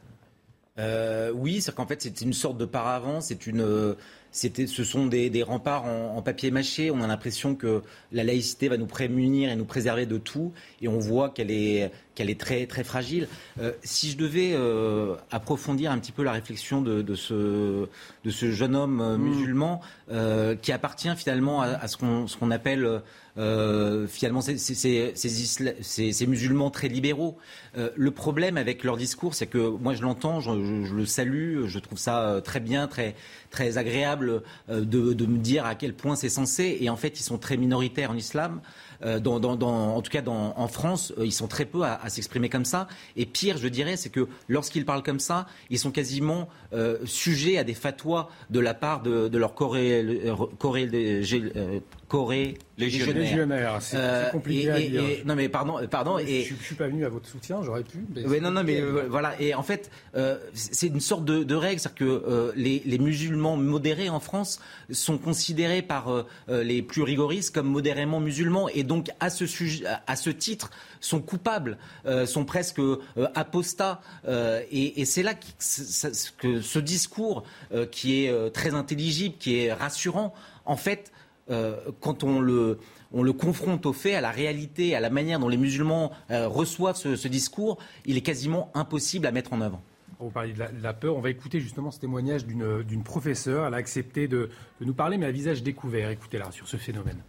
Euh, Oui, c'est qu'en fait c'est une sorte de paravent, c'est une, ce sont des, remparts en, papier mâché. On a l'impression que la laïcité va nous prémunir et nous préserver de tout, et on voit qu'elle est, qu'elle est très, très fragile. Euh, si je devais euh, approfondir un petit peu la réflexion de, ce, de ce jeune homme euh, mm. musulman qui appartient finalement à, ce qu'on appelle finalement ces, ces, musulmans très libéraux. le problème avec leur discours, c'est que moi je l'entends, je, je, le salue, je trouve ça très bien, très, très agréable de, de me dire à quel point c'est censé. Et en fait, ils sont très minoritaires en islam. Euh, en tout cas en France, euh, ils sont très peu à, s'exprimer comme ça. Et pire, je dirais, c'est que lorsqu'ils parlent comme ça, ils sont quasiment euh, sujets à des fatwas de la part de, de leur coré, coré, coré légionnaires. C'est compliqué à dire. non mais pardon, pardon. et, je, ne suis pas venu à votre soutien, j'aurais pu. Mais non, non, mais voilà. Et en fait, c'est une sorte de, de règle, c'est-à-dire que les, les, musulmans modérés en France sont considérés par les plus rigoristes comme modérément musulmans. Et donc, à ce, sujet, à ce titre, sont coupables, euh, sont presque euh, apostats. Euh, et, c'est là que, ce discours, qui est très intelligible, qui est rassurant, en fait, quand on le, on le confronte aux faits, à la réalité, à la manière dont les musulmans reçoivent ce, discours, il est quasiment impossible à mettre en œuvre. Vous parlez de la, peur. On va écouter justement ce témoignage d'une professeure. Elle a accepté de, de, nous parler, mais à visage découvert. Écoutez-la sur ce phénomène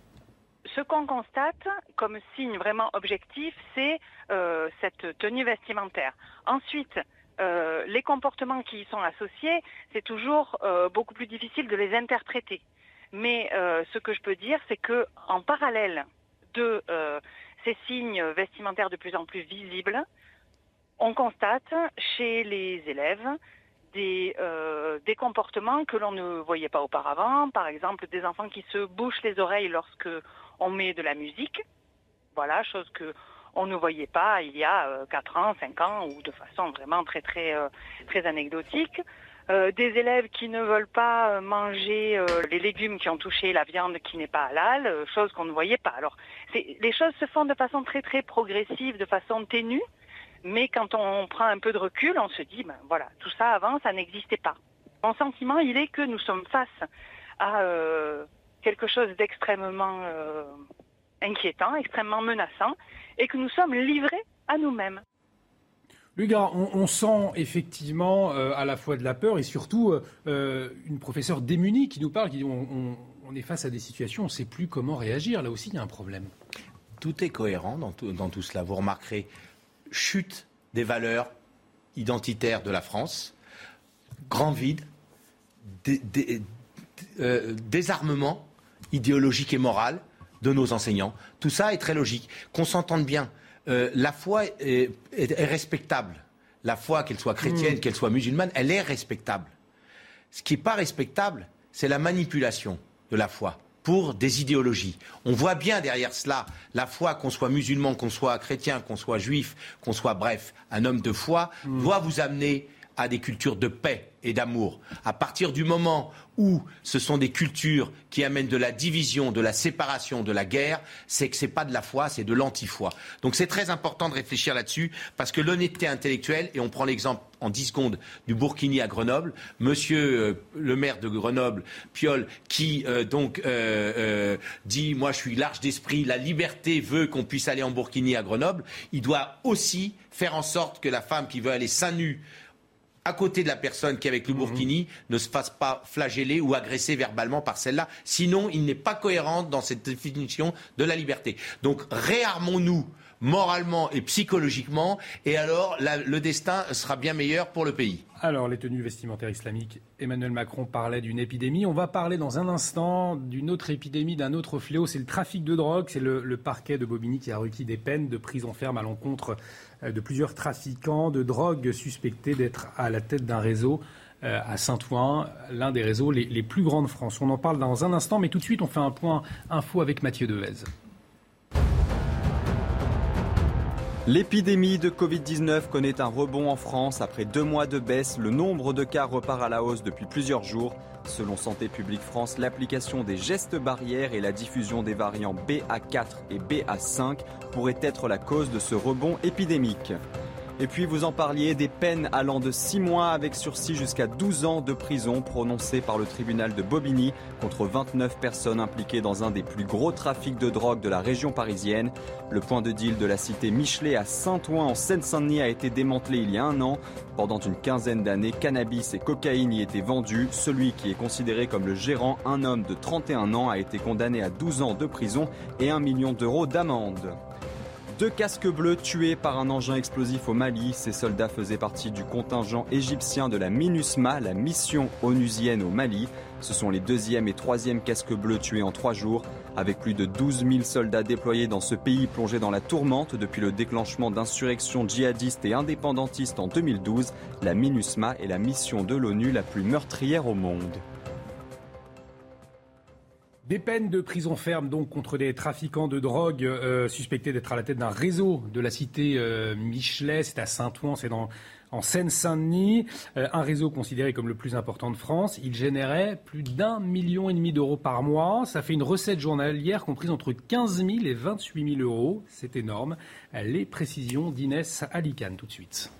ce qu'on constate comme signe vraiment objectif, c'est euh, cette tenue vestimentaire. Ensuite, euh, les comportements qui y sont associés, c'est toujours euh, beaucoup plus difficile de les interpréter. Mais ce que je peux dire, c'est que en parallèle de ces signes vestimentaires de plus en plus visibles, on constate chez les élèves des, des comportements que l'on ne voyait pas auparavant, par exemple des enfants qui se bouchent les oreilles lorsque on met de la musique. Voilà, chose que on ne voyait pas il y a 4 euh, ans, 5 ans, ou de façon vraiment très très euh, très anecdotique. Euh, des élèves qui ne veulent pas manger les légumes qui ont touché la viande qui n'est pas halal, chose qu'on ne voyait pas. Alors, les choses se font de façon très très progressive, de façon ténue, mais quand on prend un peu de recul, on se dit, ben voilà, tout ça avant, ça n'existait pas. Mon sentiment, il est que nous sommes face à quelque chose d'extrêmement euh, inquiétant, extrêmement menaçant, et que nous sommes livrés à nous-mêmes. Luga, on, sent effectivement euh, à la fois de la peur et surtout euh, une professeure démunie qui nous parle, qui dit on, est face à des situations, on ne sait plus comment réagir. Là aussi, il y a un problème. Tout est cohérent dans tout, cela. Vous remarquerez chute des valeurs identitaires de la France, grand vide, désarmement idéologique et morale de nos enseignants. Tout ça est très logique. Qu'on s'entende bien. Euh, la foi est, respectable. La foi, qu'elle soit chrétienne, mm. qu'elle soit musulmane, elle est respectable. Ce qui n'est pas respectable, c'est la manipulation de la foi pour des idéologies. On voit bien derrière cela la foi, qu'on soit musulman, qu'on soit chrétien, qu'on soit juif, qu'on soit bref, un homme de foi, mm. doit vous amener à des cultures de paix et d'amour. À partir du moment où ce sont des cultures qui amènent de la division, de la séparation, de la guerre, c'est que ce n'est pas de la foi, c'est de l'anti-foi. Donc c'est très important de réfléchir là-dessus parce que l'honnêteté intellectuelle, et on prend l'exemple en 10 secondes du Burkini à Grenoble, monsieur euh, le maire de Grenoble, Piolle, qui euh, donc euh, dit moi je suis large d'esprit, la liberté veut qu'on puisse aller en Burkini à Grenoble, il doit aussi faire en sorte que la femme qui veut aller seins nus à côté de la personne qui est avec le mhm. burkini ne se fasse pas flageller ou agresser verbalement par celle-là. Sinon, il n'est pas cohérent dans cette définition de la liberté. Donc, réarmons-nous moralement et psychologiquement, et alors le destin sera bien meilleur pour le pays. Alors, les tenues vestimentaires islamiques, Emmanuel Macron parlait d'une épidémie. On va parler dans un instant d'une autre épidémie, d'un autre fléau, c'est le trafic de drogue. C'est le, parquet de Bobigny qui a requis des peines de prison ferme à l'encontre euh, de plusieurs trafiquants de drogue suspectés d'être à la tête d'un réseau à Saint-Ouen, l'un des réseaux les, plus grands de France. On en parle dans un instant, mais tout de suite, on fait un point info avec Mathieu Devez. L'épidémie de Covid-19 connaît un rebond en France. Après deux mois de baisse, le nombre de cas repart à la hausse depuis plusieurs jours. Selon Santé publique France, l'application des gestes barrières et la diffusion des variants BA4 et BA5 pourraient être la cause de ce rebond épidémique. Et puis vous en parliez, des peines allant de 6 mois avec sursis jusqu'à 12 ans de prison prononcées par le tribunal de Bobigny contre 29 personnes impliquées dans un des plus gros trafics de drogue de la région parisienne. Le point de deal de la cité Michelet à Saint-Ouen en Seine-Saint-Denis a été démantelé il y a un an. Pendant une quinzaine d'années, cannabis et cocaïne y étaient vendus. Celui qui est considéré comme le gérant, un homme de 31 ans, a été condamné à 12 ans de prison et 1 million d'euros d'amende. Deux casques bleus tués par un engin explosif au Mali. Ces soldats faisaient partie du contingent égyptien de la MINUSMA, la mission onusienne au Mali. Ce sont les deuxième et troisième casques bleus tués en trois jours. Avec plus de 12 000 soldats déployés dans ce pays plongé dans la tourmente depuis le déclenchement d'insurrections djihadistes et indépendantistes en 2012, la MINUSMA est la mission de l'ONU la plus meurtrière au monde. Des peines de prison ferme donc contre des trafiquants de drogue euh, suspectés d'être à la tête d'un réseau de la cité euh, Michelet. C'est à Saint-Ouen, c'est dans en Seine-Saint-Denis, euh, un réseau considéré comme le plus important de France. Il générait plus d'un million et demi d'euros par mois. Ça fait une recette journalière comprise entre 15 000 et 28 000 euros. C'est énorme. Les précisions d'Inès Alicane tout de suite.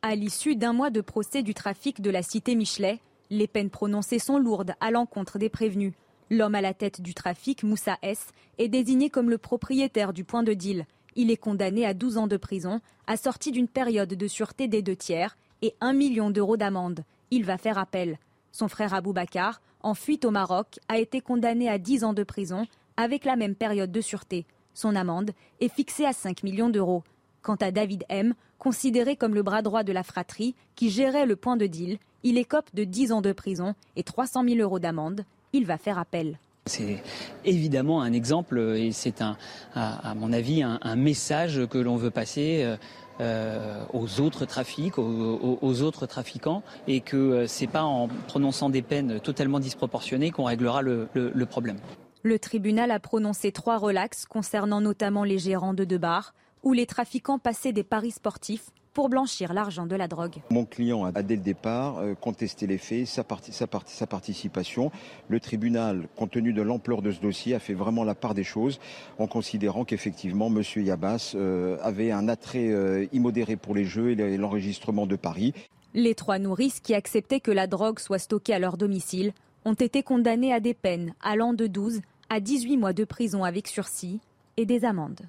À l'issue d'un mois de procès du trafic de la cité Michelet, les peines prononcées sont lourdes à l'encontre des prévenus. L'homme à la tête du trafic, Moussa S, est désigné comme le propriétaire du point de deal. Il est condamné à 12 ans de prison, assorti d'une période de sûreté des deux tiers et 1 million d'euros d'amende. Il va faire appel. Son frère Abou Bakar, en fuite au Maroc, a été condamné à 10 ans de prison avec la même période de sûreté. Son amende est fixée à 5 millions d'euros. Quant à David M, considéré comme le bras droit de la fratrie qui gérait le point de deal, il écope de 10 ans de prison et 300 000 euros d'amende il va faire appel. C'est évidemment un exemple et c'est un, à, mon avis un, message que l'on veut passer. Euh, euh, aux autres trafics, aux, autres trafiquants, et que euh, c'est pas en prononçant des peines totalement disproportionnées qu'on réglera le, le, problème. Le tribunal a prononcé trois relax concernant notamment les gérants de deux bars, où les trafiquants passaient des paris sportifs pour blanchir l'argent de la drogue. Mon client a dès le départ euh, contesté les faits, sa, sa participation. Le tribunal, compte tenu de l'ampleur de ce dossier, a fait vraiment la part des choses en considérant qu'effectivement M. Yabas euh, avait un attrait euh, immodéré pour les jeux et l'enregistrement de Paris. Les trois nourrices qui acceptaient que la drogue soit stockée à leur domicile ont été condamnées à des peines allant de 12 à 18 mois de prison avec sursis et des amendes.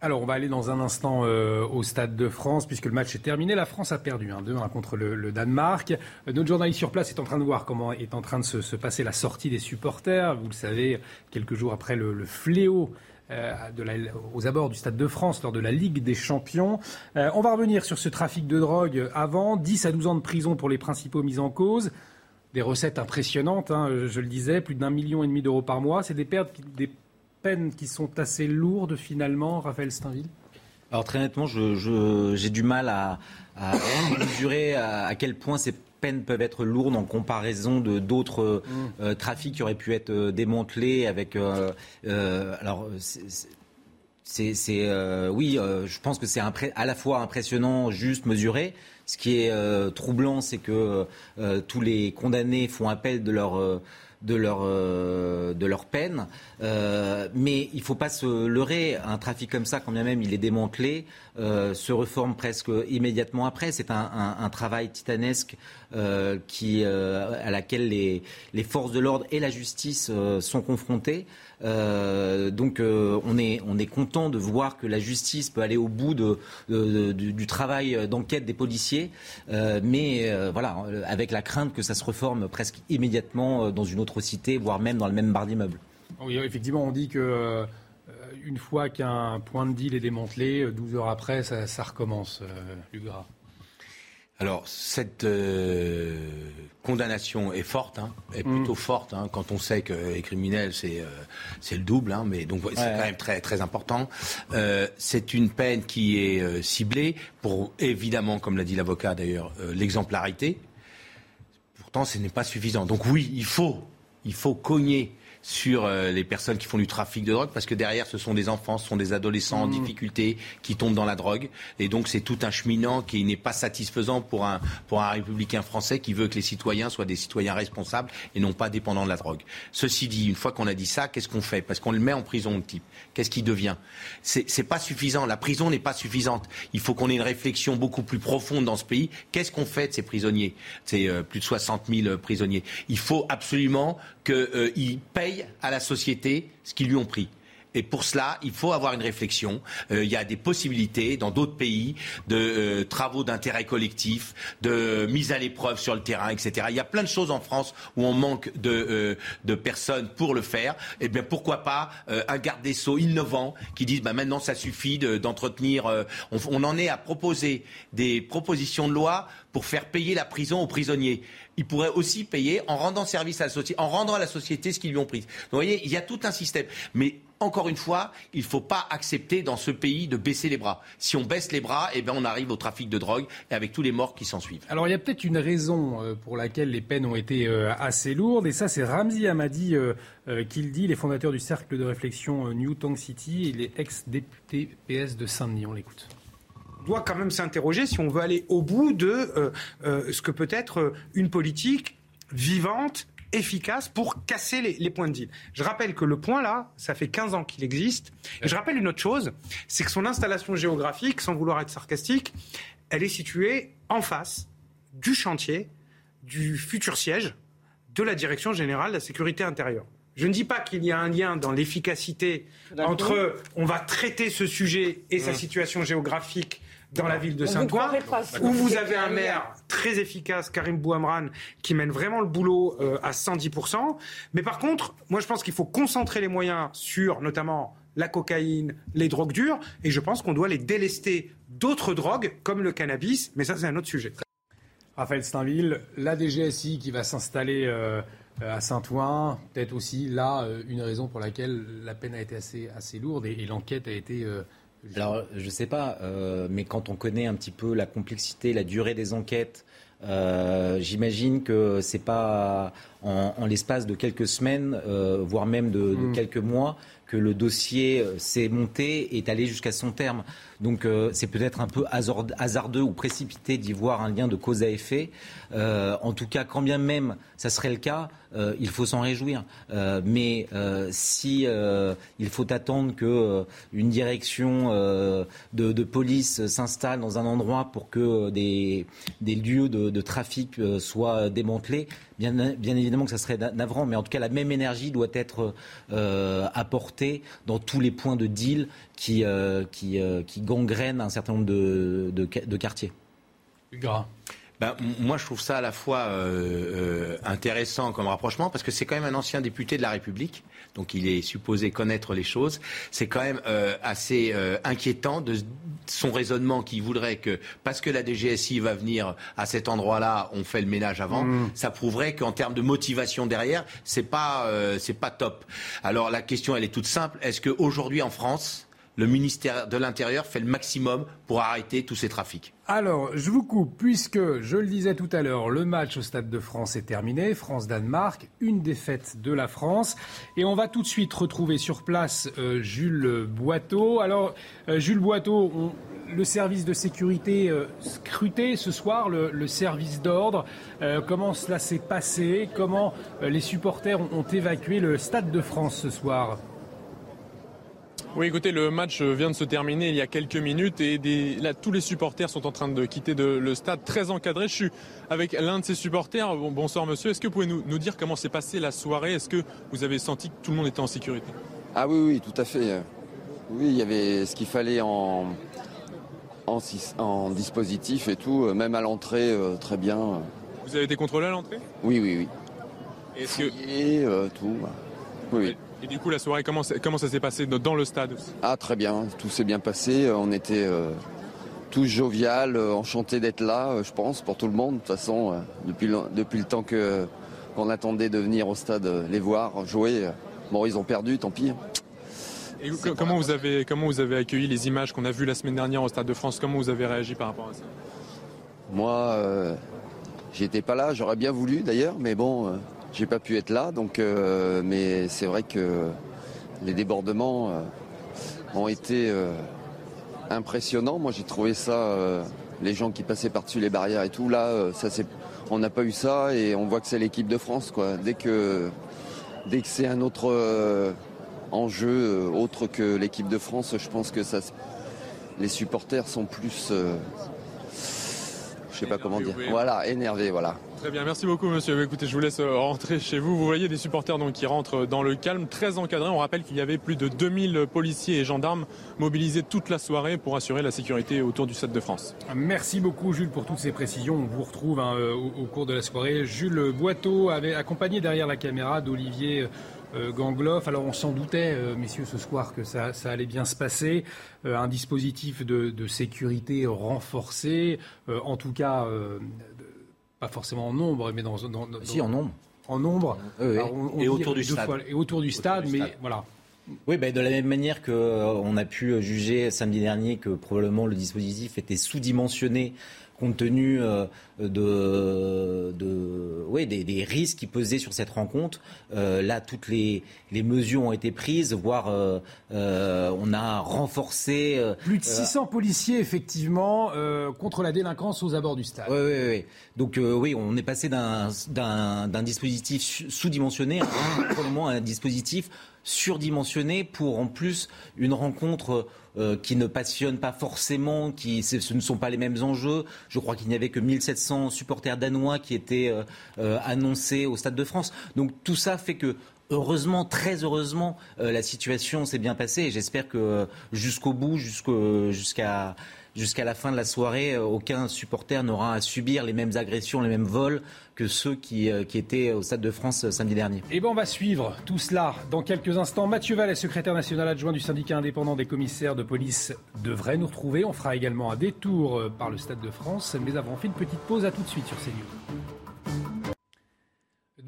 Alors, on va aller dans un instant euh, au Stade de France, puisque le match est terminé. La France a perdu 1-2 contre le, Danemark. Euh, notre journaliste sur place est en train de voir comment est en train de se, passer la sortie des supporters. Vous le savez, quelques jours après le, fléau euh, aux abords du Stade de France lors de la Ligue des Champions. on va revenir sur ce trafic de drogue avant. 10 à 12 ans de prison pour les principaux mis en cause. Des recettes impressionnantes, hein, je le disais, plus d'un million et demi d'euros par mois. C'est des pertes, peines qui sont assez lourdes finalement, Raphaël Steinville? Alors très honnêtement, j'ai du mal à, mesurer à, quel point ces peines peuvent être lourdes en comparaison de d'autres mm. euh, trafics qui auraient pu être euh, démantelés avec. Euh, alors c'est oui, je pense que c'est à la fois impressionnant, juste, mesuré. Ce qui est troublant, c'est que tous les condamnés font appel de leur de leur, euh, de leur peine. Euh, mais il ne faut pas se leurrer. Un trafic comme ça, quand bien même il est démantelé, euh, se reforme presque immédiatement après. C'est un, travail titanesque qui, à laquelle les, les forces de l'ordre et la justice sont confrontées. Euh, donc euh, on est on est content de voir que la justice peut aller au bout de, du, travail d'enquête des policiers, euh, mais voilà avec la crainte que ça se reforme presque immédiatement dans une autre cité, voire même dans le même bar d'immeuble. Oui, effectivement, on dit que une fois qu'un point de deal est démantelé, 12 heures après, ça, recommence, Lugras. Alors, cette euh, condamnation est forte, hein, est mm. plutôt forte, hein, quand on sait que les criminels, c'est euh, le double, hein, mais donc c'est quand même très, très important. Euh, c'est une peine qui est euh, ciblée pour, évidemment, comme l'a dit l'avocat d'ailleurs, l'exemplarité. Pourtant, ce n'est pas suffisant. Donc oui, il faut, il faut cogner sur euh, les personnes qui font du trafic de drogue, parce que derrière, ce sont des enfants, ce sont des adolescents en mmh. difficulté qui tombent dans la drogue. Et donc, c'est tout un cheminant qui n'est pas satisfaisant pour un, pour un républicain français qui veut que les citoyens soient des citoyens responsables et non pas dépendants de la drogue. Ceci dit, une fois qu'on a dit ça, qu'est-ce qu'on fait? Parce qu'on le met en prison, le type. Qu'est-ce qu'il devient? C'est pas suffisant. La prison n'est pas suffisante. Il faut qu'on ait une réflexion beaucoup plus profonde dans ce pays. Qu'est-ce qu'on fait de ces prisonniers? C'est euh, plus de 60 000 prisonniers. Il faut absolument qu'ils euh, payent à la société ce qu'ils lui ont pris. Et pour cela, il faut avoir une réflexion. Euh, il y a des possibilités dans d'autres pays de euh, travaux d'intérêt collectif, de mise à l'épreuve sur le terrain, etc. Il y a plein de choses en France où on manque de, euh, de personnes pour le faire. Eh bien, pourquoi pas un garde des sceaux innovant qui dise bah, maintenant ça suffit d'entretenir. on en est à proposer des propositions de loi pour faire payer la prison aux prisonniers il pourrait aussi payer en rendant service à la société, en rendant à la société ce qu'ils lui ont pris. Donc, vous voyez, il y a tout un système. Mais encore une fois, il ne faut pas accepter dans ce pays de baisser les bras. Si on baisse les bras, eh bien, on arrive au trafic de drogue et avec tous les morts qui s'en suivent. Alors il y a peut-être une raison euh, pour laquelle les peines ont été euh, assez lourdes et ça c'est Ramzi Hamadi euh, qui le dit, les fondateurs du cercle de réflexion New Tank City, il est ex-député PS de Saint-Denis. On l'écoute doit quand même s'interroger si on veut aller au bout de euh, euh, ce que peut être euh, une politique vivante, efficace pour casser les, points de deal. Je rappelle que le point là, ça fait 15 ans qu'il existe. Et je rappelle une autre chose, c'est que son installation géographique, sans vouloir être sarcastique, elle est située en face du chantier du futur siège de la Direction générale de la sécurité intérieure. Je ne dis pas qu'il y a un lien dans l'efficacité entre on va traiter ce sujet et sa situation géographique dans la ville de Saint-Ouen, où vous avez un maire très efficace, Karim Bouamran, qui mène vraiment le boulot euh, à 110%. Mais par contre, moi je pense qu'il faut concentrer les moyens sur notamment la cocaïne, les drogues dures, et je pense qu'on doit les délester d'autres drogues comme le cannabis, mais ça c'est un autre sujet. Raphaël Steinville, la DGSI qui va s'installer euh, à Saint-Ouen, peut-être aussi là euh, une raison pour laquelle la peine a été assez, assez lourde et, l'enquête a été alors, je ne sais pas, euh, mais quand on connaît un petit peu la complexité, la durée des enquêtes, euh, j'imagine que c'est pas en, l'espace de quelques semaines, euh, voire même de, hmm. quelques mois, que le dossier s'est monté et est allé jusqu'à son terme. Donc c'est peut-être un peu hasardeux ou précipité d'y voir un lien de cause à effet. en tout cas, quand bien même ça serait le cas, euh, il faut s'en réjouir. Euh, mais euh, si il faut attendre que une direction de, police s'installe dans un endroit pour que des, lieux de, trafic soient démantelés, bien, bien, évidemment que ça serait navrant. Mais en tout cas, la même énergie doit être apportée dans tous les points de deal qui, qui, qui gangrènent un certain nombre de, de quartiers. Gras. Ben, moi, je trouve ça à la fois euh, euh, intéressant comme rapprochement, parce que c'est quand même un ancien député de la République, donc il est supposé connaître les choses. C'est quand même euh, assez inquiétant de son raisonnement qui voudrait que, parce que la DGSI va venir à cet endroit-là, on fait le ménage avant. Mmh. Ça prouverait qu'en termes de motivation derrière, c'est pas, c'est pas top. Alors la question, elle est toute simple. Est-ce qu'aujourd'hui en France, le ministère de l'Intérieur fait le maximum pour arrêter tous ces trafics. Alors, je vous coupe, puisque, je le disais tout à l'heure, le match au Stade de France est terminé. France-Danemark, une défaite de la France. Et on va tout de suite retrouver sur place euh, Jules Boiteau. Alors, euh, Jules Boiteau, le service de sécurité euh, scruté ce soir, le, service d'ordre. comment cela s'est passé? Comment les supporters ont évacué le Stade de France ce soir? Oui, écoutez, le match vient de se terminer il y a quelques minutes et là, tous les supporters sont en train de quitter le stade très encadré. Je suis avec l'un de ces supporters. bonsoir monsieur, est-ce que vous pouvez nous, dire comment s'est passée la soirée? Est-ce que vous avez senti que tout le monde était en sécurité? Ah oui, oui, tout à fait. Oui, il y avait ce qu'il fallait en, en, dispositif et tout, même à l'entrée, euh, très bien. Vous avez été contrôlé à l'entrée? Oui, oui, oui. Est-ce que... Euh, tout. Oui. Et du coup, la soirée, comment, comment ça s'est passé dans le stade Ah, très bien. Tout s'est bien passé. On était, euh, tous jovial, enchanté d'être là, je pense, pour tout le monde. De toute façon, depuis le, depuis le temps que qu'on attendait de venir au stade les voir jouer. Bon, ils ont perdu, tant pis. Et comment vous avez comment vous avez accueilli les images qu'on a vues la semaine dernière au Stade de France? Comment vous avez réagi par rapport à ça? Moi, euh, j'étais pas là. J'aurais bien voulu d'ailleurs, mais bon, j'ai pas pu être là. Donc, mais c'est vrai que les débordements ont été impressionnant. Moi, j'ai trouvé ça, euh, les gens qui passaient par-dessus les barrières et tout, là, euh, ça c'est, on n'a pas eu ça et on voit que c'est l'équipe de France, quoi. Dès que, dès que c'est un autre euh, enjeu autre que l'équipe de France, je pense que ça, les supporters sont plus, je sais pas comment dire, voilà, énervés, voilà. Très bien, merci beaucoup monsieur. Écoutez, je vous laisse euh, rentrer chez vous. Vous voyez des supporters donc qui rentrent dans le calme, très encadrés. On rappelle qu'il y avait plus de 2000 policiers et gendarmes mobilisés toute la soirée pour assurer la sécurité autour du Stade de France. Merci beaucoup Jules pour toutes ces précisions. On vous retrouve hein, euh, au, cours de la soirée. Jules Boiteau avait accompagné derrière la caméra d'Olivier euh, Gangloff. Alors on s'en doutait, messieurs, ce soir que ça, allait bien se passer. un dispositif de, sécurité renforcé, en tout cas pas forcément en nombre, mais dans, dans, si en nombre. En nombre. et, autour du stade. et autour du stade. mais voilà. Oui, ben, de la même manière qu'on euh, a pu juger samedi dernier que probablement le dispositif était sous-dimensionné compte tenu euh, de, de ouais, des, des, risques qui pesaient sur cette rencontre. Euh, là, toutes les, les, mesures ont été prises, voire euh, on a renforcé. Plus de 600 policiers, effectivement, contre la délinquance aux abords du stade. Oui, oui, oui. Donc, oui, on est passé d'un dispositif sous-dimensionné à un dispositif surdimensionné pour en plus une rencontre euh, qui ne passionnent pas forcément, qui ce ne sont pas les mêmes enjeux. Je crois qu'il n'y avait que 1700 supporters danois qui étaient euh, euh, annoncés au Stade de France. Donc tout ça fait que heureusement, très heureusement, la situation s'est bien passée et j'espère que jusqu'au bout, jusqu'à la fin de la soirée, euh, aucun supporter n'aura à subir les mêmes agressions, les mêmes vols que ceux qui, euh, qui étaient au Stade de France euh, samedi dernier. Et eh bien on va suivre tout cela dans quelques instants. Mathieu Vallet, secrétaire national adjoint du syndicat indépendant des commissaires de police, devrait nous retrouver. On fera également un détour par le Stade de France. Mais avant, on fait une petite pause. À tout de suite sur CNews.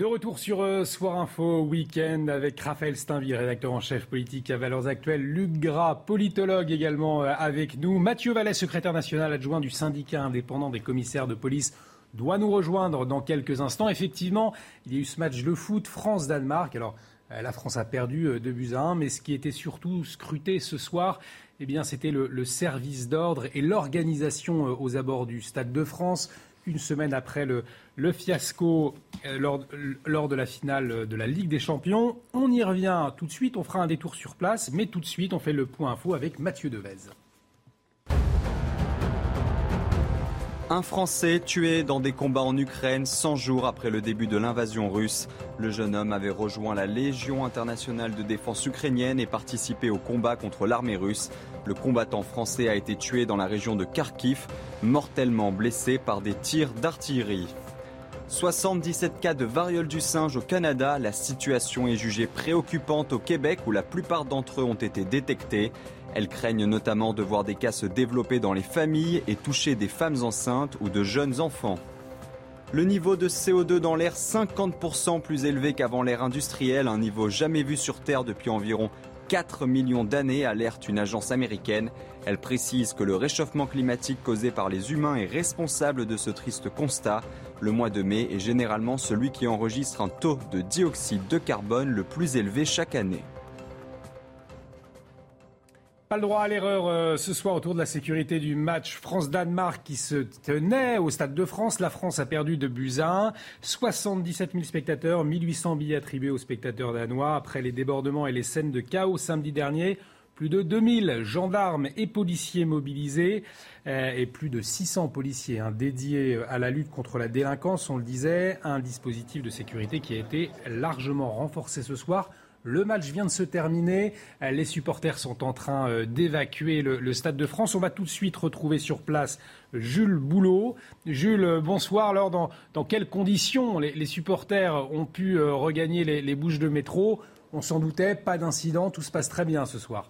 De retour sur euh, Soir Info Week-end avec Raphaël Steinville, rédacteur en chef politique à Valeurs Actuelles, Luc Gras, politologue également euh, avec nous, Mathieu Vallet, secrétaire national adjoint du syndicat indépendant des commissaires de police, doit nous rejoindre dans quelques instants. Effectivement, il y a eu ce match de foot France-Danemark. Alors, euh, la France a perdu 2 buts à 1, mais ce qui était surtout scruté ce soir, eh bien, c'était le, service d'ordre et l'organisation aux abords du Stade de France une semaine après le, fiasco euh, lors, de la finale de la Ligue des Champions. On y revient tout de suite, on fera un détour sur place, mais tout de suite, on fait le point info avec Mathieu Devez. Un Français tué dans des combats en Ukraine 100 jours après le début de l'invasion russe. Le jeune homme avait rejoint la Légion internationale de défense ukrainienne et participé au combat contre l'armée russe. Le combattant français a été tué dans la région de Kharkiv, mortellement blessé par des tirs d'artillerie. 77 cas de variole du singe au Canada, la situation est jugée préoccupante au Québec où la plupart d'entre eux ont été détectés. Elles craignent notamment de voir des cas se développer dans les familles et toucher des femmes enceintes ou de jeunes enfants. Le niveau de CO2 dans l'air 50% plus élevé qu'avant l'ère industrielle, un niveau jamais vu sur Terre depuis environ 4 millions d'années, alerte une agence américaine. Elle précise que le réchauffement climatique causé par les humains est responsable de ce triste constat. Le mois de mai est généralement celui qui enregistre un taux de dioxyde de carbone le plus élevé chaque année. Pas le droit à l'erreur euh, ce soir autour de la sécurité du match France-Danemark qui se tenait au Stade de France. La France a perdu de buts à 1. 77 000 spectateurs, 1800 billets attribués aux spectateurs danois. Après les débordements et les scènes de chaos samedi dernier, plus de 2000 gendarmes et policiers mobilisés euh, et plus de 600 policiers hein, dédiés à la lutte contre la délinquance. On le disait, un dispositif de sécurité qui a été largement renforcé ce soir le match vient de se terminer. Euh, les supporters sont en train euh, d'évacuer le, Stade de France. On va tout de suite retrouver sur place Jules Boulot. Jules, euh, bonsoir. Alors, dans, quelles conditions les, supporters ont pu regagner les bouches de métro? On s'en doutait, pas d'incident, tout se passe très bien ce soir.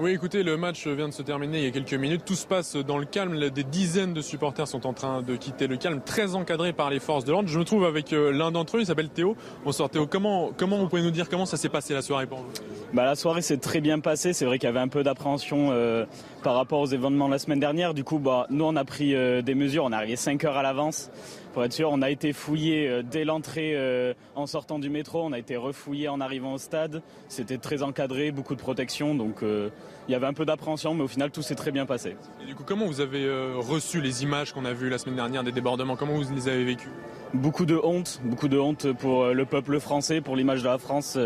Oui, écoutez, le match vient de se terminer il y a quelques minutes. Tout se passe dans le calme. Des dizaines de supporters sont en train de quitter le calme, très encadrés par les forces de l'ordre. Je me trouve avec euh, l'un d'entre eux, il s'appelle Théo. Bonsoir Théo, comment, comment vous pouvez nous dire comment ça s'est passé la soirée pour vous? Bah, La soirée s'est très bien passée. C'est vrai qu'il y avait un peu d'appréhension euh, par rapport aux événements de la semaine dernière. Du coup, bah, nous, on a pris euh, des mesures. On est arrivé 5 heures à l'avance. Pour être sûr, on a été fouillé euh, dès l'entrée euh, en sortant du métro, on a été refouillé en arrivant au stade. C'était très encadré, beaucoup de protection, donc il y avait un peu d'appréhension, mais au final tout s'est très bien passé. Et du coup, comment vous avez reçu les images qu'on a vues la semaine dernière des débordements? Comment vous les avez vécues? Beaucoup de honte, beaucoup de honte pour le peuple français, pour l'image de la France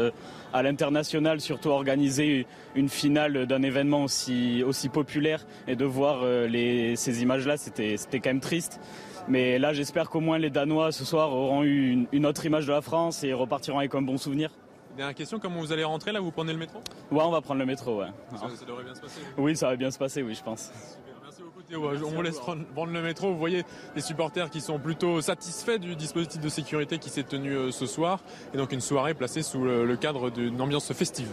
à l'international, surtout organiser une finale d'un événement aussi, aussi populaire et de voir les, ces images-là, c'était quand même triste. Mais là, j'espère qu'au moins les Danois ce soir auront eu une, autre image de la France et repartiront avec un bon souvenir. Dernière question, comment vous allez rentrer là? Vous prenez le métro? Ouais, on va prendre le métro, ouais. Ça, devrait bien se passer Oui, ça va bien se passer, oui, je pense. On vous laisse prendre le métro. Vous voyez des supporters qui sont plutôt satisfaits du dispositif de sécurité qui s'est tenu euh, ce soir. Et donc une soirée placée sous le cadre d'une ambiance festive.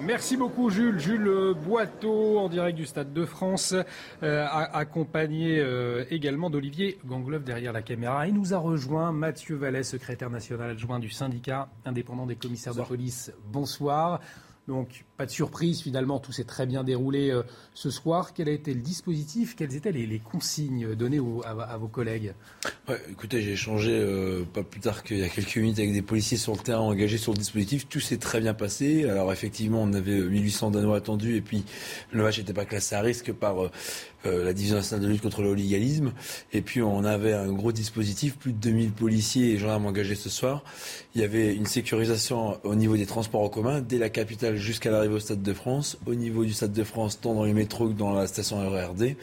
Merci beaucoup Jules. Jules Boiteau en direct du Stade de France, euh, accompagné euh, également d'Olivier Gangloff derrière la caméra. Et nous a rejoint Mathieu Vallet, secrétaire national adjoint du syndicat indépendant des commissaires de police. Bonsoir. Donc, pas de surprise, finalement, tout s'est très bien déroulé euh, ce soir. Quel a été le dispositif? Quelles étaient les, consignes données à, vos collègues? Écoutez, j'ai échangé euh, pas plus tard qu'il y a quelques minutes avec des policiers sur le terrain engagés sur le dispositif. Tout s'est très bien passé. Alors, effectivement, on avait 1800 Danois attendus et puis le match n'était pas classé à risque par euh, euh, la division nationale de lutte contre le légalisme. Et puis on avait un gros dispositif, plus de 2000 policiers et gendarmes engagés ce soir. Il y avait une sécurisation au niveau des transports en commun, dès la capitale jusqu'à au Stade de France, au niveau du Stade de France, tant dans les métros que dans la station RERD.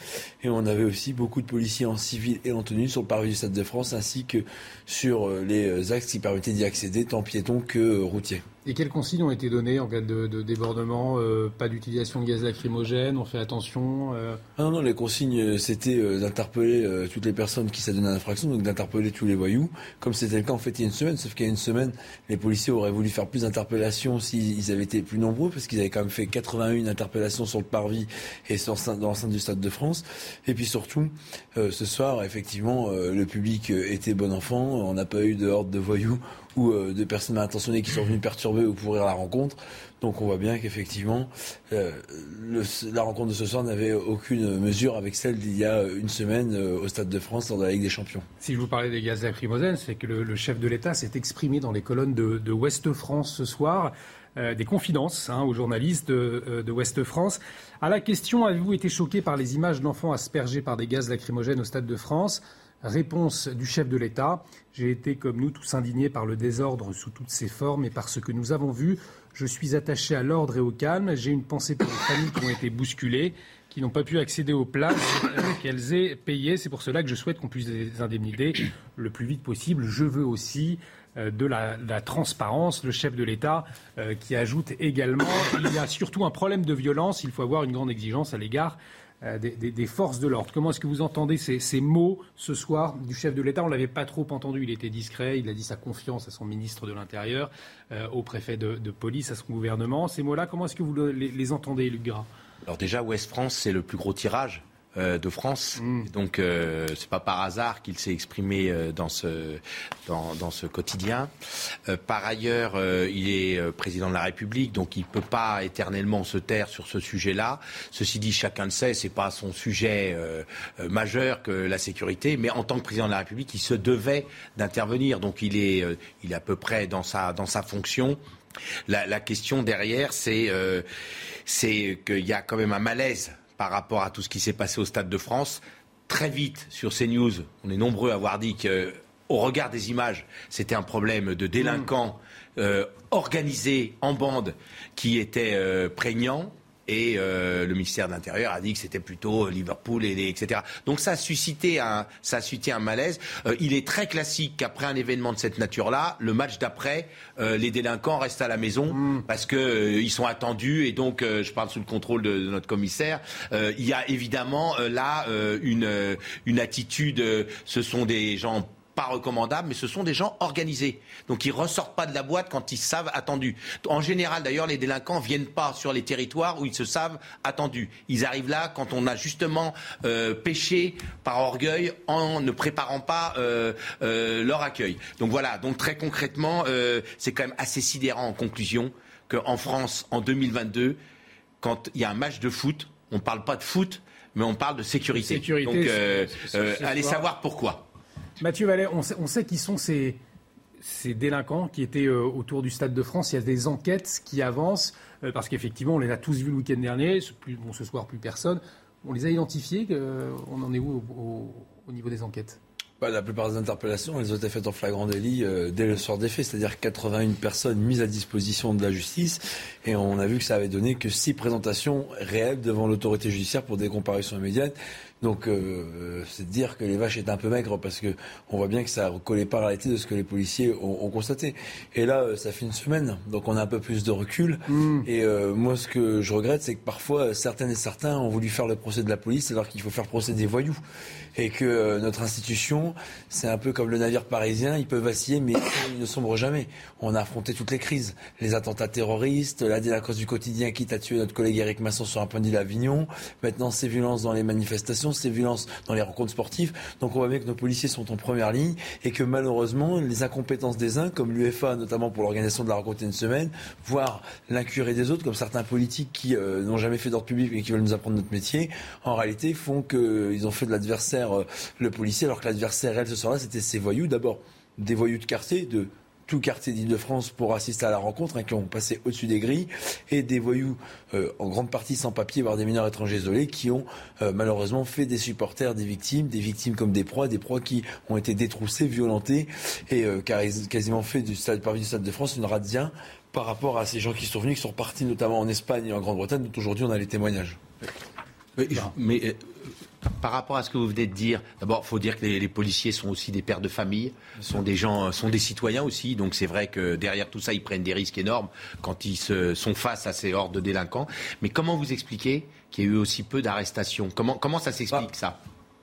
Et on avait aussi beaucoup de policiers en civil et en tenue sur le parvis du Stade de France, ainsi que sur euh, les axes qui permettaient d'y accéder, tant piétons que routiers. Et quelles consignes ont été données en cas de, débordement euh, Pas d'utilisation de gaz lacrymogène, on fait attention euh... ah Non, non, les consignes, euh, c'était euh, d'interpeller toutes les personnes qui s'adonnent à l'infraction, donc d'interpeller tous les voyous, comme c'était le cas en fait il y a une semaine, sauf qu'il y a une semaine, les policiers auraient voulu faire plus d'interpellations s'ils avaient été plus nombreux, parce qu'ils avaient quand même fait 81 interpellations sur le parvis et sur, dans l'enceinte du Stade de France. Et puis surtout, ce soir, effectivement, le public était bon enfant, on n'a pas eu de horde de voyous ou euh, de personnes mal intentionnées qui sont venues perturber ou pourrir la rencontre. Donc on voit bien qu'effectivement, euh, la rencontre de ce soir n'avait aucune mesure avec celle d'il y a une semaine euh, au Stade de France lors de la Ligue des Champions. Si je vous parlais des gaz lacrymogènes, c'est que le, chef de l'État s'est exprimé dans les colonnes de, de Ouest France ce soir. des confidences hein, aux journalistes de, de Ouest France. À la question, avez-vous été choqué par les images d'enfants aspergés par des gaz lacrymogènes au Stade de France? Réponse du chef de l'État. J'ai été, comme nous, tous indignés par le désordre sous toutes ses formes et par ce que nous avons vu. Je suis attaché à l'ordre et au calme. J'ai une pensée pour les familles qui ont été bousculées, qui n'ont pas pu accéder aux places qu'elles aient payées. C'est pour cela que je souhaite qu'on puisse les indemniser le plus vite possible. Je veux aussi euh, de la, transparence, le chef de l'État euh, qui ajoute également il y a surtout un problème de violence, il faut avoir une grande exigence à l'égard euh, des, forces de l'ordre. Comment est-ce que vous entendez ces, mots ce soir du chef de l'État? On ne l'avait pas trop entendu, il était discret, il a dit sa confiance à son ministre de l'Intérieur, euh, au préfet de, police, à son gouvernement. Ces mots-là, comment est-ce que vous les, entendez, Luc Gras? Alors déjà, Ouest France, c'est le plus gros tirage euh, de France. Mm. Donc euh, c'est pas par hasard qu'il s'est exprimé euh, dans ce dans, dans ce quotidien. Euh, par ailleurs, il est président de la République, donc il peut pas éternellement se taire sur ce sujet-là. Ceci dit, chacun le sait, c'est pas son sujet majeur que la sécurité, mais en tant que président de la République, il se devait d'intervenir. Donc il est il est à peu près dans sa dans sa fonction. La, la question derrière, c'est c'est qu'il y a quand même un malaise par rapport à tout ce qui s'est passé au Stade de France. Très vite, sur CNews, on est nombreux à avoir dit que, au regard des images, c'était un problème de délinquants euh, organisés en bande qui était euh, prégnant et euh, le ministère de l'Intérieur a dit que c'était plutôt Liverpool et etc. Donc ça a suscité un, ça a suscité un malaise. Euh, il est très classique qu'après un événement de cette nature-là, le match d'après, euh, les délinquants restent à la maison mm. parce que ils sont attendus et donc je parle sous le contrôle de, notre commissaire. il y a évidemment là une une attitude. ce sont des gens pas recommandables, mais ce sont des gens organisés. Donc ils ressortent pas de la boîte quand ils savent attendus. En général, d'ailleurs, les délinquants viennent pas sur les territoires où ils se savent attendus. Ils arrivent là quand on a justement euh, péché par orgueil en ne préparant pas euh, euh, leur accueil. Donc voilà. Donc très concrètement, euh, c'est quand même assez sidérant en conclusion qu'en France, en 2022, quand il y a un match de foot, on ne parle pas de foot, mais on parle de sécurité. Sécurité, Donc euh, euh, allez savoir pourquoi. Mathieu Vallet, on sait, qui sont ces, délinquants qui étaient euh, autour du Stade de France. Il y a des enquêtes qui avancent, euh, parce qu'effectivement, on les a tous vus le week-end dernier. Ce, soir, plus personne. On les a identifiés. euh, on en est où au, au- au niveau des enquêtes? Bah, la plupart des interpellations, elles ont été faites en flagrant délit dès le soir des faits, c'est-à-dire 81 personnes mises à disposition de la justice, et on a vu que ça avait donné que six présentations réelles devant l'autorité judiciaire pour des comparutions immédiates. Donc, euh, c'est de dire que les vaches étaient un peu maigres parce que on voit bien que ça ne collait pas à la réalité de ce que les policiers ont, ont constaté. Et là, euh, ça fait une semaine, donc on a un peu plus de recul. Et euh, moi, ce que je regrette, c'est que parfois, certaines et certains ont voulu faire le procès de la police alors qu'il faut faire le procès des voyous. Et que euh, notre institution, c'est un peu comme le navire parisien, il peut vaciller, mais il ne sombre jamais. On a affronté toutes les crises. Les attentats terroristes, la délinquance du quotidien qui a tué notre collègue Eric Masson sur un point d'île Avignon, maintenant ces violences dans les manifestations, ces violences dans les rencontres sportives. Donc on voit bien que nos policiers sont en première ligne et que malheureusement, les incompétences des uns, comme l'UFA notamment pour l'organisation de la rencontre une semaine, voire l'incuré des autres, comme certains politiques qui euh, n'ont jamais fait d'ordre public et qui veulent nous apprendre notre métier, en réalité font qu'ils ont fait de l'adversaire euh, le policier, alors que l'adversaire, elle, ce soir-là, c'était ces voyous. D'abord, des voyous de quartier, de tout quartier d'Île-de-France pour assister à la rencontre, hein, qui ont passé au-dessus des grilles, et des voyous euh, en grande partie sans papier, voire des mineurs étrangers isolés, qui ont euh, malheureusement fait des supporters des victimes, des victimes comme des proies, des proies qui ont été détroussées, violentées, et euh, quasi- quasiment fait du stade, parmi du Stade de France une razzia par rapport à ces gens qui sont venus, qui sont partis notamment en Espagne et en Grande-Bretagne, dont aujourd'hui on a les témoignages. Mais, par rapport à ce que vous venez de dire, d'abord, il faut dire que les, les policiers sont aussi des pères de famille, sont des gens, euh, sont des citoyens aussi. Donc c'est vrai que derrière tout ça, ils prennent des risques énormes quand ils se, sont face à ces hordes de délinquants. Mais comment vous expliquez qu'il y a eu aussi peu d'arrestations? Comment, comment ça s'explique ça?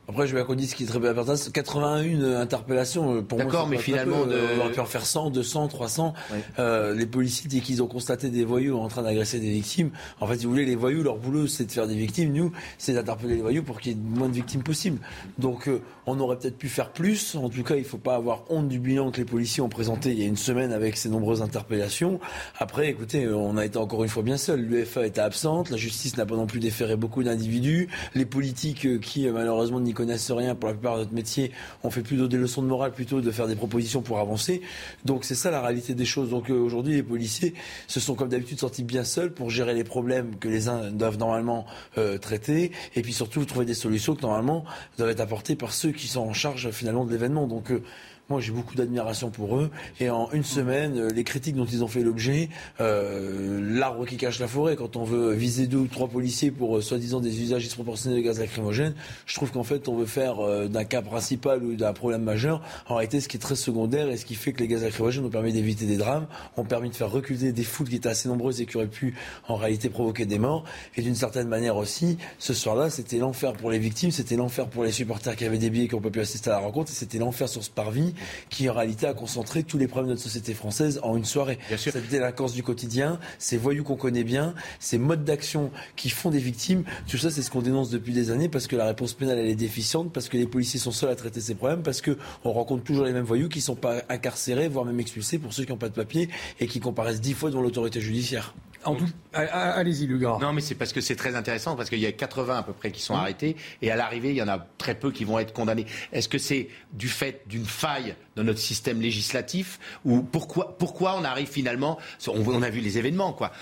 Après, je vais qu'on dise ce qui est très bien important. 81 interpellations, euh, pour moi. D'accord, mais finalement, de- Euh, on aurait pu en faire 100, 200, 300. Euh, les policiers, dès qu'ils ont constaté des voyous en train d'agresser des victimes, en fait, si vous voulez, les voyous, leur boulot, c'est de faire des victimes. Nous, c'est d'interpeller les voyous pour qu'il y ait le moins de victimes possible. Donc, euh, on aurait peut-être pu faire plus. En tout cas, il ne faut pas avoir honte du bilan que les policiers ont présenté il y a une semaine avec ces nombreuses interpellations. Après, écoutez, euh, on a été encore une fois bien seul. L'UFA était absente, la justice n'a pas non plus déféré beaucoup d'individus. Les politiques euh, qui, euh, malheureusement, n'y connaissent rien pour la plupart de notre métier, ont fait plutôt des leçons de morale, plutôt de faire des propositions pour avancer. Donc, c'est ça la réalité des choses. Donc, euh, aujourd'hui, les policiers se sont, comme d'habitude, sortis bien seuls pour gérer les problèmes que les uns doivent normalement euh, traiter. Et puis, surtout, trouver des solutions que, normalement, doivent être apportées par ceux qui sont en charge, finalement, de l'événement. Euh, moi, j'ai beaucoup d'admiration pour eux. Et en une semaine, euh, les critiques dont ils ont fait l'objet, euh, l'arbre qui cache la forêt, quand on veut viser deux ou trois policiers pour euh, soi-disant des usages disproportionnés de gaz lacrymogène, je trouve qu'en fait, on veut faire euh, d'un cas principal ou d'un problème majeur, en réalité, ce qui est très secondaire et ce qui fait que les gaz lacrymogènes ont permis d'éviter des drames, ont permis de faire reculer des foules qui étaient assez nombreuses et qui auraient pu, en réalité, provoquer des morts. Et d'une certaine manière aussi, ce soir-là, c'était l'enfer pour les victimes, c'était l'enfer pour les supporters qui avaient des billets et qui n'ont pas pu assister à la rencontre, et c'était l'enfer sur ce parvis qui en réalité a concentré tous les problèmes de notre société française en une soirée. Cette délinquance du quotidien, ces voyous qu'on connaît bien, ces modes d'action qui font des victimes, tout ça c'est ce qu'on dénonce depuis des années parce que la réponse pénale elle est déficiente, parce que les policiers sont seuls à traiter ces problèmes, parce que on rencontre toujours les mêmes voyous qui sont pas incarcérés, voire même expulsés pour ceux qui n'ont pas de papier et qui comparaissent dix fois devant l'autorité judiciaire. En tout, allez-y, Lugar. Non, mais c'est parce que c'est très intéressant, parce qu'il y a 80 à peu près qui sont Mmh. arrêtés, et à l'arrivée, il y en a très peu qui vont être condamnés. Est-ce que c'est du fait d'une faille dans notre système législatif, ou pourquoi, pourquoi on arrive finalement, on, on a vu les événements, quoi.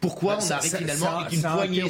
Pourquoi on Ça- arrive ça- finalement ça- avec une ça poignée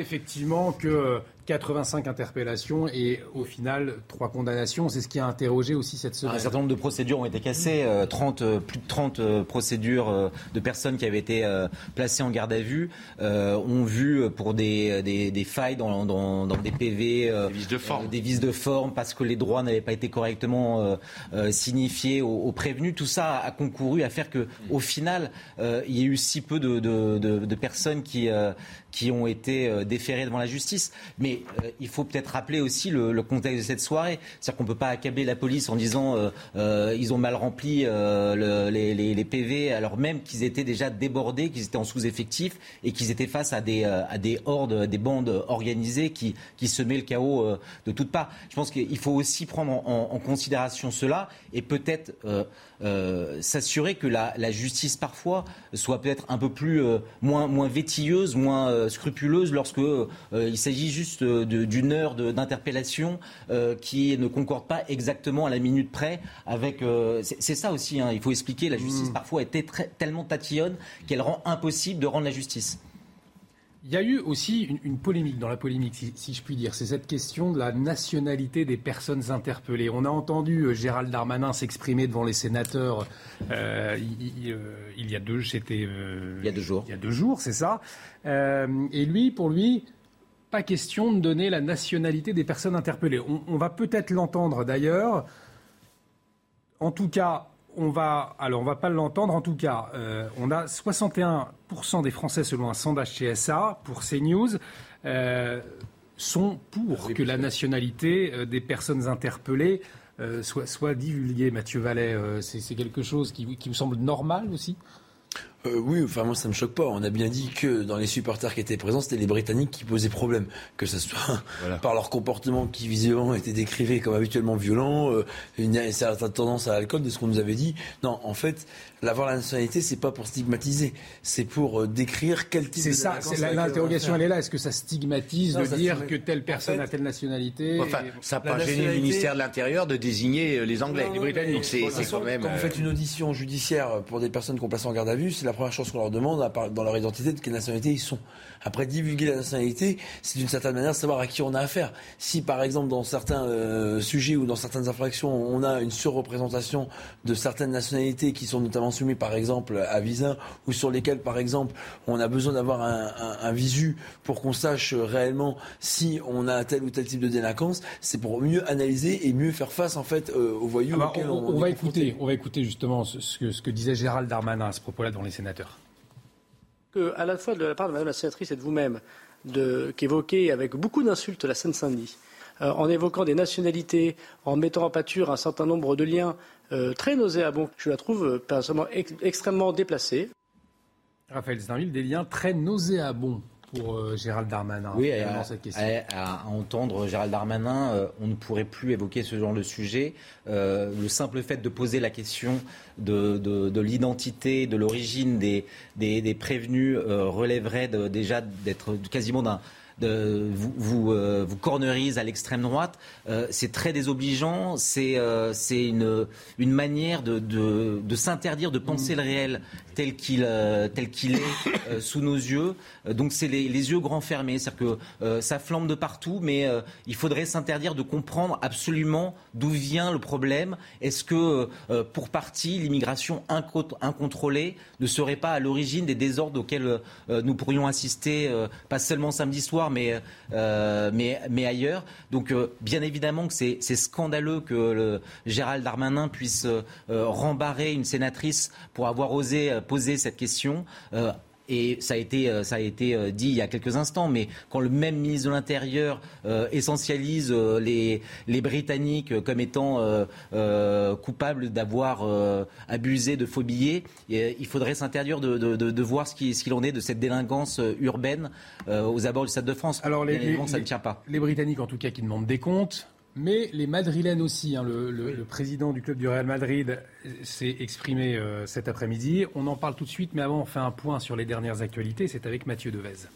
effectivement que 85 interpellations et au final trois condamnations. C'est ce qui a interrogé aussi cette semaine. Un certain nombre de procédures ont été cassées, euh, 30, euh, plus de 30 euh, procédures euh, de personnes qui avaient été euh, placées en garde à vue euh, ont vu euh, pour des, des, des failles dans, dans, dans des PV, euh, des, vices de forme. des vices de forme parce que les droits n'avaient pas été correctement euh, euh, signifiés aux, aux prévenus. Tout ça a concouru à faire que, au final, euh, il y a eu si peu de, de, de, de personnes qui, euh, qui ont été euh, déférées devant la justice. Mais euh, il faut peut-être rappeler aussi le, contexte de cette soirée. C'est-à-dire qu'on ne peut pas accabler la police en disant euh, euh, ils ont mal rempli les, PV, alors même qu'ils étaient déjà débordés, qu'ils étaient en sous-effectif et qu'ils étaient face à des, à des hordes, des bandes organisées qui, qui semaient le chaos de toutes parts. Je pense qu'il faut aussi prendre en, considération cela et peut-être s'assurer que la, justice parfois soit peut-être un peu plus moins, moins vétilleuse, moins scrupuleuse lorsque il s'agit juste euh, d'une heure d'interpellation euh, qui ne concorde pas exactement à la minute près avec. Euh, c'est ça aussi, hein, il faut expliquer. La justice mm. parfois était tellement tatillonne qu'elle rend impossible de rendre la justice. Il y a eu aussi une, polémique dans la polémique, si, je puis dire. C'est cette question de la nationalité des personnes interpellées. On a entendu Gérald Darmanin s'exprimer devant les sénateurs il, y a deux, c'était il y a deux jours. Il y a deux jours, c'est ça. et lui, pour lui, pas question de donner la nationalité des personnes interpellées. On, va peut-être l'entendre d'ailleurs. En tout cas, on va, alors on va pas l'entendre. En tout cas, euh, on a 61% des Français, selon un sondage CSA pour CNews, euh, sont pour que la nationalité euh, des personnes interpellées soit, divulguée. Mathieu Vallet, c'est quelque chose qui, qui vous semble normal aussi? Euh, oui, enfin moi ça me choque pas. On a bien dit que dans les supporters qui étaient présents, c'était les Britanniques qui posaient problème, que ce soit par leur comportement qui visiblement était décrivé comme habituellement violent, euh, une, certaine tendance à l'alcool, de ce qu'on nous avait dit. Non, en fait, l'avoir la nationalité, c'est pas pour stigmatiser, c'est pour euh, décrire quel type. C'est ça. L'interrogation elle est là. Est-ce que ça stigmatise de dire que telle personne a telle nationalité Enfin, ça n'a pas gêné le ministère de l'Intérieur de désigner les Anglais, les Britanniques. C'est quand même. Quand vous faites une audition judiciaire pour des personnes qu'on place en garde à vue, c'est la première chose qu'on leur demande dans leur identité de quelle nationalité ils sont. Après, divulguer la nationalité, c'est d'une certaine manière savoir à qui on a affaire. Si, par exemple, dans certains euh, sujets ou dans certaines infractions, on a une surreprésentation de certaines nationalités qui sont notamment soumises, par exemple, à visa, ou sur lesquelles, par exemple, on a besoin d'avoir un, visu pour qu'on sache réellement si on a tel ou tel type de délinquance, c'est pour mieux analyser et mieux faire face, en fait, euh, aux voyous ah bah, on, va écouter, on va écouter justement ce, que, ce que disait Gérald Darmanin à ce propos-là devant les sénateurs que, à la fois de la part de Mme la sénatrice et de vous-même, qu'évoquer avec beaucoup d'insultes la Seine-Saint-Denis, euh, en évoquant des nationalités, en mettant en pâture un certain nombre de liens euh, très nauséabonds, je la trouve euh, personnellement extrêmement déplacée. Raphaël Steinville, des liens très nauséabonds pour euh, Gérald Darmanin Oui, à, entendre Gérald Darmanin, euh, on ne pourrait plus évoquer ce genre de sujet. Euh, le simple fait de poser la question de, l'identité, de l'origine des, des, prévenus relèverait déjà d'être quasiment d'un de, vous, vous, euh, vous cornerise à l'extrême droite. Euh, c'est très désobligeant. C'est euh, une, une manière de, de, de s'interdire de penser le réel tel qu'il tel qu'il est sous nos yeux. Donc c'est les, les, yeux grands fermés. C'est-à-dire que ça flambe de partout, mais il faudrait s'interdire de comprendre absolument d'où vient le problème. Est-ce que pour partie l'immigration incontrôlée ne serait pas à l'origine des désordres auxquels nous pourrions assister, pas seulement samedi soir, euh, mais, ailleurs. Donc, euh, bien évidemment que c'est scandaleux que le Gérald Darmanin puisse euh, rembarrer une sénatrice pour avoir osé poser cette question. Et ça a été, euh, ça a été euh, dit il y a quelques instants, mais quand le même ministre de l'Intérieur euh, essentialise les, les, Britanniques comme étant coupables d'avoir abusé de faux billets, il faudrait s'interdire de, de, de, voir ce qu'il ce en est de cette délinquance urbaine aux abords du Stade de France. Alors, les, ça ne tient pas. Les Britanniques, en tout cas, qui demandent des comptes, mais les Madrilènes aussi. Hein, le, président du club du Real Madrid s'est exprimé euh, cet après-midi. On en parle tout de suite, mais avant, on fait un point sur les dernières actualités. C'est avec Mathieu Devez.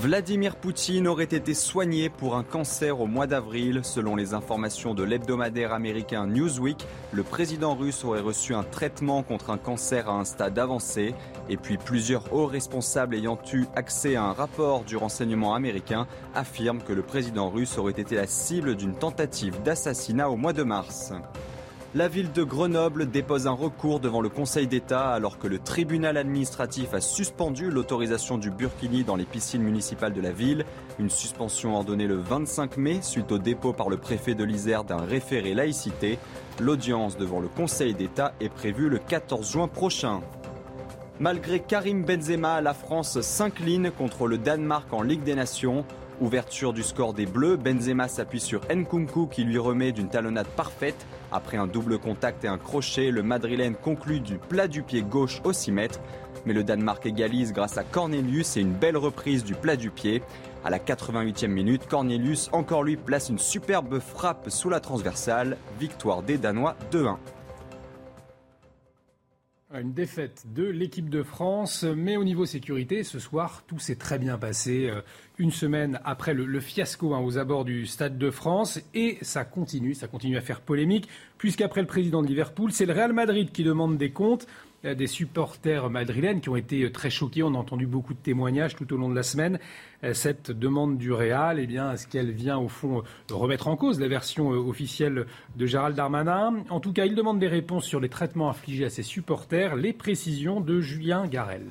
Vladimir Poutine aurait été soigné pour un cancer au mois d'avril. Selon les informations de l'hebdomadaire américain Newsweek, le président russe aurait reçu un traitement contre un cancer à un stade avancé. Et puis plusieurs hauts responsables ayant eu accès à un rapport du renseignement américain affirment que le président russe aurait été la cible d'une tentative d'assassinat au mois de mars. La ville de Grenoble dépose un recours devant le Conseil d'État alors que le tribunal administratif a suspendu l'autorisation du burkini dans les piscines municipales de la ville. Une suspension ordonnée le 25 mai suite au dépôt par le préfet de l'Isère d'un référé laïcité. L'audience devant le Conseil d'État est prévue le 14 juin prochain. Malgré Karim Benzema, la France s'incline contre le Danemark en Ligue des Nations. Ouverture du score des Bleus, Benzema s'appuie sur Nkunku qui lui remet d'une talonnade parfaite. Après un double contact et un crochet, le Madrilène conclut du plat du pied gauche au 6 mètres. Mais le Danemark égalise grâce à Cornelius et une belle reprise du plat du pied. À la 88e minute, Cornelius, encore lui, place une superbe frappe sous la transversale. Victoire des Danois 2-1. Une défaite de l'équipe de France, mais au niveau sécurité, ce soir, tout s'est très bien passé. Euh, une semaine après le, fiasco hein, aux abords du Stade de France, et ça continue, ça continue à faire polémique, puisqu'après le président de Liverpool, c'est le Real Madrid qui demande des comptes des supporters madrilènes qui ont été euh, très choqués. On a entendu beaucoup de témoignages tout au long de la semaine. Euh, cette demande du Real, eh bien, est-ce qu'elle vient au fond euh, remettre en cause la version officielle de Gérald Darmanin? En tout cas, il demande des réponses sur les traitements infligés à ses supporters. Les précisions de Julien Garel.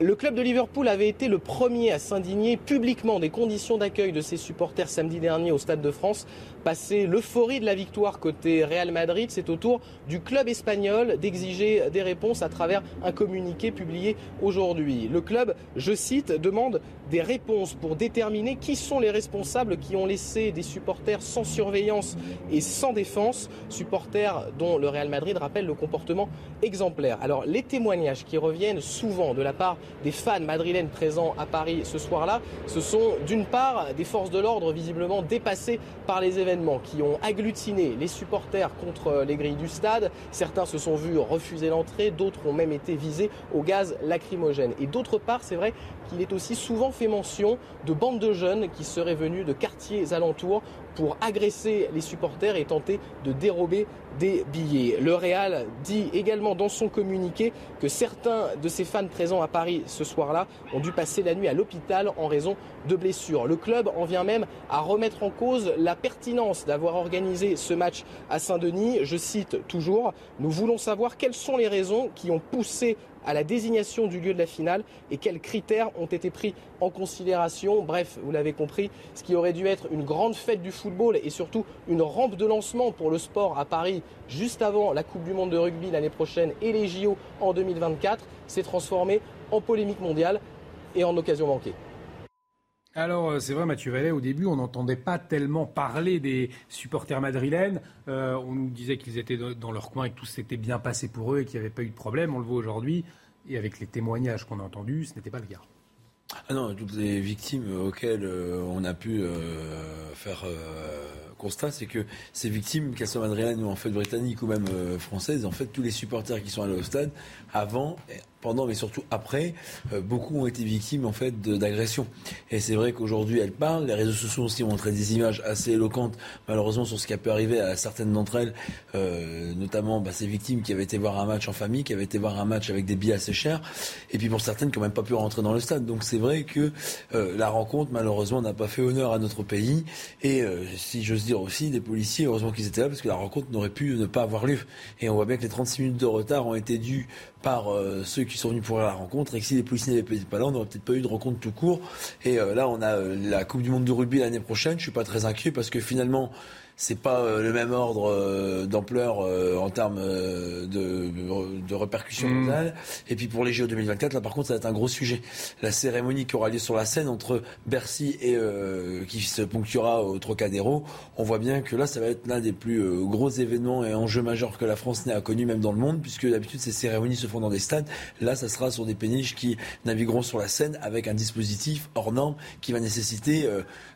Le club de Liverpool avait été le premier à s'indigner publiquement des conditions d'accueil de ses supporters samedi dernier au Stade de France. Passé l'euphorie de la victoire côté Real Madrid, c'est au tour du club espagnol d'exiger des réponses à travers un communiqué publié aujourd'hui. Le club, je cite, demande des réponses pour déterminer qui sont les responsables qui ont laissé des supporters sans surveillance et sans défense, supporters dont le Real Madrid rappelle le comportement exemplaire. Alors les témoignages qui reviennent souvent de la part des fans madrilènes présents à Paris ce soir-là, ce sont d'une part des forces de l'ordre visiblement dépassées par les événements qui ont agglutiné les supporters contre les grilles du stade. Certains se sont vus refuser l'entrée, d'autres ont même été visés au gaz lacrymogène. Et d'autre part, c'est vrai qu'il est aussi souvent fait mention de bandes de jeunes qui seraient venus de quartiers alentours pour agresser les supporters et tenter de dérober des billets. Le Real dit également dans son communiqué que certains de ses fans présents à Paris ce soir-là ont dû passer la nuit à l'hôpital en raison de blessures. Le club en vient même à remettre en cause la pertinence d'avoir organisé ce match à Saint-Denis. Je cite toujours, nous voulons savoir quelles sont les raisons qui ont poussé à la désignation du lieu de la finale et quels critères ont été pris en considération. Bref, vous l'avez compris, ce qui aurait dû être une grande fête du football et surtout une rampe de lancement pour le sport à Paris juste avant la Coupe du Monde de rugby l'année prochaine et les JO en 2024 s'est transformé en polémique mondiale et en occasion manquée. Alors, euh, c'est vrai, Mathieu Vallet, au début, on n'entendait pas tellement parler des supporters madrilènes. Euh, on nous disait qu'ils étaient dans leur coin et que tout s'était bien passé pour eux et qu'il n'y avait pas eu de problème. On le voit aujourd'hui. Et avec les témoignages qu'on a entendus, ce n'était pas le cas. Ah non, toutes les victimes auxquelles euh, on a pu faire constat, c'est que ces victimes, qu'elles soient madrilènes ou en fait britanniques ou même françaises, en fait, tous les supporters qui sont allés au stade, avant, pendant, mais surtout après, euh, beaucoup ont été victimes en fait d'agressions. Et c'est vrai qu'aujourd'hui, elles parlent. Les réseaux sociaux aussi ont montré des images assez éloquentes, malheureusement, sur ce qui a pu arriver à certaines d'entre elles, euh, notamment bah, ces victimes qui avaient été voir un match en famille, qui avaient été voir un match avec des billets assez chers, et puis pour certaines qui n'ont même pas pu rentrer dans le stade. Donc c'est vrai que euh, la rencontre, malheureusement, n'a pas fait honneur à notre pays. Et si j'ose dire aussi, des policiers, heureusement qu'ils étaient là, parce que la rencontre n'aurait pu ne pas avoir lieu. Et on voit bien que les 36 minutes de retard ont été dues par euh, ceux qui sont venus pour la rencontre et que si les policiers n'avaient pas là, on n'aurait peut-être pas eu de rencontre tout court. Et euh, là, on a euh, la Coupe du Monde de rugby l'année prochaine. Je suis pas très inquiet parce que finalement, c'est pas euh, le même ordre euh, d'ampleur euh, en termes de, de répercussions mmh. totales. Et puis pour les JO 2024, là par contre, ça va être un gros sujet. La cérémonie qui aura lieu sur la scène entre Bercy et qui se ponctuera au Trocadéro, on voit bien que là, ça va être l'un des plus gros événements et enjeux majeurs que la France n'ait connu même dans le monde, puisque d'habitude ces cérémonies se font dans des stades. Là, ça sera sur des péniches qui navigueront sur la scène avec un dispositif hors norme qui va nécessiter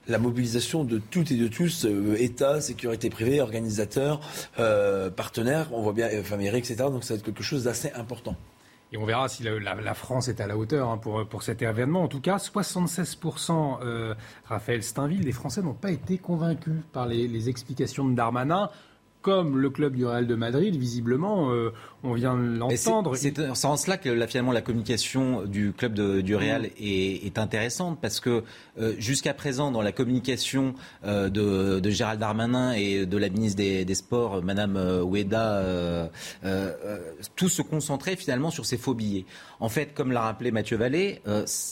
la mobilisation de toutes et de tous, État, sécurité privée, organisateurs, euh, partenaires, on voit bien, euh, mairie, etc. Donc ça va être quelque chose d'assez important. Et on verra si la, France est à la hauteur hein, pour, pour cet événement. En tout cas, 76%, euh, Raphaël Steinville, des Français n'ont pas été convaincus par les explications de Darmanin comme le club du Real de Madrid, visiblement, euh, on vient de l'entendre. C'est en cela que là, finalement la communication du club du Real mm. est, intéressante parce que euh, jusqu'à présent, dans la communication euh, de, Gérald Darmanin et de la ministre des, Sports, Madame Oueda, tout se concentrait finalement sur ces faux billets. En fait, comme l'a rappelé Mathieu Vallée,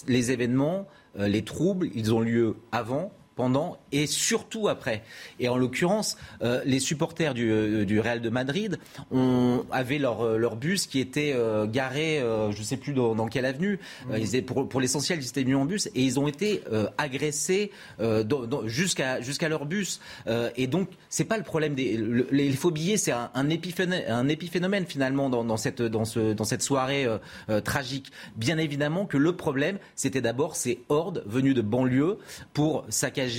les événements, les troubles, ils ont lieu avant et surtout après. Et en l'occurrence, euh, les supporters du, euh, du, Real de Madrid ont, avaient leur, euh, leur bus qui était garé, je ne sais plus dans, quelle avenue. Pour, l'essentiel, ils étaient venus en bus et ils ont été agressés jusqu'à jusqu'à leur bus. et donc, c'est pas le problème des les faux billets, c'est un, un, épiphénomène, un, épiphénomène, finalement dans, dans, cette dans ce dans cette soirée tragique. Bien évidemment que le problème, c'était d'abord ces hordes venues de banlieue pour saccager,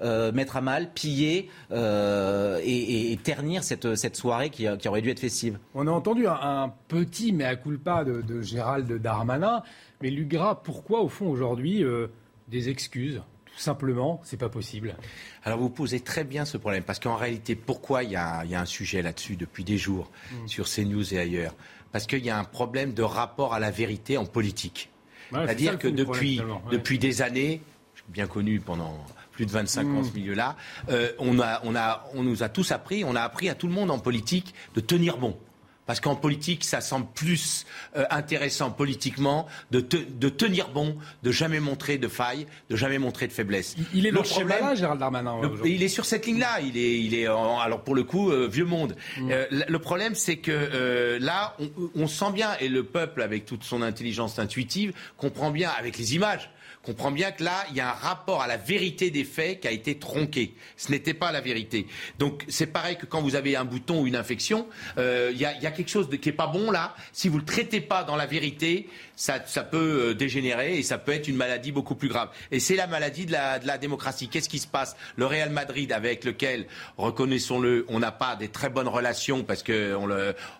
euh, mettre à mal, piller euh, et, ternir cette, cette soirée qui, qui, aurait dû être festive. On a entendu un, petit mais à culpa de, de Gérald Darmanin, mais Lugra, pourquoi au fond aujourd'hui euh, des excuses tout simplement, c'est pas possible? Alors vous posez très bien ce problème, parce qu'en réalité, pourquoi il y, a, y a, un sujet là-dessus depuis des jours, mm. sur CNews et ailleurs? Parce qu'il y a un problème de rapport à la vérité en politique. C'est-à-dire que depuis, depuis des années, bien connu pendant plus de 25 ans, ce mm. milieu-là, euh, on, a, on, a, on nous a tous appris, on a appris à tout le monde en politique de tenir bon. Parce qu'en politique, ça semble plus euh, intéressant politiquement de, de, tenir bon, de jamais montrer de faille, de jamais montrer de faiblesse. Il, est le problème, là, Gérald Darmanin. il est sur cette ligne-là. Il est, il est alors pour le coup euh, vieux monde. Mm. le problème, c'est que là, on, on, sent bien et le peuple, avec toute son intelligence intuitive, comprend bien avec les images comprend bien que là, il y a un rapport à la vérité des faits qui a été tronqué. Ce n'était pas la vérité. Donc c'est pareil que quand vous avez un bouton ou une infection, euh, il y, a, quelque chose qui n'est pas bon là. Si vous ne le traitez pas dans la vérité, ça, peut euh, dégénérer et ça peut être une maladie beaucoup plus grave. Et c'est la maladie de la, de la démocratie. Qu'est-ce qui se passe? Le Real Madrid, avec lequel, reconnaissons-le, on n'a pas des très bonnes relations parce qu'on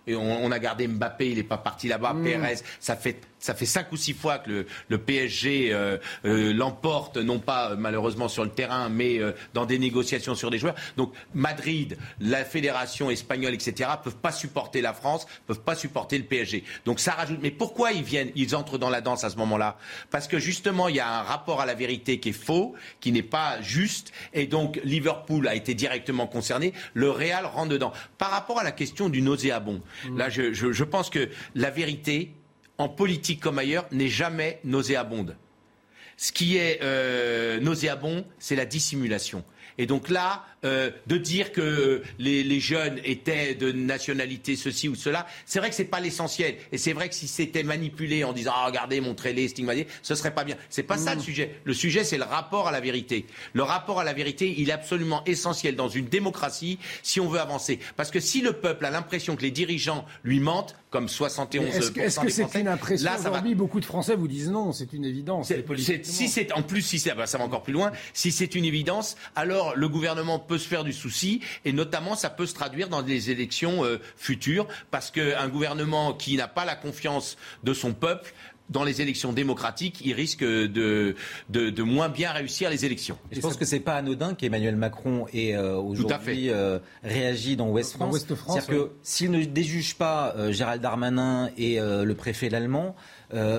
on, a gardé Mbappé, il n'est pas parti là-bas, mmh. Pérez, ça fait ça fait cinq ou six fois que le, PSG euh, euh, l'emporte, non pas euh, malheureusement sur le terrain, mais dans des négociations sur des joueurs. Donc Madrid, la fédération espagnole, etc., peuvent pas supporter la France, peuvent pas supporter le PSG. Donc ça rajoute. Mais pourquoi ils viennent, ils entrent dans la danse à ce moment-là Parce que justement, il y a un rapport à la vérité qui est faux, qui n'est pas juste, et donc Liverpool a été directement concerné. Le Real rentre dedans. Par rapport à la question du nauséabond, mmh. là, je, je pense que la vérité en politique comme ailleurs, n'est jamais nauséabonde. Ce qui est euh, nauséabond, c'est la dissimulation. Et donc là, euh, de dire que les, jeunes étaient de nationalité ceci ou cela, c'est vrai que ce n'est pas l'essentiel. Et c'est vrai que si c'était manipulé en disant ah, regardez, montrez-les, stigmatisés, ce serait pas bien. C'est pas ça le mm. sujet. Le sujet, c'est le rapport à la vérité. Le rapport à la vérité, il est absolument essentiel dans une démocratie si on veut avancer. Parce que si le peuple a l'impression que les dirigeants lui mentent, comme 71 Est-ce que c'est -ce une impression aujourd'hui Beaucoup de Français vous disent non, c'est une évidence. Si c'est en plus, si bah, ça va encore plus loin. Si c'est une évidence, alors le gouvernement peut se faire du souci et notamment ça peut se traduire dans des élections euh, futures parce qu'un gouvernement qui n'a pas la confiance de son peuple dans les élections démocratiques, il risque de, de, moins bien réussir les élections. je pense que c'est pas anodin qu'Emmanuel Macron ait euh, aujourd'hui euh, réagi dans Ouest France. C'est-à-dire que s'il ne déjuge pas Gérald Darmanin et le préfet l'allemand,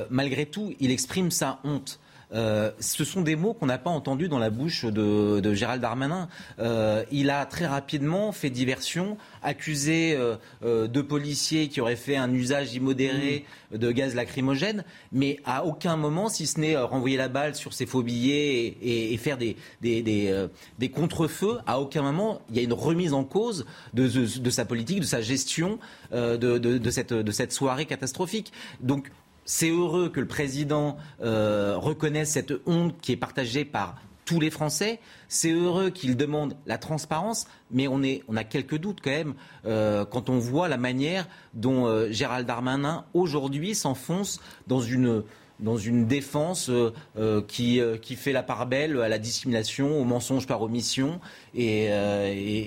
malgré tout, il exprime sa honte. Euh, ce sont des mots qu'on n'a pas entendus dans la bouche de, Gérald Darmanin. Euh, il a très rapidement fait diversion, accusé euh, euh, de policiers qui auraient fait un usage immodéré mm. de gaz lacrymogène, mais à aucun moment, si ce n'est renvoyer la balle sur ses faux billets et, faire des, des, des, contre-feux, à aucun moment il y a une remise en cause de, de, sa politique, de sa gestion de, de, cette, de cette soirée catastrophique. Donc c'est heureux que le président euh, reconnaisse cette honte qui est partagée par tous les Français. C'est heureux qu'il demande la transparence, mais on, a quelques doutes quand même euh, quand on voit la manière dont euh, Gérald Darmanin aujourd'hui s'enfonce dans une dans une défense euh, euh, qui, euh, qui fait la part belle à la dissimulation, au mensonge par omission et,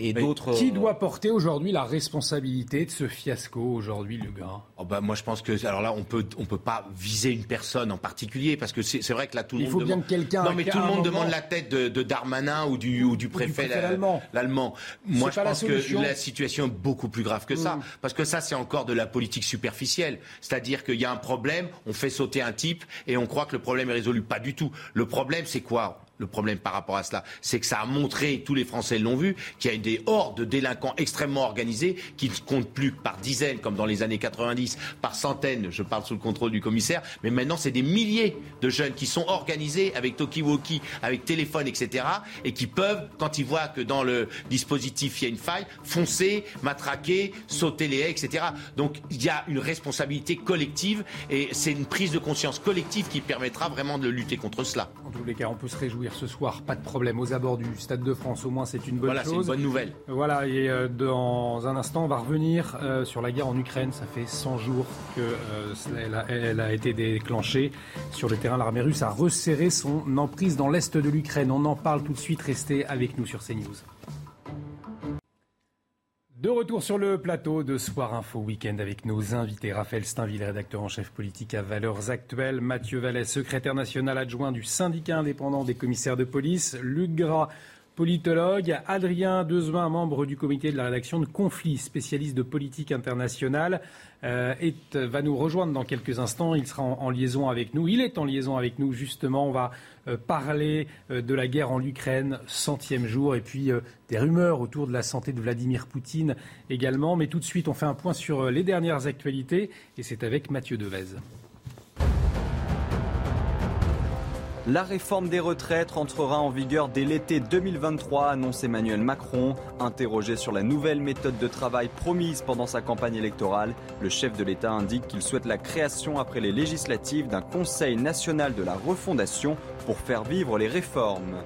et, d'autres. Qui doit porter aujourd'hui la responsabilité de ce fiasco aujourd'hui, gars oh bah Moi, je pense que alors là, on peut on peut pas viser une personne en particulier parce que c'est vrai que là, tout le monde. Il faut bien que quelqu'un. Non, mais tout le monde demande la tête de, de, Darmanin ou du ou du préfet, l'allemand. Moi, je pense que la situation est beaucoup plus grave que ça mm. parce que ça, c'est encore de la politique superficielle. C'est-à-dire qu'il y a un problème, on fait sauter un type et on croit que le problème est résolu. Pas du tout. Le problème, c'est quoi? Le problème par rapport à cela C'est que ça a montré, tous les Français l'ont vu, qu'il y a des hordes de délinquants extrêmement organisés qui ne comptent plus par dizaines, comme dans les années 90, par centaines, je parle sous le contrôle du commissaire, mais maintenant c'est des milliers de jeunes qui sont organisés avec Tokiwoki, avec téléphone, etc., et qui peuvent, quand ils voient que dans le dispositif il y a une faille, foncer, matraquer, sauter les haies, etc. Donc il y a une responsabilité collective et c'est une prise de conscience collective qui permettra vraiment de lutter contre cela. En tous les cas, on peut se réjouir ce soir, pas de problème. Aux abords du Stade de France, au moins, c'est une bonne voilà, chose. c'est une bonne nouvelle. Voilà, et euh, dans un instant, on va revenir euh, sur la guerre en Ukraine. Ça fait 100 jours que euh, elle, a, elle, a, été déclenchée. Sur le terrain, l'armée russe a resserré son emprise dans l'est de l'Ukraine. On en parle tout de suite. Restez avec nous sur CNews. De retour sur le plateau de Soir Info Week-end avec nos invités. Raphaël Steinville, rédacteur en chef politique à Valeurs Actuelles. Mathieu Vallet, secrétaire national adjoint du syndicat indépendant des commissaires de police. Luc Gras, politologue. Adrien Dezouin, membre du comité de la rédaction de Conflits, spécialiste de politique internationale, euh, va nous rejoindre dans quelques instants. Il sera en, en, liaison avec nous. Il est en liaison avec nous, justement. On va parler euh, de la guerre en Ukraine, centième jour, et puis euh, des rumeurs autour de la santé de Vladimir Poutine également. Mais tout de suite, on fait un point sur euh, les dernières actualités, et c'est avec Mathieu Devez. La réforme des retraites rentrera en vigueur dès l'été 2023, annonce Emmanuel Macron. Interrogé sur la nouvelle méthode de travail promise pendant sa campagne électorale, le chef de l'État indique qu'il souhaite la création après les législatives d'un Conseil national de la refondation pour faire vivre les réformes.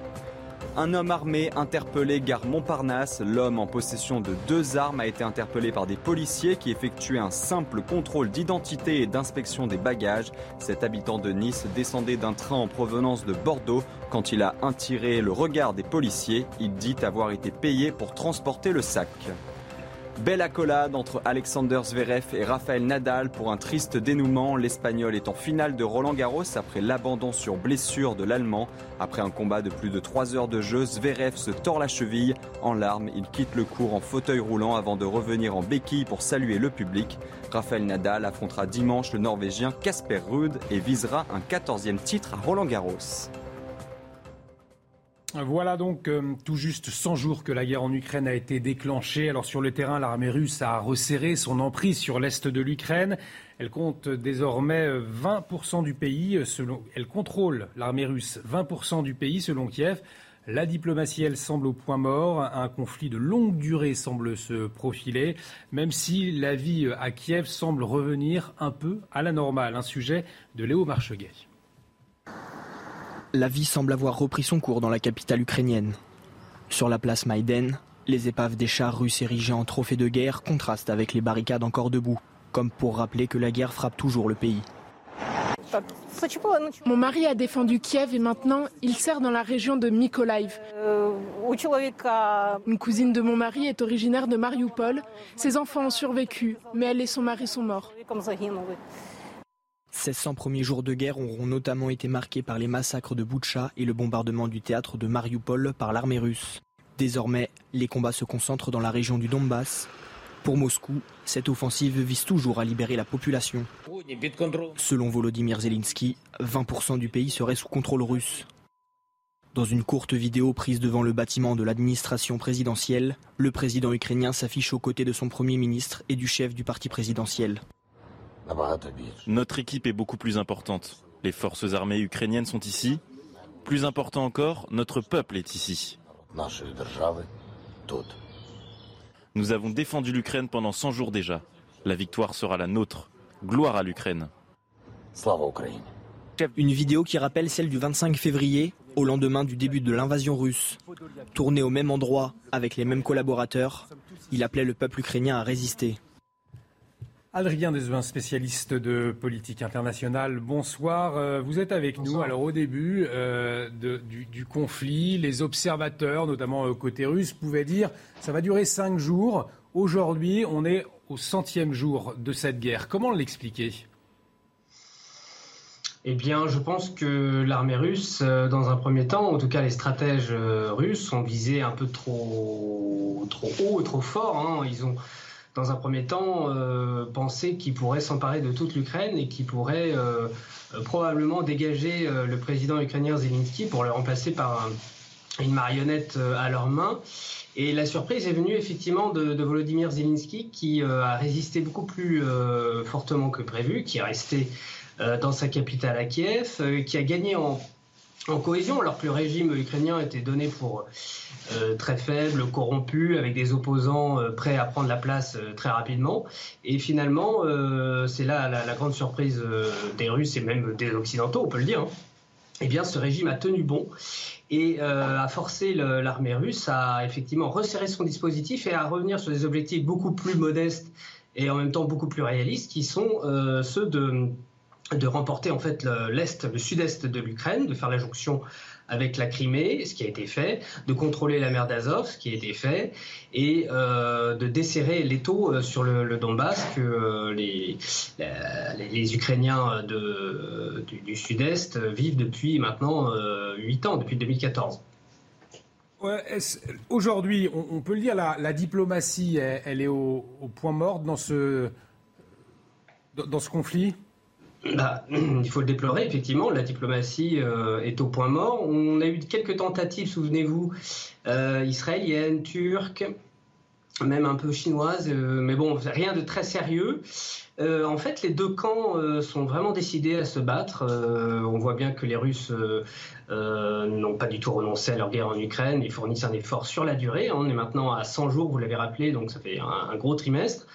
Un homme armé interpellé gare Montparnasse. L'homme en possession de deux armes a été interpellé par des policiers qui effectuaient un simple contrôle d'identité et d'inspection des bagages. Cet habitant de Nice descendait d'un train en provenance de Bordeaux. Quand il a attiré le regard des policiers, il dit avoir été payé pour transporter le sac. Belle accolade entre Alexander Zverev et Rafael Nadal pour un triste dénouement. L'Espagnol est en finale de Roland Garros après l'abandon sur blessure de l'Allemand. Après un combat de plus de 3 heures de jeu, Zverev se tord la cheville. En larmes, il quitte le cours en fauteuil roulant avant de revenir en béquille pour saluer le public. Rafael Nadal affrontera dimanche le Norvégien Casper Ruud et visera un 14e titre à Roland Garros. Voilà donc euh, tout juste 100 jours que la guerre en Ukraine a été déclenchée. Alors sur le terrain, l'armée russe a resserré son emprise sur l'est de l'Ukraine. Elle compte désormais 20% du pays. Selon, elle contrôle l'armée russe 20% du pays selon Kiev. La diplomatie, elle, semble au point mort. Un conflit de longue durée semble se profiler, même si la vie à Kiev semble revenir un peu à la normale. Un sujet de Léo Marcheguet. La vie semble avoir repris son cours dans la capitale ukrainienne. Sur la place Maïden, les épaves des chars russes érigés en trophée de guerre contrastent avec les barricades encore debout, comme pour rappeler que la guerre frappe toujours le pays. Mon mari a défendu Kiev et maintenant il sert dans la région de Mykolaiv. Une cousine de mon mari est originaire de Mariupol. Ses enfants ont survécu, mais elle et son mari sont morts. Ces 100 premiers jours de guerre auront notamment été marqués par les massacres de Boutcha et le bombardement du théâtre de Mariupol par l'armée russe. Désormais, les combats se concentrent dans la région du Donbass. Pour Moscou, cette offensive vise toujours à libérer la population. Selon Volodymyr Zelensky, 20% du pays serait sous contrôle russe. Dans une courte vidéo prise devant le bâtiment de l'administration présidentielle, le président ukrainien s'affiche aux côtés de son premier ministre et du chef du parti présidentiel. Notre équipe est beaucoup plus importante. Les forces armées ukrainiennes sont ici. Plus important encore, notre peuple est ici. Nous avons défendu l'Ukraine pendant 100 jours déjà. La victoire sera la nôtre. Gloire à l'Ukraine. Une vidéo qui rappelle celle du 25 février, au lendemain du début de l'invasion russe. Tournée au même endroit, avec les mêmes collaborateurs, il appelait le peuple ukrainien à résister. Adrien Desvin, spécialiste de politique internationale, bonsoir. Vous êtes avec bonsoir. nous. Alors au début euh, de, du, du, conflit, les observateurs, notamment euh, côté russe, pouvaient dire ça va durer cinq jours. Aujourd'hui, on est au centième jour de cette guerre. Comment l'expliquer? Eh bien, je pense que l'armée russe, euh, dans un premier temps, en tout cas les stratèges russes, ont visé un peu trop, trop haut, trop fort. Hein. Ils ont dans un premier temps, penser qu'il pourrait s'emparer de toute l'Ukraine et qu'il pourrait probablement dégager le président ukrainien Zelensky pour le remplacer par une marionnette à leurs mains. Et la surprise est venue effectivement de, Volodymyr Zelensky qui a résisté beaucoup plus fortement que prévu, qui est resté dans sa capitale à Kiev, qui a gagné en en cohésion, alors que le régime ukrainien était donné pour euh, très faible, corrompu, avec des opposants euh, prêts à prendre la place euh, très rapidement. Et finalement, c'est là la, grande surprise des Russes et même des Occidentaux, on peut le dire. Hein. Eh bien, ce régime a tenu bon et a forcé l'armée russe à effectivement resserrer son dispositif et à revenir sur des objectifs beaucoup plus modestes et en même temps beaucoup plus réalistes, qui sont ceux de de remporter en fait l'est, le, sud-est de l'Ukraine, de faire la jonction avec la Crimée, ce qui a été fait, de contrôler la mer d'Azov, ce qui a été fait, et euh, de desserrer l'étau euh, sur le, Donbass que euh, les, Ukrainiens du, sud-est vivent depuis maintenant 8 ans, depuis 2014. Aujourd'hui, on, peut le dire, la, diplomatie, elle, est au, point mort dans ce conflit? Bah, il faut le déplorer, effectivement. La diplomatie euh, est au point mort. On a eu quelques tentatives, souvenez-vous, euh, israéliennes, turques, même un peu chinoises, euh, mais bon, rien de très sérieux. en fait, les deux camps sont vraiment décidés à se battre. on voit bien que les Russes n'ont pas du tout renoncé à leur guerre en Ukraine. Ils fournissent un effort sur la durée. On est maintenant à 100 jours, vous l'avez rappelé, donc ça fait un gros trimestre.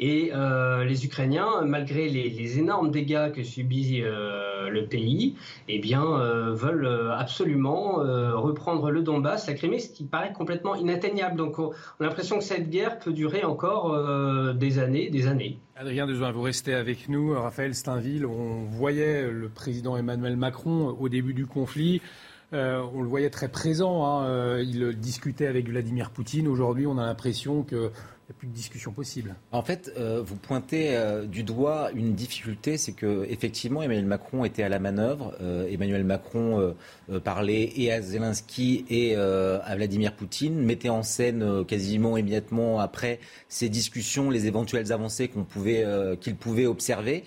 Et euh, les Ukrainiens, malgré les, énormes dégâts que subit euh, le pays, eh bien, euh, veulent absolument reprendre le Donbass, la Crimée, ce qui paraît complètement inatteignable. Donc, on, a l'impression que cette guerre peut durer encore des années, des années. Adrien Dejoin, vous restez avec nous. Raphaël Steinville, on voyait le président Emmanuel Macron au début du conflit. on le voyait très présent. Hein, il discutait avec Vladimir Poutine. Aujourd'hui, on a l'impression que n'y a plus de discussion possible. En fait, euh, vous pointez euh, du doigt une difficulté, c'est que effectivement Emmanuel Macron était à la manœuvre. Euh, Emmanuel Macron parlait et à Zelensky et à Vladimir Poutine, mettait en scène quasiment immédiatement après ces discussions les éventuelles avancées qu'il pouvait observer.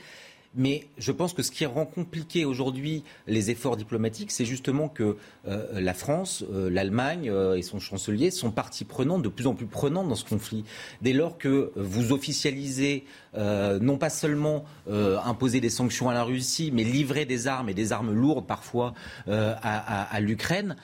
Mais je pense que ce qui rend compliqué aujourd'hui les efforts diplomatiques, c'est justement que euh, la France, euh, l'Allemagne euh, et son chancelier sont partie prenante, de plus en plus prenantes dans ce conflit. Dès lors que vous officialisez non pas seulement imposer des sanctions à la Russie, mais livrer des armes et des armes lourdes parfois à l'Ukraine,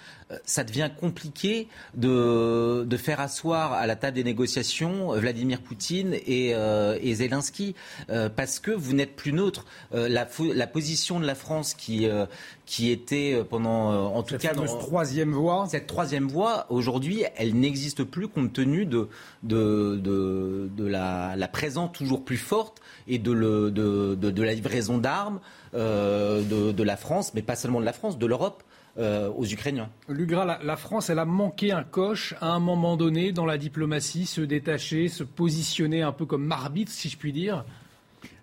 ça devient compliqué de, de, faire asseoir à la table des négociations Vladimir Poutine et, euh, et Zelensky, euh, parce que vous n'êtes plus neutre. Euh, la, la, position de la France qui, qui était pendant, en tout cas, dans troisième voie, cette troisième voie, aujourd'hui, elle n'existe plus compte tenu de, de, de, de la, la, présence toujours plus forte et de, le, de, de la livraison d'armes de, de la France, mais pas seulement de la France, de l'Europe. Euh, aux Ukrainiens. Lugra, la, France, elle a manqué un coche à un moment donné dans la diplomatie, se détacher, se positionner un peu comme arbitre, si je puis dire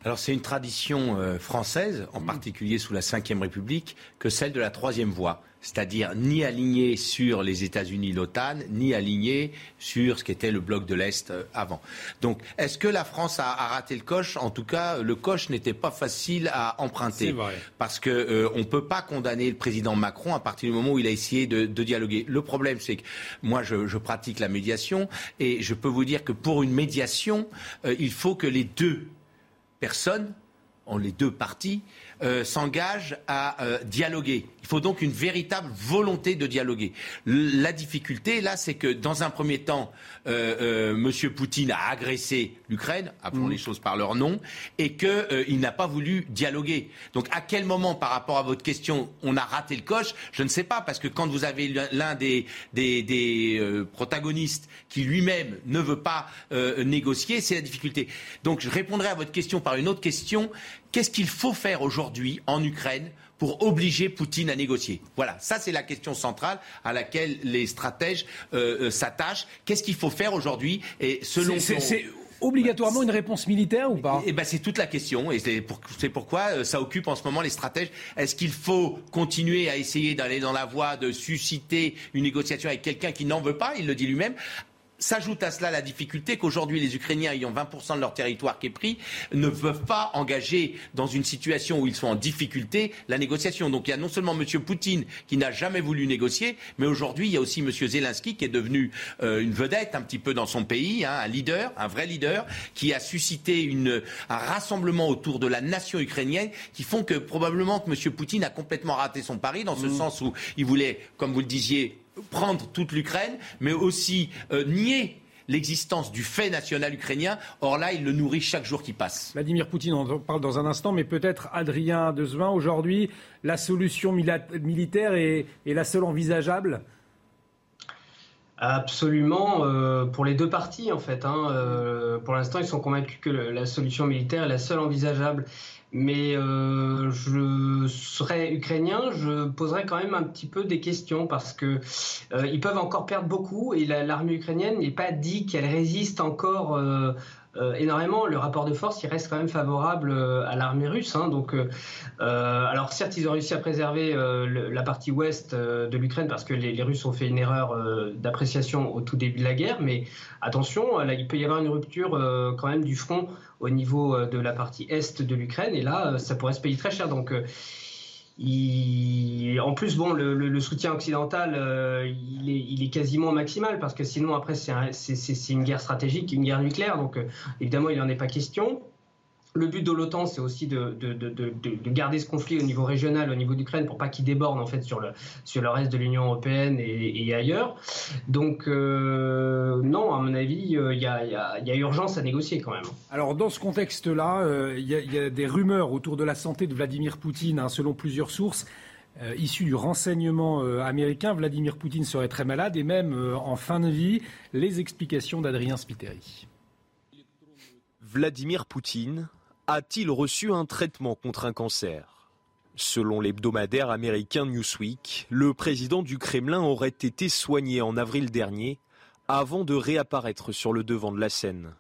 alors c'est une tradition euh, française, en particulier sous la Ve République, que celle de la troisième voie c'est-à-dire ni aligné sur les États-Unis, l'OTAN, ni aligné sur ce qu'était le bloc de l'Est euh, avant. Donc, est-ce que la France a, raté le coche? En tout cas, le coche n'était pas facile à emprunter. Vrai. Parce qu'on euh, ne peut pas condamner le président Macron à partir du moment où il a essayé de, dialoguer. Le problème, c'est que moi, je, pratique la médiation et je peux vous dire que pour une médiation, euh, il faut que les deux personnes, en les deux parties, euh, s'engage à euh, dialoguer. Il faut donc une véritable volonté de dialoguer. la difficulté, là, c'est que dans un premier temps, euh, M. Poutine a agressé l'Ukraine, appelons mm. les choses par leur nom, et qu'il n'a pas voulu dialoguer. Donc à quel moment, par rapport à votre question, on a raté le coche? Je ne sais pas, parce que quand vous avez l'un des, des protagonistes qui lui-même ne veut pas négocier, c'est la difficulté. Donc je répondrai à votre question par une autre question. Qu'est-ce qu'il faut faire aujourd'hui en Ukraine pour obliger Poutine à négocier? Voilà, ça c'est la question centrale à laquelle les stratèges euh, euh, s'attachent. Qu'est-ce qu'il faut faire aujourd'hui? Et selon c'est obligatoirement une réponse militaire ou pas? Eh ben c'est toute la question. Et c'est pourquoi euh, ça occupe en ce moment les stratèges. Est-ce qu'il faut continuer à essayer d'aller dans la voie de susciter une négociation avec quelqu'un qui n'en veut pas? Il le dit lui-même S'ajoute à cela la difficulté qu'aujourd'hui les Ukrainiens ayant 20% de leur territoire qui est pris ne peuvent pas engager dans une situation où ils sont en difficulté la négociation. Donc il y a non seulement M. Poutine qui n'a jamais voulu négocier, mais aujourd'hui il y a aussi M. Zelensky qui est devenu euh, une vedette un petit peu dans son pays, hein, un leader, un vrai leader, qui a suscité une, un rassemblement autour de la nation ukrainienne qui font que probablement que M. Poutine a complètement raté son pari dans ce mmh. sens où il voulait, comme vous le disiez, prendre toute l'Ukraine, mais aussi euh, nier l'existence du fait national ukrainien. Or là, il le nourrit chaque jour qui passe. Vladimir Poutine, on en parle dans un instant, mais peut-être Adrien Dezevin, aujourd'hui, la solution militaire est, la seule envisageable? Absolument, euh, pour les deux parties en fait. Hein. Euh, pour l'instant, ils sont convaincus que la solution militaire est la seule envisageable mais euh, je serais ukrainien, je poserais quand même un petit peu des questions parce que euh, ils peuvent encore perdre beaucoup et l'armée ukrainienne n'est pas dit qu'elle résiste encore euh, énormément. Le rapport de force, il reste quand même favorable euh, à l'armée russe. Hein. donc, euh, alors certes, ils ont réussi à préserver la partie ouest de l'Ukraine parce que les, Russes ont fait une erreur d'appréciation au tout début de la guerre. Mais attention, là, il peut y avoir une rupture quand même du front au niveau de la partie est de l'Ukraine. Et là, ça pourrait se payer très cher. Donc en plus, bon, le, soutien occidental, euh, il, est, quasiment maximal parce que sinon, après, c'est une guerre stratégique, une guerre nucléaire. Donc, euh, évidemment, il n'en est pas question. Le but de l'OTAN, c'est aussi de, garder ce conflit au niveau régional, au niveau d'Ukraine, pour pas qu'il déborde en fait sur le, sur le reste de l'Union européenne et, ailleurs. Donc, euh, non, à mon avis, euh, il y, a, urgence à négocier quand même. Alors, dans ce contexte-là, euh, il y, a des rumeurs autour de la santé de Vladimir Poutine, hein, selon plusieurs sources. issues du renseignement américain, Vladimir Poutine serait très malade et même en fin de vie. Les explications d'Adrien Spiteri. Vladimir Poutine, a-t-il reçu un traitement contre un cancer? Selon l'hebdomadaire américain Newsweek, le président du Kremlin aurait été soigné en avril dernier avant de réapparaître sur le devant de la scène.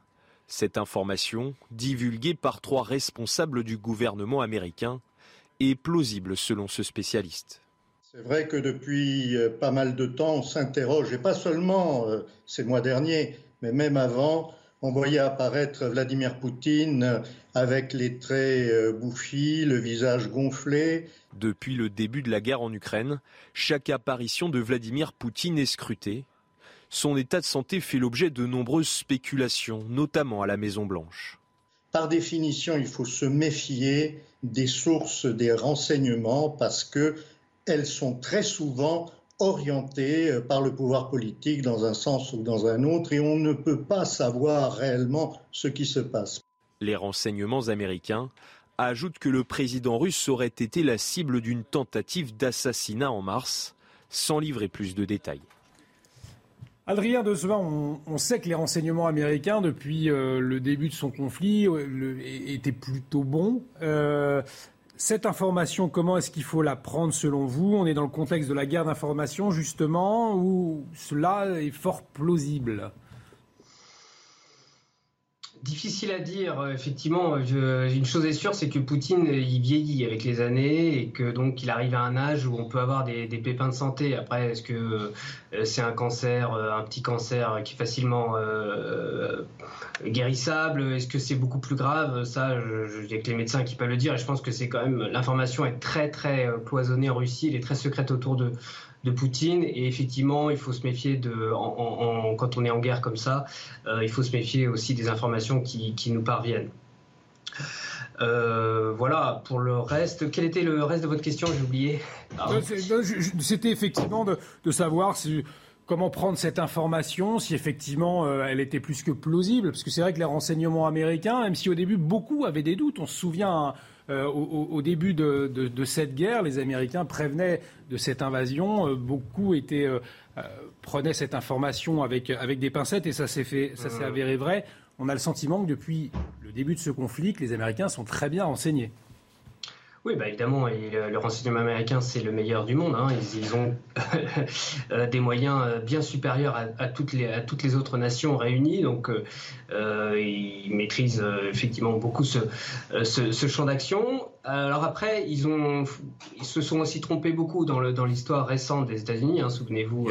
Cette information, divulguée par trois responsables du gouvernement américain, est plausible selon ce spécialiste. C'est vrai que depuis euh, pas mal de temps, on s'interroge, et pas seulement euh, ces mois derniers, mais même avant, on voyait apparaître Vladimir Poutine avec les traits euh, bouffis, le visage gonflé. Depuis le début de la guerre en Ukraine, chaque apparition de Vladimir Poutine est scrutée. Son état de santé fait l'objet de nombreuses spéculations, notamment à la Maison-Blanche. Par définition, il faut se méfier des sources des renseignements parce qu'elles sont très souvent orienté euh, par le pouvoir politique dans un sens ou dans un autre et on ne peut pas savoir réellement ce qui se passe. Les renseignements américains ajoutent que le président russe aurait été la cible d'une tentative d'assassinat en mars, sans livrer plus de détails. Adrien de on, on, sait que les renseignements américains, depuis euh, le début de son conflit, euh, étaient plutôt bons. Cette information, comment est-ce qu'il faut la prendre selon vous? On est dans le contexte de la guerre d'information, justement, où cela est fort plausible. Difficile à dire, euh, effectivement. une chose est sûre, c'est que Poutine, il vieillit avec les années et que donc il arrive à un âge où on peut avoir des, pépins de santé. Après, est-ce que euh, c'est un cancer, euh, un petit cancer qui est facilement guérissable? Est-ce que c'est beaucoup plus grave? Ça, il n'y a que les médecins qui peuvent le dire. Et je pense que c'est quand même l'information est très très cloisonnée en Russie, elle est très secrète autour de de Poutine. Et effectivement, il faut se méfier de, quand on est en guerre comme ça, euh, il faut se méfier aussi des informations qui, nous parviennent. Euh, voilà, pour le reste, quel était le reste de votre question? J'ai oublié. C'était effectivement de, savoir comment prendre cette information, si effectivement euh, elle était plus que plausible, parce que c'est vrai que les renseignements américains, même si au début beaucoup avaient des doutes, on se souvient euh, au, début de, cette guerre, les Américains prévenaient de cette invasion. Euh, beaucoup étaient, euh, prenaient cette information avec, avec des pincettes et ça s'est fait, ça s'est avéré vrai. On a le sentiment que depuis le début de ce conflit, que les Américains sont très bien renseignés. Oui, bah évidemment, le, renseignement américain, c'est le meilleur du monde. Hein. Ils, ont euh, des moyens euh, bien supérieurs à, toutes les, à toutes les autres nations réunies. Donc, euh, ils maîtrisent effectivement beaucoup ce, ce, champ d'action. Alors après, ils, ont, ils se sont aussi trompés beaucoup dans l'histoire dans récente des États-Unis. Hein, Souvenez-vous.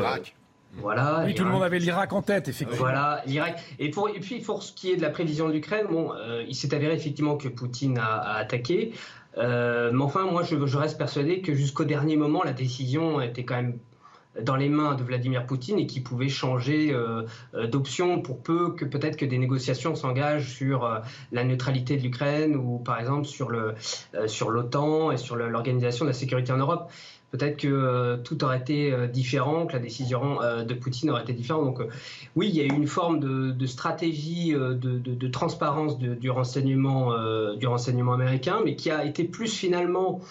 Voilà. Oui, tout le monde avait l'Irak en tête, effectivement. Voilà, l'Irak. Et, pour, et puis, pour ce qui est de la prévision de l'Ukraine, bon, euh, il s'est avéré effectivement que Poutine a, a attaqué. Euh, mais enfin, moi, je, reste persuadé que jusqu'au dernier moment, la décision était quand même dans les mains de Vladimir Poutine et qui pouvait changer euh, euh, d'option pour peu que peut-être que des négociations s'engagent sur la neutralité de l'Ukraine ou par exemple sur l'OTAN et sur l'organisation de la sécurité en Europe. Peut-être que euh, tout aurait été euh, différent, que la décision euh, de Poutine aurait été différente. Donc oui, il y a eu une forme de, stratégie de, transparence du renseignement américain, mais qui a été plus finalement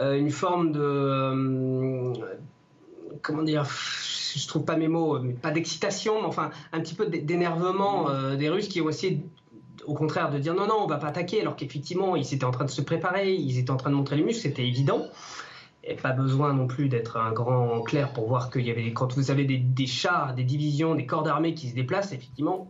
une forme de comment dire, je trouve pas mes mots, mais pas d'excitation, mais enfin un petit peu d'énervement des Russes qui ont essayé au contraire de dire non, non, on va pas attaquer, alors qu'effectivement ils étaient en train de se préparer, ils étaient en train de montrer les muscles, c'était évident. Et pas besoin non plus d'être un grand clair pour voir qu'il y avait, quand vous avez des, chars, des divisions, des corps d'armée qui se déplacent, effectivement,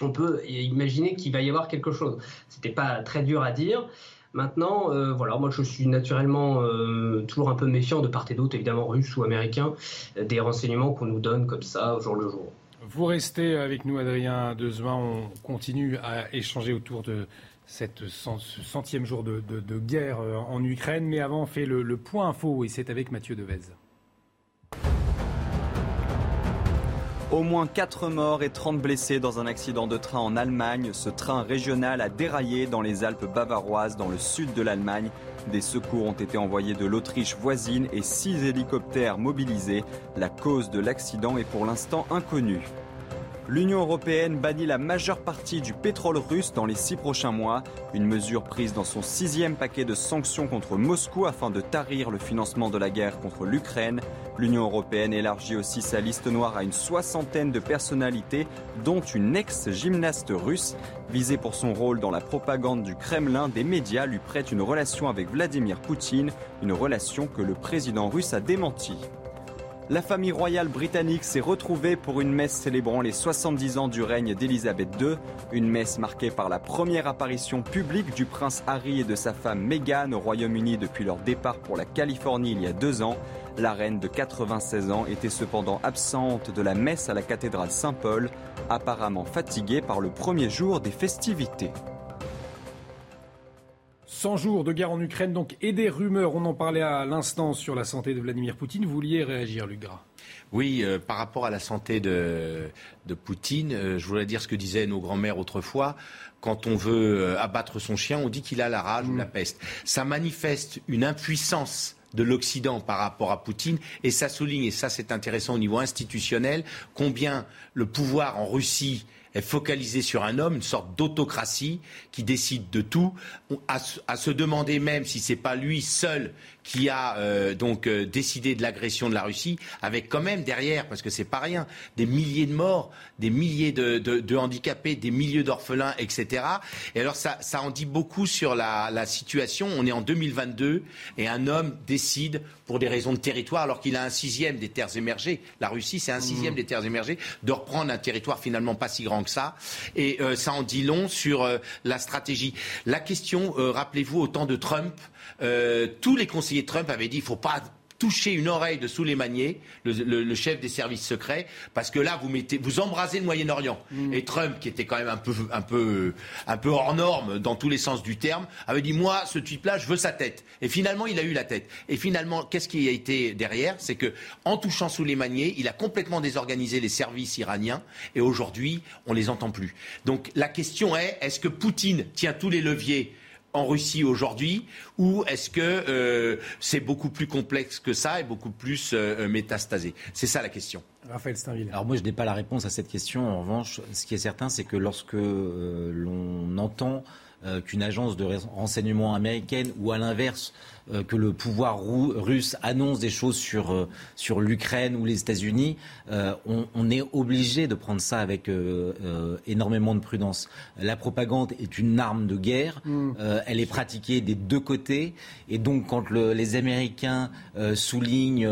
on peut imaginer qu'il va y avoir quelque chose. C'était pas très dur à dire. Maintenant, euh, voilà, moi je suis naturellement euh, toujours un peu méfiant de part et d'autre, évidemment russe ou américain, euh, des renseignements qu'on nous donne comme ça au jour le jour. Vous restez avec nous, Adrien Dezemain. On continue à échanger autour de cette ce centième jour de guerre euh, en Ukraine. Mais avant, on fait le, le point info et c'est avec Mathieu Devez. Au moins 4 morts et 30 blessés dans un accident de train en Allemagne. Ce train régional a déraillé dans les Alpes bavaroises, dans le sud de l'Allemagne. Des secours ont été envoyés de l'Autriche voisine et 6 hélicoptères mobilisés. La cause de l'accident est pour l'instant inconnue. L'Union européenne bannit la majeure partie du pétrole russe dans les six prochains mois, une mesure prise dans son sixième paquet de sanctions contre Moscou afin de tarir le financement de la guerre contre l'Ukraine. L'Union européenne élargit aussi sa liste noire à une soixantaine de personnalités, dont une ex-gymnaste russe. Visée pour son rôle dans la propagande du Kremlin, des médias lui prêtent une relation avec Vladimir Poutine, une relation que le président russe a démentie. La famille royale britannique s'est retrouvée pour une messe célébrant les 70 ans du règne d'Élisabeth II, une messe marquée par la première apparition publique du prince Harry et de sa femme Meghan au Royaume-Uni depuis leur départ pour la Californie il y a deux ans. La reine de 96 ans était cependant absente de la messe à la cathédrale Saint-Paul, apparemment fatiguée par le premier jour des festivités. 100 jours de guerre en Ukraine donc et des rumeurs, on en parlait à l'instant sur la santé de Vladimir Poutine. Vous vouliez réagir, Luc Gras Oui, euh, par rapport à la santé de, de Poutine, euh, je voulais dire ce que disaient nos grands-mères autrefois. Quand on veut euh, abattre son chien, on dit qu'il a la rage ou la peste. Ça manifeste une impuissance de l'Occident par rapport à Poutine et ça souligne, et ça c'est intéressant au niveau institutionnel, combien le pouvoir en Russie est focalisé sur un homme, une sorte d'autocratie qui décide de tout, à se demander même si c'est pas lui seul qui a euh, donc euh, décidé de l'agression de la Russie, avec quand même derrière, parce que c'est pas rien, des milliers de morts, des milliers de, de- de handicapés, des milliers d'orphelins, etc. Et alors ça, ça en dit beaucoup sur la, la situation. On est en 2022 et un homme décide pour des raisons de territoire, alors qu'il a un sixième des terres émergées. La Russie, c'est un sixième des terres émergées, de reprendre un territoire finalement pas si grand que ça. Et euh, ça en dit long sur euh, la stratégie. La question, euh, rappelez-vous, au temps de Trump, euh, tous les conseillers de Trump avaient dit il faut pas toucher une oreille de Soleimani, le, le- le chef des services secrets, parce que là vous mettez, vous embrasez le Moyen-Orient. Et Trump, qui était quand même un peu, un peu, un peu hors norme dans tous les sens du terme, avait dit moi, ce type-là, je veux sa tête. Et finalement, il a eu la tête. Et finalement, qu'est-ce qui a été derrière? C'est que en touchant Soleimani, il a complètement désorganisé les services iraniens. Et aujourd'hui, on les entend plus. Donc la question est est-ce que Poutine tient tous les leviers en Russie aujourd'hui ou est-ce que euh, c'est beaucoup plus complexe que ça et beaucoup plus euh, métastasé? C'est ça la question. Raphaël Steinville. Alors moi, je n'ai pas la réponse à cette question. En revanche, ce qui est certain, c'est que lorsque euh, l'on entend euh, qu'une agence de renseignement américaine ou à l'inverse euh, que le pouvoir russe annonce des choses sur, euh, sur l'Ukraine ou les États-Unis, euh, on, on est obligé de prendre ça avec énormément de prudence. La propagande est une arme de guerre, Mm. elle est pratiquée des deux côtés, et donc quand le- les Américains soulignent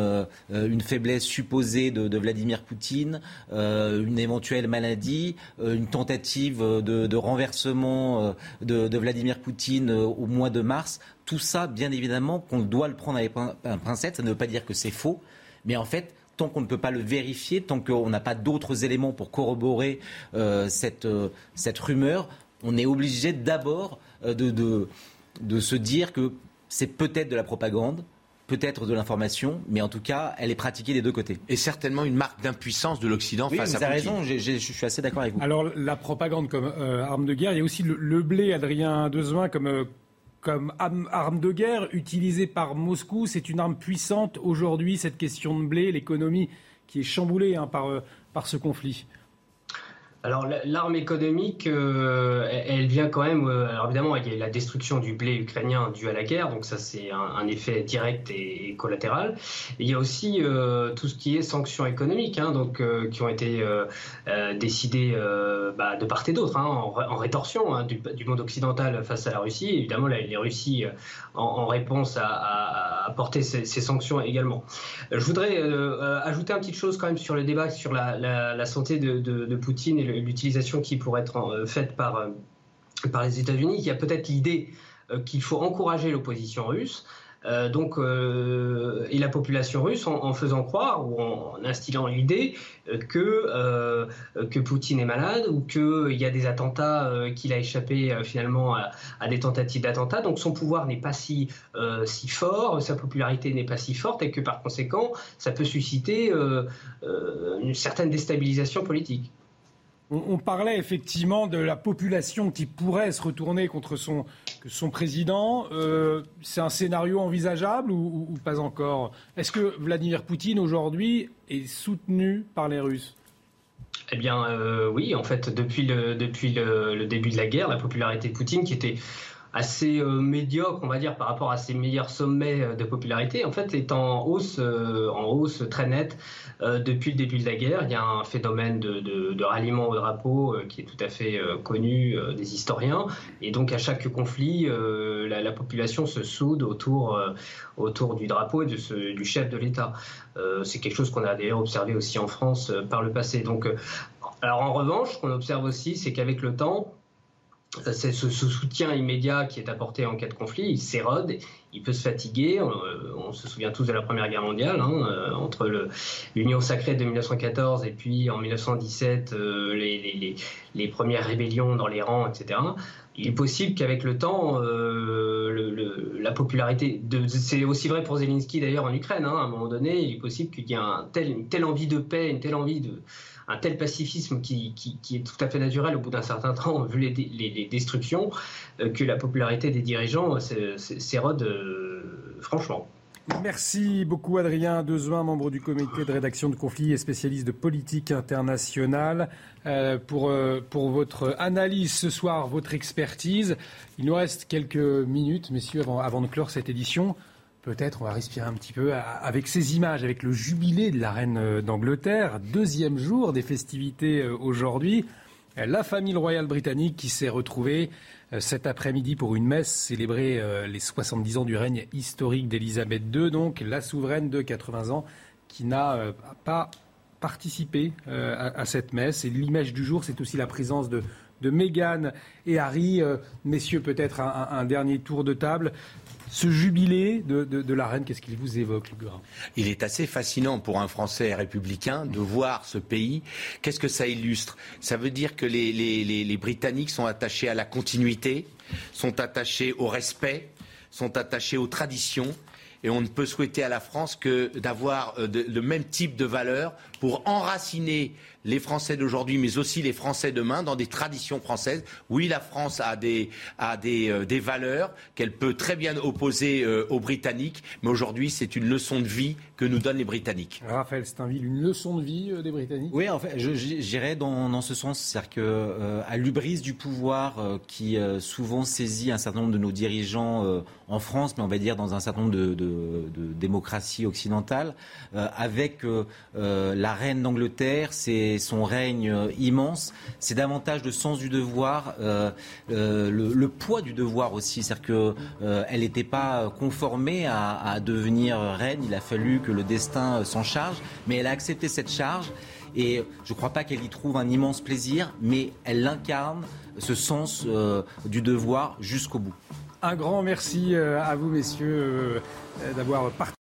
une faiblesse supposée de, de Vladimir Poutine, une éventuelle maladie, une tentative de, de renversement de, de Vladimir Poutine au mois de mars, tout ça, bien évidemment, qu'on doit le prendre avec un pincette, ça ne veut pas dire que c'est faux, mais en fait, tant qu'on ne peut pas le vérifier, tant qu'on n'a pas d'autres éléments pour corroborer cette, cette rumeur, on est obligé d'abord de, de, de se dire que c'est peut-être de la propagande, peut-être de l'information, mais en tout cas, elle est pratiquée des deux côtés. Et certainement une marque d'impuissance de l'Occident face à Poutine. Vous avez raison, je suis assez d'accord avec vous. Alors, la propagande comme euh, arme de guerre, il y a aussi le, blé, Adrien Dezoin, comme, euh, comme arme de guerre utilisée par Moscou. C'est une arme puissante aujourd'hui, cette question de blé, l'économie qui est chamboulée hein, euh, par ce conflit. Alors l'arme économique, euh, elle vient quand même. Euh, alors évidemment, il y a la destruction du blé ukrainien dû à la guerre, donc ça c'est un, effet direct et, collatéral. il y a aussi euh, tout ce qui est sanctions économiques, hein, donc qui ont été décidées bah, de part et d'autre, hein, en, rétorsion hein, du, monde occidental face à la Russie. évidemment, les Russies, en, réponse, à, apporté ces, sanctions également. Je voudrais ajouter une petite chose quand même sur le débat sur la, santé de, de, de Poutine et l'utilisation qui pourrait être euh, faite par, euh, par les États-Unis. Il y a peut-être l'idée euh, qu'il faut encourager l'opposition russe. et la population russe en, faisant croire ou en, instillant l'idée que, que Poutine est malade ou qu'il y a des attentats, qu'il a échappé finalement à, des tentatives d'attentats. Donc son pouvoir n'est pas si, si fort, sa popularité n'est pas si forte et que par conséquent, ça peut susciter une certaine déstabilisation politique. On, parlait effectivement de la population qui pourrait se retourner contre son, président. Euh, c'est un scénario envisageable ou, pas encore? Est-ce que Vladimir Poutine aujourd'hui est soutenu par les Russes? Eh bien, euh, oui, en fait, depuis le, début de la guerre, la popularité de Poutine, qui était assez euh, médiocre, on va dire, par rapport à ses meilleurs sommets euh, de popularité, en fait, est en hausse, euh, en hausse très nette depuis le début de la guerre. Il y a un phénomène de, ralliement au drapeau qui est tout à fait connu des historiens. Et donc, à chaque conflit, la, population se soude autour, autour du drapeau et du chef de l'État. C'est quelque chose qu'on a d'ailleurs observé aussi en France par le passé. Donc, alors en revanche, ce qu'on observe aussi, c'est qu'avec le temps, c'est ce, soutien immédiat qui est apporté en cas de conflit, il s'érode, il peut se fatiguer. On, se souvient tous de la Première Guerre mondiale, hein, euh, entre l'Union sacrée de 1914 et puis en 1917 euh, les, premières rébellions dans les rangs, etc. Il est possible qu'avec le temps, euh, la popularité, c'est aussi vrai pour Zelensky d'ailleurs en Ukraine, hein, à un moment donné, il est possible qu'il y ait un une telle envie de paix, une telle envie de un tel pacifisme qui, est tout à fait naturel au bout d'un certain temps, vu les, destructions, euh, que la popularité des dirigeants s'érode euh, franchement. Merci beaucoup Adrien Dezoin, membre du comité de rédaction de conflits et spécialiste de politique internationale, euh, pour, pour votre analyse ce soir, votre expertise. Il nous reste quelques minutes, messieurs, avant de clore cette édition. Peut-être on va respirer un petit peu avec ces images, avec le jubilé de la reine euh, d'Angleterre, deuxième jour des festivités euh, aujourd'hui. La famille royale britannique qui s'est retrouvée euh, cet après-midi pour une messe célébrer les 70 ans du règne historique d'Élisabeth II, donc la souveraine de 80 ans qui n'a pas participé à, cette messe. Et l'image du jour, c'est aussi la présence de, de Meghan et Harry. messieurs, peut-être un, dernier tour de table. Ce jubilé de, la reine, qu'est-ce qu'il vous évoque, Lugurin Il est assez fascinant pour un Français républicain de voir ce pays. Qu'est-ce que ça illustre? Ça veut dire que les, Britanniques sont attachés à la continuité, sont attachés au respect, sont attachés aux traditions. Et on ne peut souhaiter à la France que d'avoir euh, le même type de valeurs pour enraciner les Français d'aujourd'hui, mais aussi les Français demain, dans des traditions françaises. Oui, la France a des, a des, euh, des valeurs qu'elle peut très bien opposer euh, aux Britanniques, mais aujourd'hui, c'est une leçon de vie que nous donnent les Britanniques. Raphaël Steinville, une leçon de vie euh, des Britanniques? Oui, en fait, j'irais dans, dans ce sens. C'est-à-dire qu'à à l'ubris du pouvoir qui souvent saisit un certain nombre de nos dirigeants en France, mais on va dire dans un certain nombre de, de, de démocraties occidentales, avec la reine d'Angleterre, c'est son règne euh, immense, c'est davantage de sens du devoir, euh, euh, le, poids du devoir aussi. C'est-à-dire qu'elle n'était pas conformée à, devenir reine, il a fallu que le destin s'en charge, mais elle a accepté cette charge. Et je ne crois pas qu'elle y trouve un immense plaisir, mais elle incarne ce sens du devoir jusqu'au bout. Un grand merci à vous, messieurs, d'avoir participé.